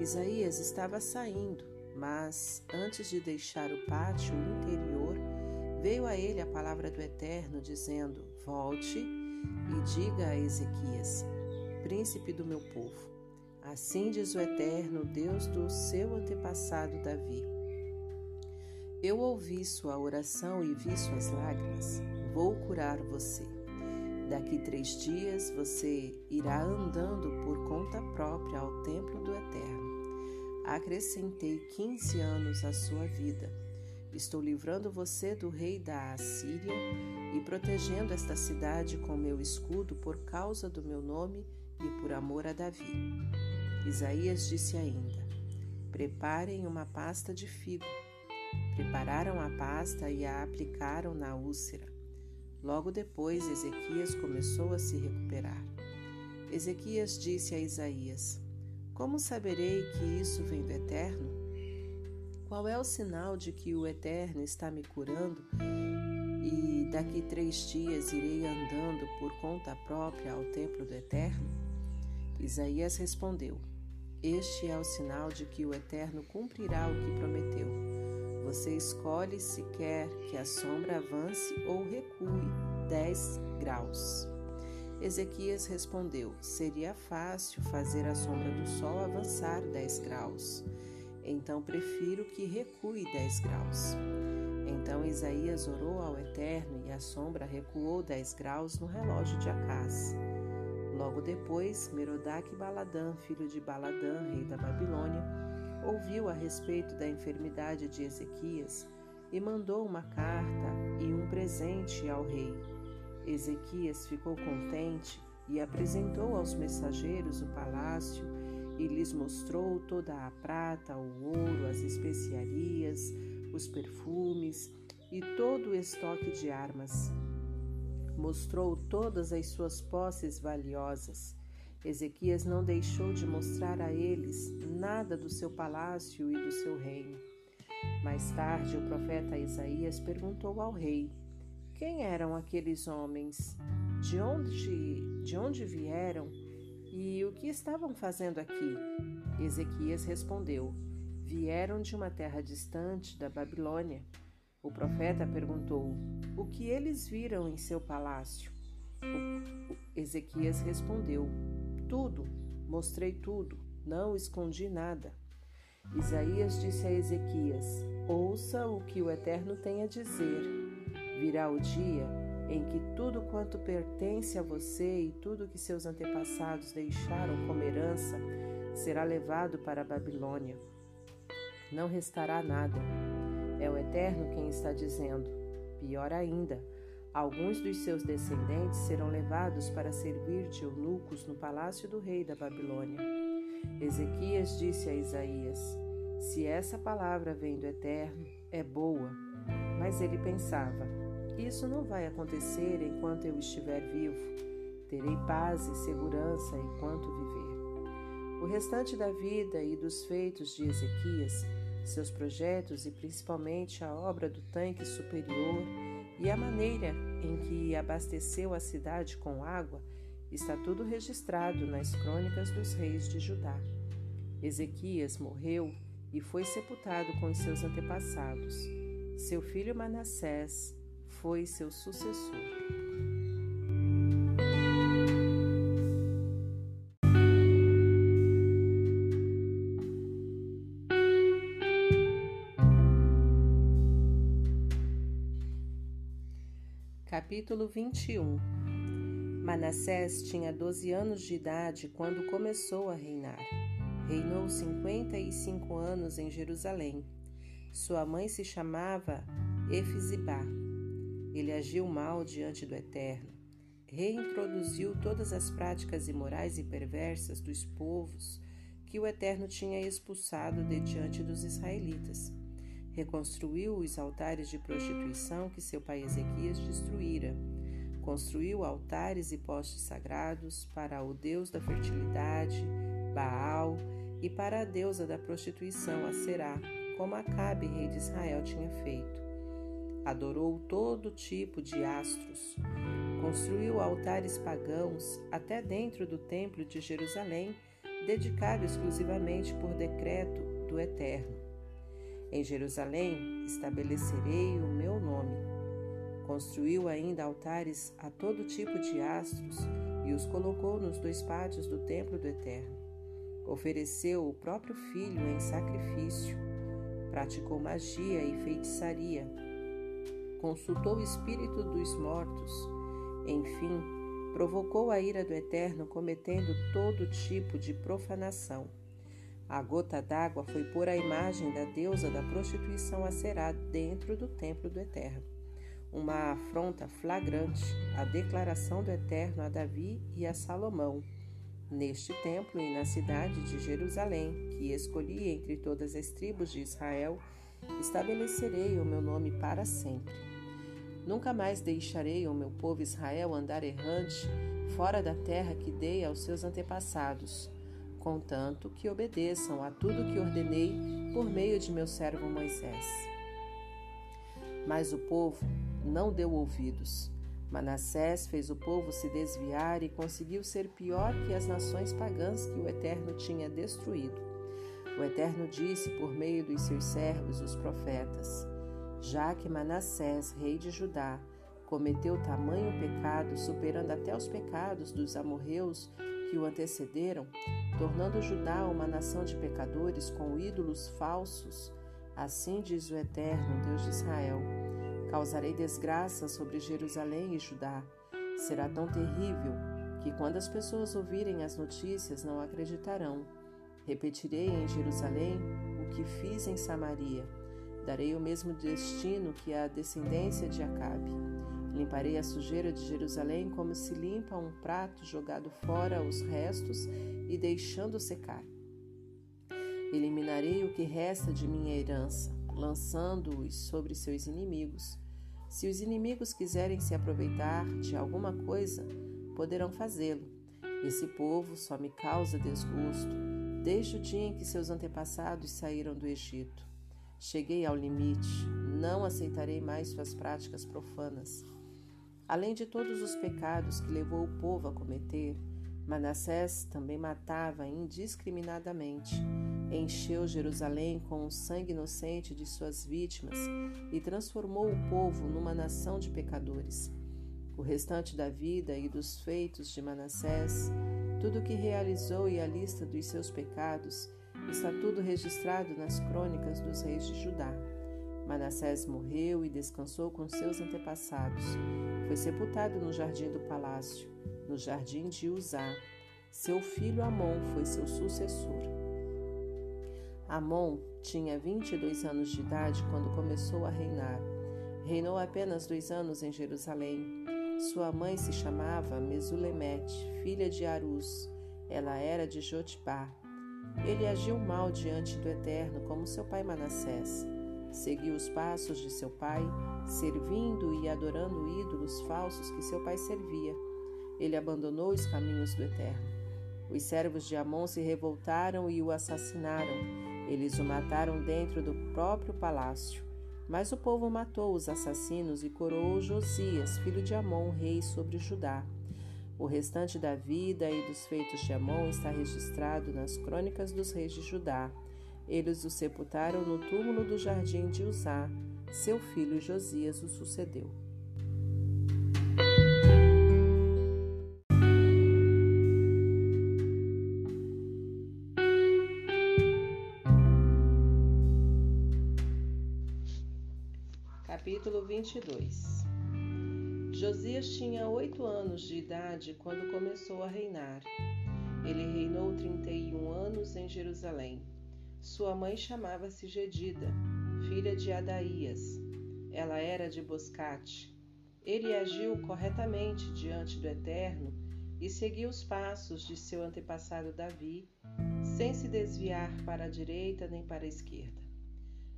Isaías estava saindo, mas antes de deixar o pátio interior, veio a ele a palavra do Eterno, dizendo: Volte e diga a Ezequias, príncipe do meu povo: Assim diz o Eterno, Deus do seu antepassado Davi. Eu ouvi sua oração e vi suas lágrimas. Vou curar você. Daqui três dias você irá andando por conta própria ao templo do Eterno. Acrescentei quinze anos à sua vida Estou livrando você do rei da Assíria e protegendo esta cidade com meu escudo por causa do meu nome e por amor a Davi. Isaías disse ainda: Preparem uma pasta de figo. Prepararam a pasta e a aplicaram na úlcera. Logo depois, Ezequias começou a se recuperar. Ezequias disse a Isaías: Como saberei que isso vem do Eterno? Qual é o sinal de que o Eterno está me curando e daqui três dias irei andando por conta própria ao templo do Eterno? Isaías respondeu: Este é o sinal de que o Eterno cumprirá o que prometeu. Você escolhe se quer que a sombra avance ou recue dez graus. Ezequias respondeu: Seria fácil fazer a sombra do sol avançar dez graus então prefiro que recue dez graus. Então Isaías orou ao Eterno e a sombra recuou dez graus no relógio de Acás. Logo depois, Merodach Baladã, filho de Baladã, rei da Babilônia, ouviu a respeito da enfermidade de Ezequias e mandou uma carta e um presente ao rei. Ezequias ficou contente e apresentou aos mensageiros o palácio e lhes mostrou toda a prata, o ouro, as especiarias, os perfumes e todo o estoque de armas. Mostrou todas as suas posses valiosas. Ezequias não deixou de mostrar a eles nada do seu palácio e do seu reino. Mais tarde, o profeta Isaías perguntou ao rei: Quem eram aqueles homens? De onde, de onde vieram? E o que estavam fazendo aqui? Ezequias respondeu: Vieram de uma terra distante da Babilônia. O profeta perguntou: O que eles viram em seu palácio? Ezequias respondeu: Tudo, mostrei tudo, não escondi nada. Isaías disse a Ezequias: Ouça o que o Eterno tem a dizer. Virá o dia em que tudo quanto pertence a você e tudo que seus antepassados deixaram como herança será levado para a Babilônia. Não restará nada. É o Eterno quem está dizendo. Pior ainda, alguns dos seus descendentes serão levados para servir de eunucos no palácio do rei da Babilônia. Ezequias disse a Isaías: Se essa palavra vem do Eterno, é boa. Mas ele pensava: isso não vai acontecer enquanto eu estiver vivo. Terei paz e segurança enquanto viver. O restante da vida e dos feitos de Ezequias, seus projetos e principalmente a obra do tanque superior e a maneira em que abasteceu a cidade com água, está tudo registrado nas crônicas dos reis de Judá. Ezequias morreu e foi sepultado com os seus antepassados. Seu filho Manassés foi seu sucessor. Capítulo 21 Manassés tinha 12 anos de idade quando começou a reinar. Reinou 55 anos em Jerusalém. Sua mãe se chamava Efizibá. Ele agiu mal diante do Eterno. Reintroduziu todas as práticas imorais e perversas dos povos que o Eterno tinha expulsado de diante dos israelitas. Reconstruiu os altares de prostituição que seu pai Ezequias destruíra Construiu altares e postes sagrados para o deus da fertilidade, Baal, e para a deusa da prostituição, Aserá, como Acabe, rei de Israel, tinha feito. Adorou todo tipo de astros. Construiu altares pagãos até dentro do templo de Jerusalém, dedicado exclusivamente por decreto do Eterno. Em Jerusalém estabelecerei o meu nome Construiu ainda altares a todo tipo de astros e os colocou nos dois pátios do templo do Eterno. Ofereceu o próprio filho em sacrifício. Praticou magia e feitiçaria. Consultou o espírito dos mortos. Enfim, provocou a ira do Eterno cometendo todo tipo de profanação. A gota d'água foi pôr a imagem da deusa da prostituição a Será dentro do templo do Eterno uma afronta flagrante à declaração do Eterno a Davi e a Salomão. Neste templo e na cidade de Jerusalém, que escolhi entre todas as tribos de Israel, estabelecerei o meu nome para sempre. Nunca mais deixarei o meu povo Israel andar errante fora da terra que dei aos seus antepassados, contanto que obedeçam a tudo que ordenei por meio de meu servo Moisés. Mas o povo não deu ouvidos. Manassés fez o povo se desviar e conseguiu ser pior que as nações pagãs que o Eterno tinha destruído. O Eterno disse por meio dos seus servos, os profetas: Já que Manassés, rei de Judá, cometeu tamanho pecado, superando até os pecados dos amorreus que o antecederam, tornando Judá uma nação de pecadores com ídolos falsos, assim diz o Eterno, Deus de Israel Causarei desgraça sobre Jerusalém e Judá. Será tão terrível que, quando as pessoas ouvirem as notícias, não acreditarão. Repetirei em Jerusalém o que fiz em Samaria. Darei o mesmo destino que a descendência de Acabe. Limparei a sujeira de Jerusalém como se limpa um prato jogado fora os restos e deixando secar. Eliminarei o que resta de minha herança, lançando-os sobre seus inimigos. Se os inimigos quiserem se aproveitar de alguma coisa, poderão fazê-lo. Esse povo só me causa desgosto desde o dia em que seus antepassados saíram do Egito. Cheguei ao limite, não aceitarei mais suas práticas profanas. Além de todos os pecados que levou o povo a cometer, Manassés também matava indiscriminadamente encheu Jerusalém com o sangue inocente de suas vítimas e transformou o povo numa nação de pecadores. O restante da vida e dos feitos de Manassés, tudo o que realizou e a lista dos seus pecados, está tudo registrado nas crônicas dos reis de Judá. Manassés morreu e descansou com seus antepassados. Foi sepultado no jardim do palácio, no jardim de Uzá. Seu filho Amon foi seu sucessor. Amon tinha 22 anos de idade quando começou a reinar. Reinou apenas dois anos em Jerusalém. Sua mãe se chamava Mesulemete, filha de Arus. Ela era de Jotibá. Ele agiu mal diante do Eterno, como seu pai Manassés. Seguiu os passos de seu pai, servindo e adorando ídolos falsos que seu pai servia. Ele abandonou os caminhos do Eterno. Os servos de Amon se revoltaram e o assassinaram eles o mataram dentro do próprio palácio. Mas o povo matou os assassinos e coroou Josias, filho de Amon, rei sobre Judá. O restante da vida e dos feitos de Amon está registrado nas crônicas dos reis de Judá. Eles o sepultaram no túmulo do jardim de Uzá. Seu filho Josias o sucedeu. Capítulo 22 Josias tinha oito anos de idade quando começou a reinar. Ele reinou 31 anos em Jerusalém. Sua mãe chamava-se Gedida, filha de Adaías. Ela era de Boscate. Ele agiu corretamente diante do Eterno e seguiu os passos de seu antepassado Davi, sem se desviar para a direita nem para a esquerda.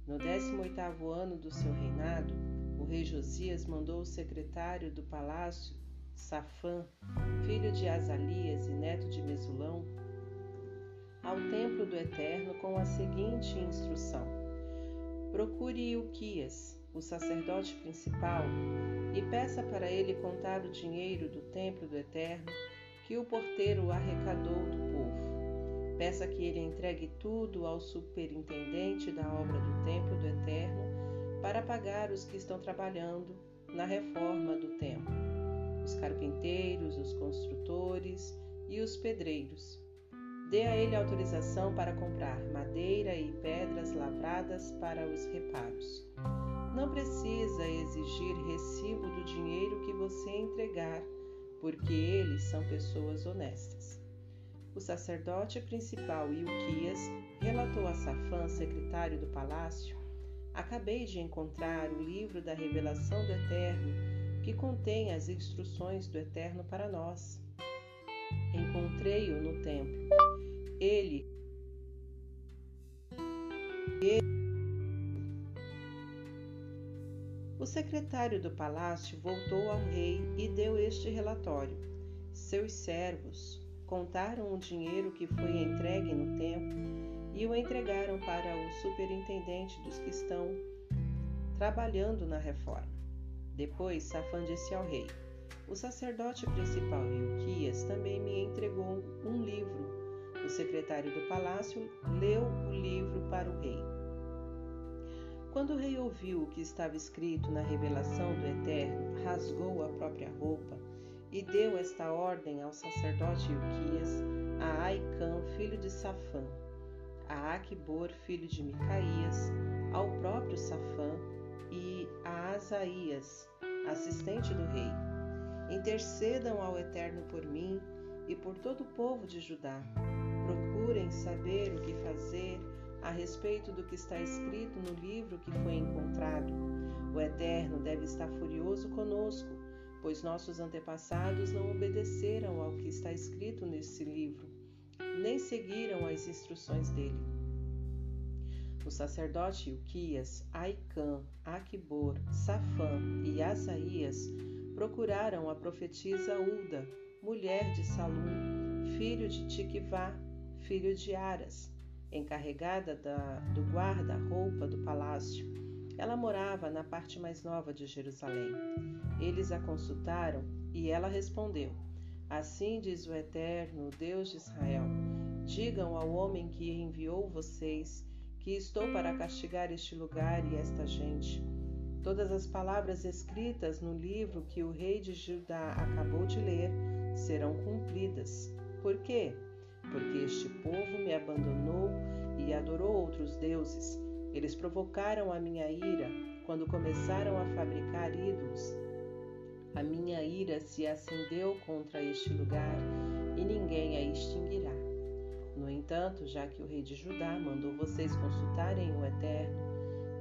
No 18º ano do seu reinado, rei Josias mandou o secretário do palácio, Safã, filho de Azalias e neto de Mesulão, ao templo do Eterno com a seguinte instrução: Procure Ilquias, o sacerdote principal, e peça para ele contar o dinheiro do templo do Eterno que o porteiro arrecadou do povo. Peça que ele entregue tudo ao superintendente da obra do templo do Eterno para pagar os que estão trabalhando na reforma do templo, os carpinteiros, os construtores e os pedreiros. Dê a ele autorização para comprar madeira e pedras lavradas para os reparos. Não precisa exigir recibo do dinheiro que você entregar, porque eles são pessoas honestas. O sacerdote principal Ilquias relatou a Safã, secretário do palácio, Acabei de encontrar o livro da revelação do Eterno, que contém as instruções do Eterno para nós. Encontrei-o no templo. Ele, O secretário do palácio voltou ao rei e deu este relatório. Seus servos contaram o dinheiro que foi entregue no templo e o entregaram para o superintendente dos que estão trabalhando na reforma. Depois Safã disse ao rei: O sacerdote principal Ilquias também me entregou um livro. O secretário do palácio leu o livro para o rei. Quando o rei ouviu o que estava escrito na revelação do Eterno, rasgou a própria roupa e deu esta ordem ao sacerdote Ilquias, a Aicã, filho de Safã, a Aquibor, filho de Micaías, ao próprio Safã e a Asaías, assistente do rei. Intercedam ao Eterno por mim e por todo o povo de Judá. Procurem saber o que fazer a respeito do que está escrito no livro que foi encontrado. O Eterno deve estar furioso conosco, pois nossos antepassados não obedeceram ao que está escrito nesse livro nem seguiram as instruções dele. O sacerdote Uquias, Aicã, Aquibor, Safã e Asaías procuraram a profetisa Ulda, mulher de Salum, filho de Tiquivá, filho de Aras, encarregada da, do guarda-roupa do palácio. Ela morava na parte mais nova de Jerusalém. Eles a consultaram e ela respondeu: Assim diz o Eterno, Deus de Israel: Digam ao homem que enviou vocês que estou para castigar este lugar e esta gente. Todas as palavras escritas no livro que o rei de Judá acabou de ler serão cumpridas. Por quê? Porque este povo me abandonou e adorou outros deuses. Eles provocaram a minha ira quando começaram a fabricar ídolos a minha ira se acendeu contra este lugar e ninguém a extinguirá. No entanto, já que o rei de Judá mandou vocês consultarem o Eterno,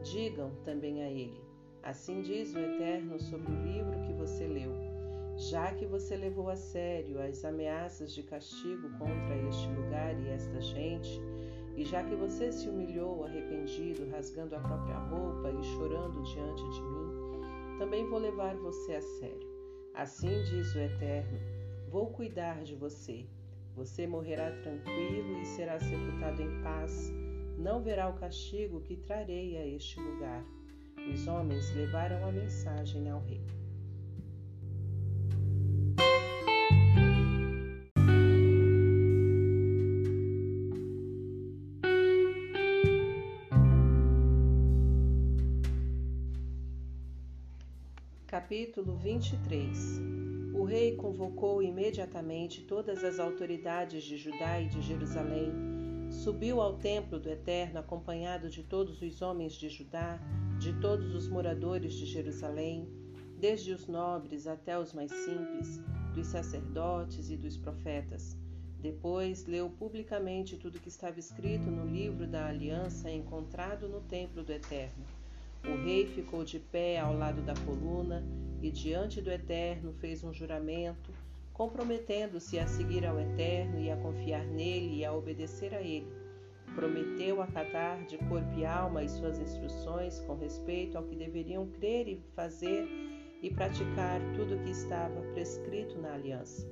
digam também a ele: Assim diz o Eterno sobre o livro que você leu. Já que você levou a sério as ameaças de castigo contra este lugar e esta gente, e já que você se humilhou arrependido, rasgando a própria roupa e chorando diante de mim, também vou levar você a sério. Assim diz o Eterno: Vou cuidar de você. Você morrerá tranquilo e será sepultado em paz. Não verá o castigo que trarei a este lugar. Os homens levaram a mensagem ao rei. Capítulo 23 O rei convocou imediatamente todas as autoridades de Judá e de Jerusalém, subiu ao templo do Eterno acompanhado de todos os homens de Judá, de todos os moradores de Jerusalém, desde os nobres até os mais simples, dos sacerdotes e dos profetas. Depois leu publicamente tudo que estava escrito no livro da aliança encontrado no templo do Eterno. O rei ficou de pé ao lado da coluna e diante do Eterno fez um juramento, comprometendo-se a seguir ao Eterno e a confiar nele e a obedecer a ele. Prometeu acatar de corpo e alma as suas instruções com respeito ao que deveriam crer e fazer e praticar tudo o que estava prescrito na aliança.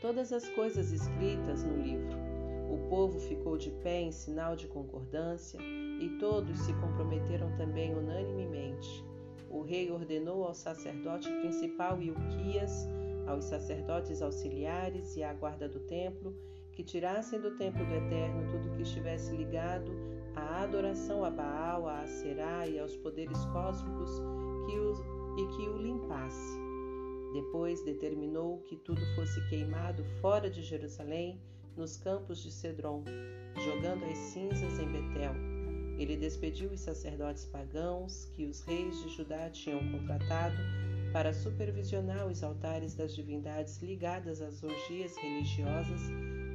Todas as coisas escritas no livro. O povo ficou de pé em sinal de concordância e todos se comprometeram também unanimemente. O rei ordenou ao sacerdote principal Ilquias, aos sacerdotes auxiliares e à guarda do templo que tirassem do templo do Eterno tudo que estivesse ligado à adoração a Baal, a Aserá e aos poderes cósmicos que o, e que o limpasse. Depois determinou que tudo fosse queimado fora de Jerusalém, nos campos de Cedron, jogando as cinzas em Betel. Ele despediu os sacerdotes pagãos que os reis de Judá tinham contratado para supervisionar os altares das divindades ligadas às orgias religiosas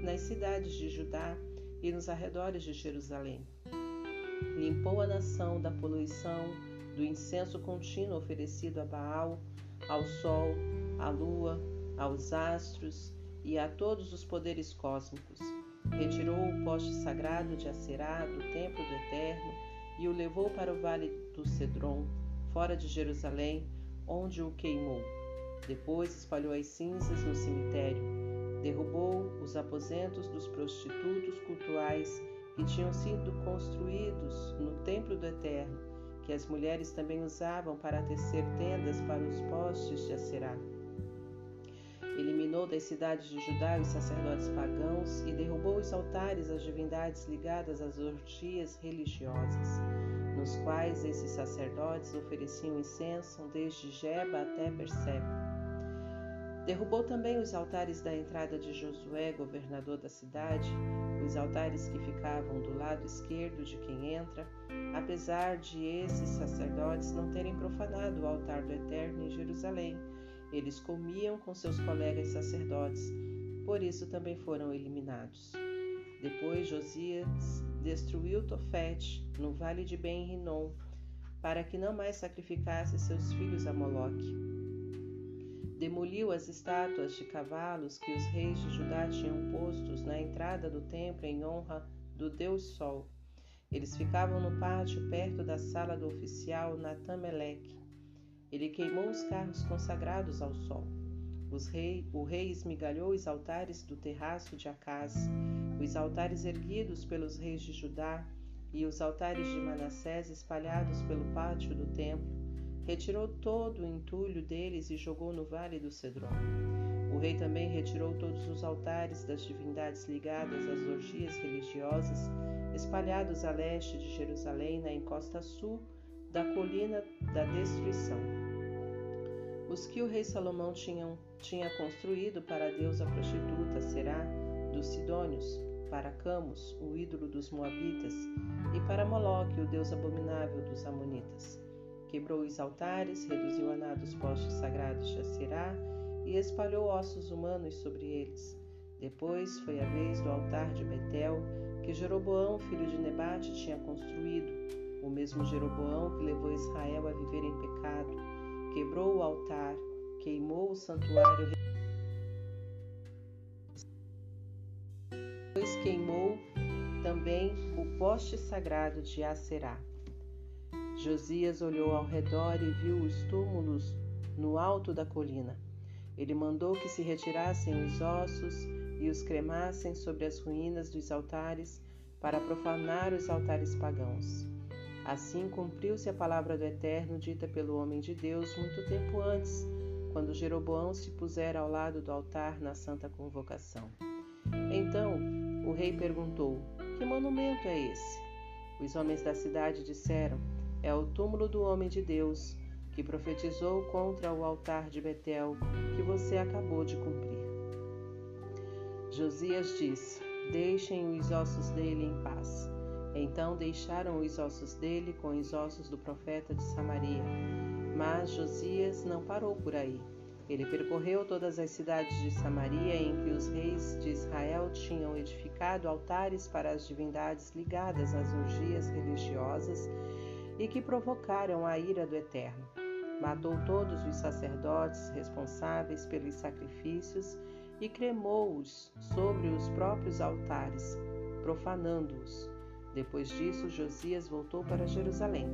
nas cidades de Judá e nos arredores de Jerusalém. Limpou a nação da poluição do incenso contínuo oferecido a Baal, ao sol, à lua, aos astros e a todos os poderes cósmicos. Retirou o poste sagrado de Acerá do templo do Eterno e o levou para o vale do Cedron, fora de Jerusalém, onde o queimou. Depois espalhou as cinzas no cemitério. Derrubou os aposentos dos prostitutos cultuais que tinham sido construídos no templo do Eterno que as mulheres também usavam para tecer tendas para os postes de Aserá. Eliminou das cidades de Judá os sacerdotes pagãos e derrubou os altares às divindades ligadas às orgias religiosas, nos quais esses sacerdotes ofereciam incenso desde Jeba até Perseba. Derrubou também os altares da entrada de Josué, governador da cidade, os altares que ficavam do lado esquerdo de quem entra, apesar de esses sacerdotes não terem profanado o altar do Eterno em Jerusalém. Eles comiam com seus colegas sacerdotes, por isso também foram eliminados. Depois Josias destruiu Tofete, no vale de Ben-Rinom, para que não mais sacrificasse seus filhos a Moloque demoliu as estátuas de cavalos que os reis de Judá tinham postos na entrada do templo em honra do Deus Sol. Eles ficavam no pátio perto da sala do oficial Natameleque. Ele queimou os carros consagrados ao sol. Rei, o rei esmigalhou os altares do terraço de Acaz, os altares erguidos pelos reis de Judá e os altares de Manassés espalhados pelo pátio do templo retirou todo o entulho deles e jogou no vale do Cedron. O rei também retirou todos os altares das divindades ligadas às orgias religiosas, espalhados a leste de Jerusalém, na encosta sul da colina da destruição. Os que o rei Salomão tinha, tinha construído para a deusa prostituta Será dos Sidônios, para Camus, o ídolo dos Moabitas, e para Moloque, o deus abominável dos Amonitas. Quebrou os altares, reduziu a nada os postes sagrados de Aserá e espalhou ossos humanos sobre eles. Depois foi a vez do altar de Betel, que Jeroboão, filho de Nebate, tinha construído, o mesmo Jeroboão que levou Israel a viver em pecado. Quebrou o altar, queimou o santuário. Depois queimou também o poste sagrado de Aserá. Josias olhou ao redor e viu os túmulos no alto da colina. Ele mandou que se retirassem os ossos e os cremassem sobre as ruínas dos altares para profanar os altares pagãos. Assim cumpriu-se a palavra do Eterno dita pelo homem de Deus muito tempo antes, quando Jeroboão se pusera ao lado do altar na santa convocação. Então o rei perguntou: Que monumento é esse? Os homens da cidade disseram: é o túmulo do homem de Deus, que profetizou contra o altar de Betel, que você acabou de cumprir. Josias disse: Deixem os ossos dele em paz. Então deixaram os ossos dele com os ossos do profeta de Samaria. Mas Josias não parou por aí. Ele percorreu todas as cidades de Samaria em que os reis de Israel tinham edificado altares para as divindades ligadas às orgias religiosas e que provocaram a ira do Eterno. Matou todos os sacerdotes responsáveis pelos sacrifícios e cremou-os sobre os próprios altares, profanando-os. Depois disso, Josias voltou para Jerusalém.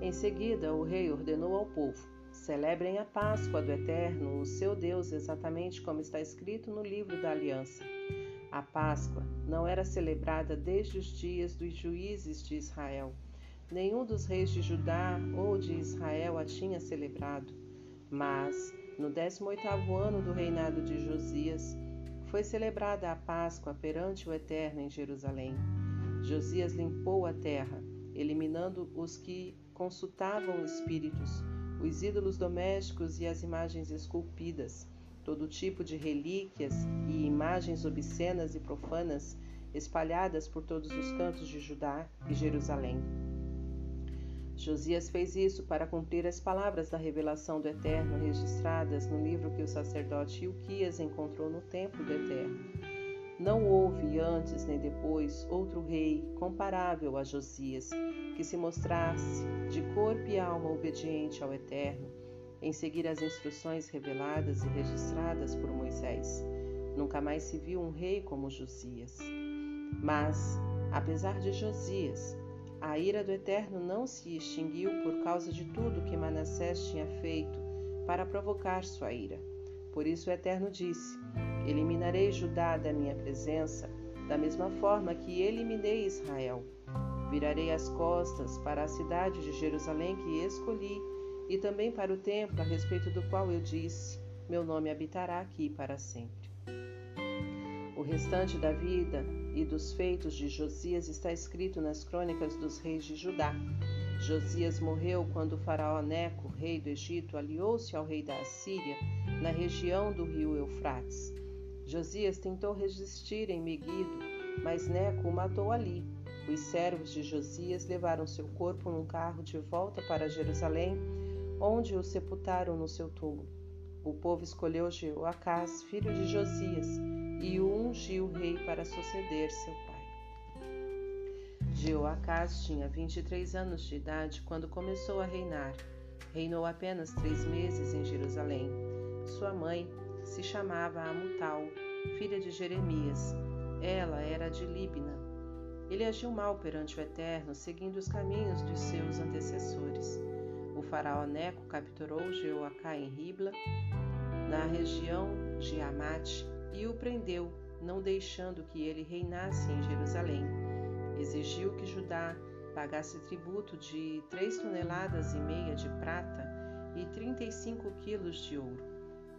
Em seguida, o rei ordenou ao povo: Celebrem a Páscoa do Eterno, o seu Deus, exatamente como está escrito no livro da Aliança. A Páscoa não era celebrada desde os dias dos juízes de Israel. Nenhum dos reis de Judá ou de Israel a tinha celebrado. Mas, no 18º ano do reinado de Josias, foi celebrada a Páscoa perante o Eterno em Jerusalém. Josias limpou a terra, eliminando os que consultavam espíritos, os ídolos domésticos e as imagens esculpidas, todo tipo de relíquias e imagens obscenas e profanas espalhadas por todos os cantos de Judá e Jerusalém. Josias fez isso para cumprir as palavras da revelação do Eterno registradas no livro que o sacerdote Ilquias encontrou no templo do Eterno. Não houve antes nem depois outro rei comparável a Josias, que se mostrasse de corpo e alma obediente ao Eterno, em seguir as instruções reveladas e registradas por Moisés. Nunca mais se viu um rei como Josias. Mas, apesar de Josias, a ira do Eterno não se extinguiu por causa de tudo que Manassés tinha feito para provocar sua ira. Por isso o Eterno disse: Eliminarei Judá da minha presença, da mesma forma que eliminei Israel. Virarei as costas para a cidade de Jerusalém que escolhi, e também para o templo a respeito do qual eu disse: Meu nome habitará aqui para sempre. O restante da vida e dos feitos de Josias está escrito nas crônicas dos reis de Judá. Josias morreu quando o faraó Neco, rei do Egito, aliou-se ao rei da Assíria na região do rio Eufrates. Josias tentou resistir em Megido, mas Neco o matou ali os servos de Josias levaram seu corpo num carro de volta para Jerusalém, onde o sepultaram no seu túmulo. O povo escolheu Jeoacás, filho de Josias, e o ungiu rei para suceder seu pai. Jeoacás tinha 23 anos de idade quando começou a reinar. Reinou apenas três meses em Jerusalém. Sua mãe se chamava Amutal, filha de Jeremias. Ela era de Líbina, ele agiu mal perante o Eterno, seguindo os caminhos dos seus antecessores. O faraó Neco capturou Jeoacá em Ribla, na região de Amate, e o prendeu, não deixando que ele reinasse em Jerusalém. Exigiu que Judá pagasse tributo de três toneladas e meia de prata e 35 quilos de ouro.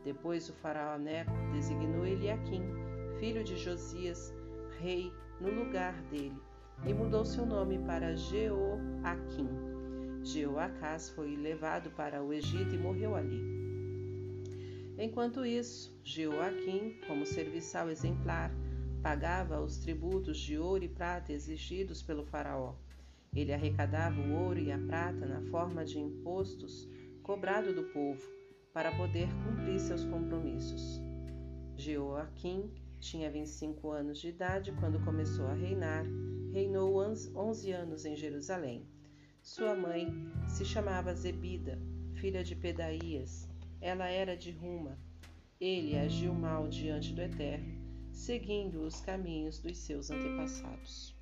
Depois o faraó Neco designou Eliaquim, filho de Josias, rei no lugar dele e mudou seu nome para Jeoaquim. Jeoacás foi levado para o Egito e morreu ali. Enquanto isso, Jeoaquim, como serviçal exemplar, pagava os tributos de ouro e prata exigidos pelo faraó. Ele arrecadava o ouro e a prata na forma de impostos cobrado do povo para poder cumprir seus compromissos. Jeoaquim tinha 25 anos de idade quando começou a reinar. Reinou 11 anos em Jerusalém. Sua mãe se chamava Zebida, filha de Pedaías. Ela era de Ruma. Ele agiu mal diante do Eterno, seguindo os caminhos dos seus antepassados.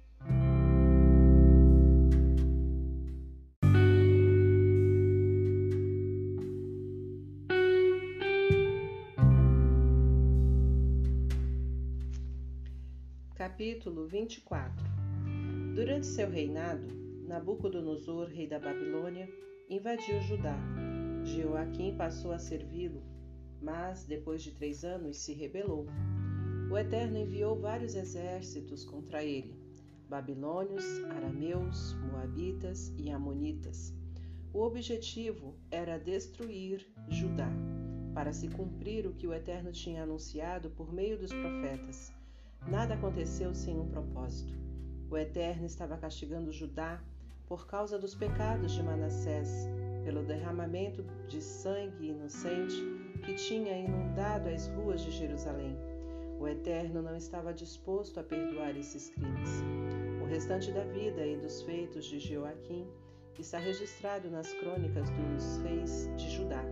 Capítulo 24 Durante seu reinado, Nabucodonosor, rei da Babilônia, invadiu Judá. Jeoaquim passou a servi-lo, mas, depois de três anos, se rebelou. O Eterno enviou vários exércitos contra ele: babilônios, arameus, moabitas e amonitas. O objetivo era destruir Judá, para se cumprir o que o Eterno tinha anunciado por meio dos profetas Nada aconteceu sem um propósito. O Eterno estava castigando Judá por causa dos pecados de Manassés, pelo derramamento de sangue inocente que tinha inundado as ruas de Jerusalém. O Eterno não estava disposto a perdoar esses crimes. O restante da vida e dos feitos de Joaquim está registrado nas crônicas dos reis de Judá.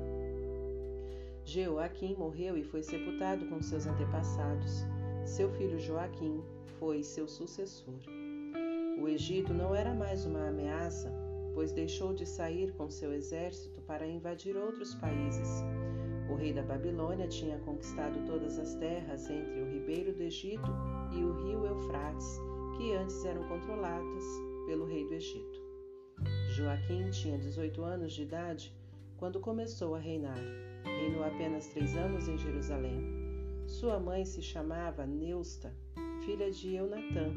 Joaquim morreu e foi sepultado com seus antepassados. Seu filho Joaquim foi seu sucessor. O Egito não era mais uma ameaça, pois deixou de sair com seu exército para invadir outros países. O rei da Babilônia tinha conquistado todas as terras entre o ribeiro do Egito e o rio Eufrates, que antes eram controladas pelo rei do Egito. Joaquim tinha 18 anos de idade quando começou a reinar. Reinou apenas três anos em Jerusalém. Sua mãe se chamava Neusta, filha de Eunatã.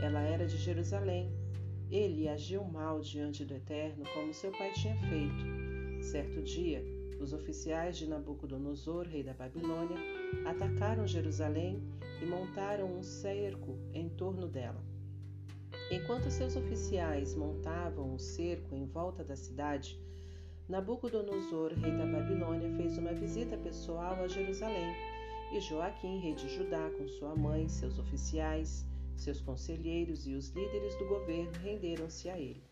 Ela era de Jerusalém. Ele agiu mal diante do Eterno, como seu pai tinha feito. Certo dia, os oficiais de Nabucodonosor, rei da Babilônia, atacaram Jerusalém e montaram um cerco em torno dela. Enquanto seus oficiais montavam o cerco em volta da cidade, Nabucodonosor, rei da Babilônia, fez uma visita pessoal a Jerusalém, e Joaquim, rei de Judá, com sua mãe, seus oficiais, seus conselheiros e os líderes do governo renderam-se a ele.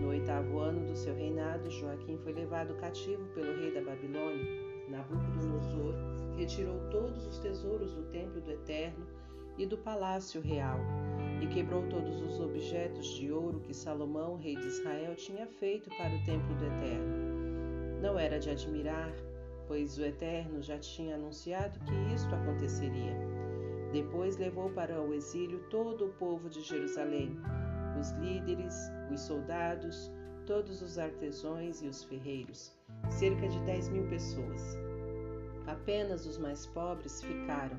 No oitavo ano do seu reinado, Joaquim foi levado cativo pelo rei da Babilônia. Nabucodonosor retirou todos os tesouros do templo do Eterno e do palácio real, e quebrou todos os objetos de ouro que Salomão, rei de Israel, tinha feito para o templo do Eterno. Não era de admirar, pois o Eterno já tinha anunciado que isto aconteceria. Depois levou para o exílio todo o povo de Jerusalém, os líderes, os soldados, todos os artesãos e os ferreiros, cerca de dez mil pessoas. Apenas os mais pobres ficaram.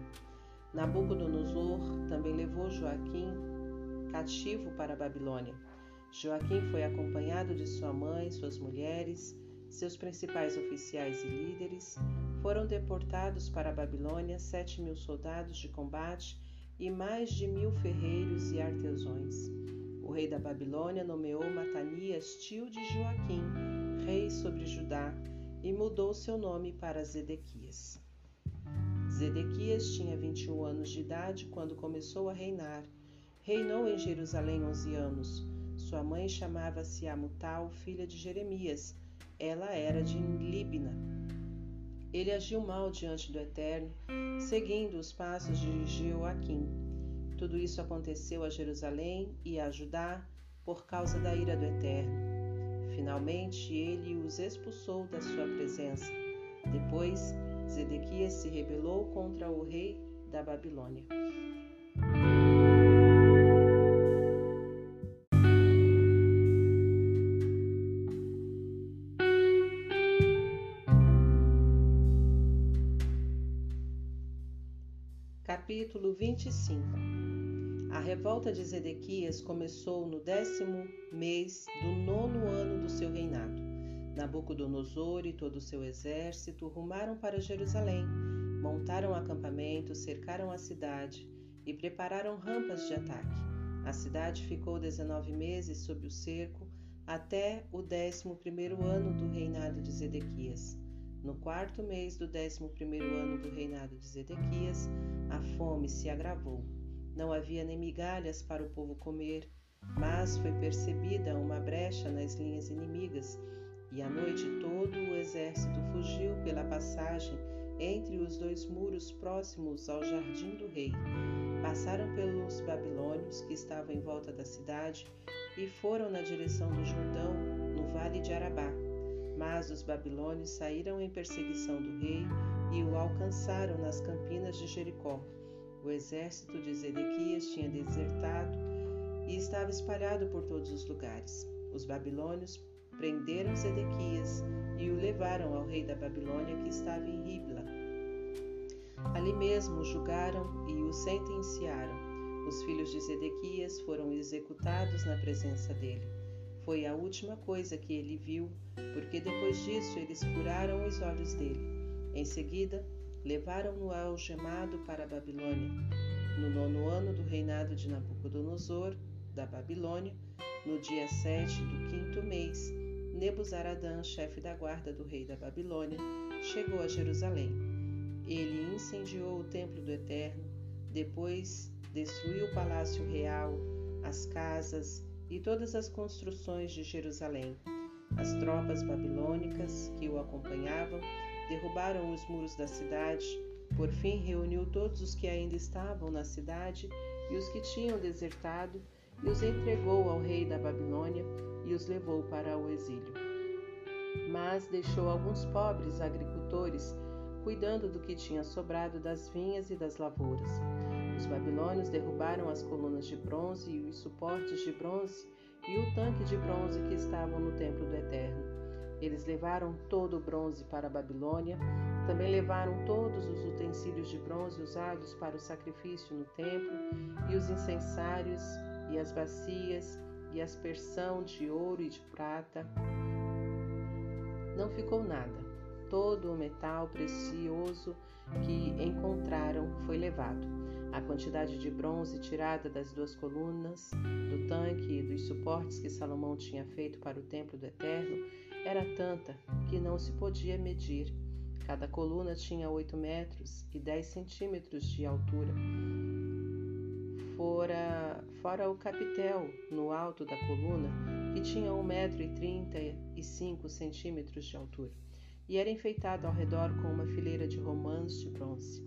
Nabucodonosor também levou Joaquim cativo para a Babilônia. Joaquim foi acompanhado de sua mãe, suas mulheres, seus principais oficiais e líderes. Foram deportados para a Babilônia sete mil soldados de combate e mais de mil ferreiros e artesãos. O rei da Babilônia nomeou Matanias, tio de Joaquim, rei sobre Judá, e mudou seu nome para Zedequias. Zedequias tinha 21 anos de idade quando começou a reinar Reinou em Jerusalém onze anos. Sua mãe chamava-se Amutal, filha de Jeremias. Ela era de Libna. Ele agiu mal diante do Eterno, seguindo os passos de Jeoaquim. Tudo isso aconteceu a Jerusalém e a Judá por causa da ira do Eterno. Finalmente ele os expulsou da sua presença. Depois, Zedequias se rebelou contra o rei da Babilônia. Capítulo 25 A revolta de Zedequias começou no décimo mês do nono ano do seu reinado. Nabucodonosor e todo o seu exército rumaram para Jerusalém, montaram acampamento, cercaram a cidade e prepararam rampas de ataque. A cidade ficou 19 meses sob o cerco até o décimo primeiro ano do reinado de Zedequias. No quarto mês do décimo primeiro ano do reinado de Zedequias, a fome se agravou. Não havia nem migalhas para o povo comer, mas foi percebida uma brecha nas linhas inimigas, e à noite todo o exército fugiu pela passagem entre os dois muros próximos ao jardim do rei. Passaram pelos babilônios que estavam em volta da cidade e foram na direção do Jordão, no vale de Arabá mas os babilônios saíram em perseguição do rei e o alcançaram nas campinas de Jericó. O exército de Zedequias tinha desertado e estava espalhado por todos os lugares. Os babilônios prenderam Zedequias e o levaram ao rei da Babilônia que estava em Ribla. Ali mesmo o julgaram e o sentenciaram. Os filhos de Zedequias foram executados na presença dele. Foi a última coisa que ele viu, porque depois disso eles furaram os olhos dele. Em seguida, levaram-no algemado para a Babilônia. No nono ano do reinado de Nabucodonosor, da Babilônia, no dia sete do quinto mês, Nebuzaradã, chefe da guarda do rei da Babilônia, chegou a Jerusalém. Ele incendiou o templo do Eterno, depois destruiu o palácio real, as casas e todas as construções de Jerusalém. As tropas babilônicas que o acompanhavam derrubaram os muros da cidade. Por fim, reuniu todos os que ainda estavam na cidade e os que tinham desertado e os entregou ao rei da Babilônia e os levou para o exílio. Mas deixou alguns pobres agricultores cuidando do que tinha sobrado das vinhas e das lavouras. Os babilônios derrubaram as colunas de bronze e os suportes de bronze e o tanque de bronze que estavam no templo do Eterno. Eles levaram todo o bronze para a Babilônia, também levaram todos os utensílios de bronze usados para o sacrifício no templo, e os incensários, e as bacias, e aspersão de ouro e de prata. Não ficou nada. Todo o metal precioso que encontraram foi levado. A quantidade de bronze tirada das duas colunas, do tanque e dos suportes que Salomão tinha feito para o templo do Eterno era tanta que não se podia medir. Cada coluna tinha oito metros e dez centímetros de altura fora, fora o capitel no alto da coluna, que tinha 1,35m de altura, e era enfeitado ao redor com uma fileira de romãs de bronze.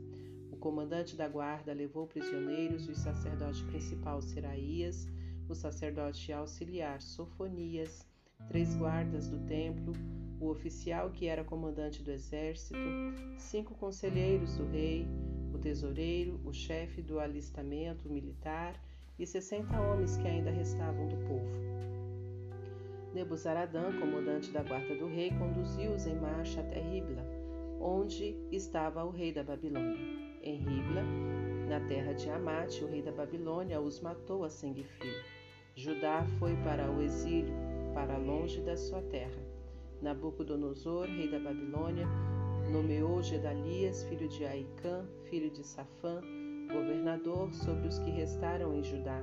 O comandante da guarda levou prisioneiros o sacerdote principal Seraías, o sacerdote auxiliar Sofonias, três guardas do templo, o oficial que era comandante do exército, cinco conselheiros do rei, tesoureiro, o chefe do alistamento militar e sessenta homens que ainda restavam do povo. Nebuzaradã, comandante da guarda do rei, conduziu-os em marcha até Ribla, onde estava o rei da Babilônia. Em Ribla, na terra de Amate, o rei da Babilônia os matou a sangue frio. Judá foi para o exílio, para longe da sua terra. Nabucodonosor, rei da Babilônia, Nomeou Gedalias, filho de Aicã, filho de Safã, governador sobre os que restaram em Judá.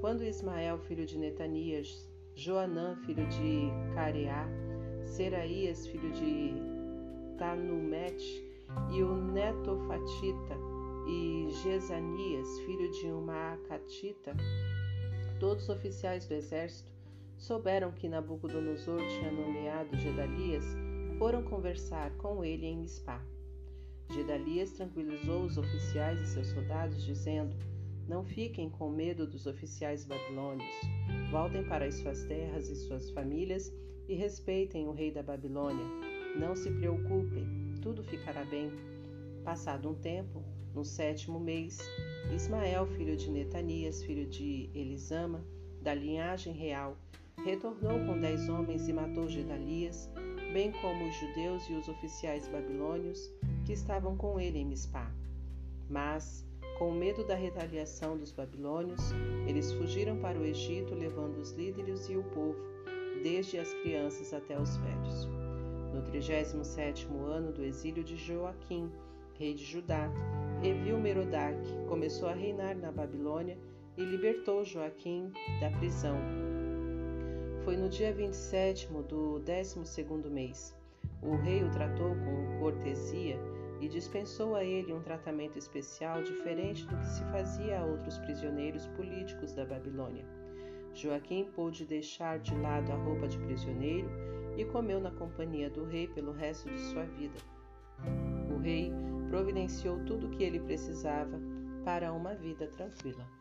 Quando Ismael, filho de Netanias, Joanã, filho de Careá, Seraías, filho de Tanumete, e o Netofatita, e Jezanias, filho de uma Acatita, todos oficiais do exército, souberam que Nabucodonosor tinha nomeado Gedalias foram conversar com ele em Mispá. Gedalias tranquilizou os oficiais e seus soldados, dizendo: Não fiquem com medo dos oficiais babilônios. Voltem para as suas terras e suas famílias e respeitem o rei da Babilônia. Não se preocupem, tudo ficará bem. Passado um tempo, no sétimo mês, Ismael, filho de Netanias, filho de Elisama, da linhagem real, retornou com dez homens e matou Gedalias, bem como os judeus e os oficiais babilônios que estavam com ele em Mispá. Mas, com medo da retaliação dos babilônios, eles fugiram para o Egito, levando os líderes e o povo, desde as crianças até os velhos. No 37 ano do exílio de Joaquim, rei de Judá, Evil-Merodach começou a reinar na Babilônia e libertou Joaquim da prisão foi no dia 27 do 12 mês. O rei o tratou com cortesia e dispensou a ele um tratamento especial diferente do que se fazia a outros prisioneiros políticos da Babilônia. Joaquim pôde deixar de lado a roupa de prisioneiro e comeu na companhia do rei pelo resto de sua vida. O rei providenciou tudo o que ele precisava para uma vida tranquila.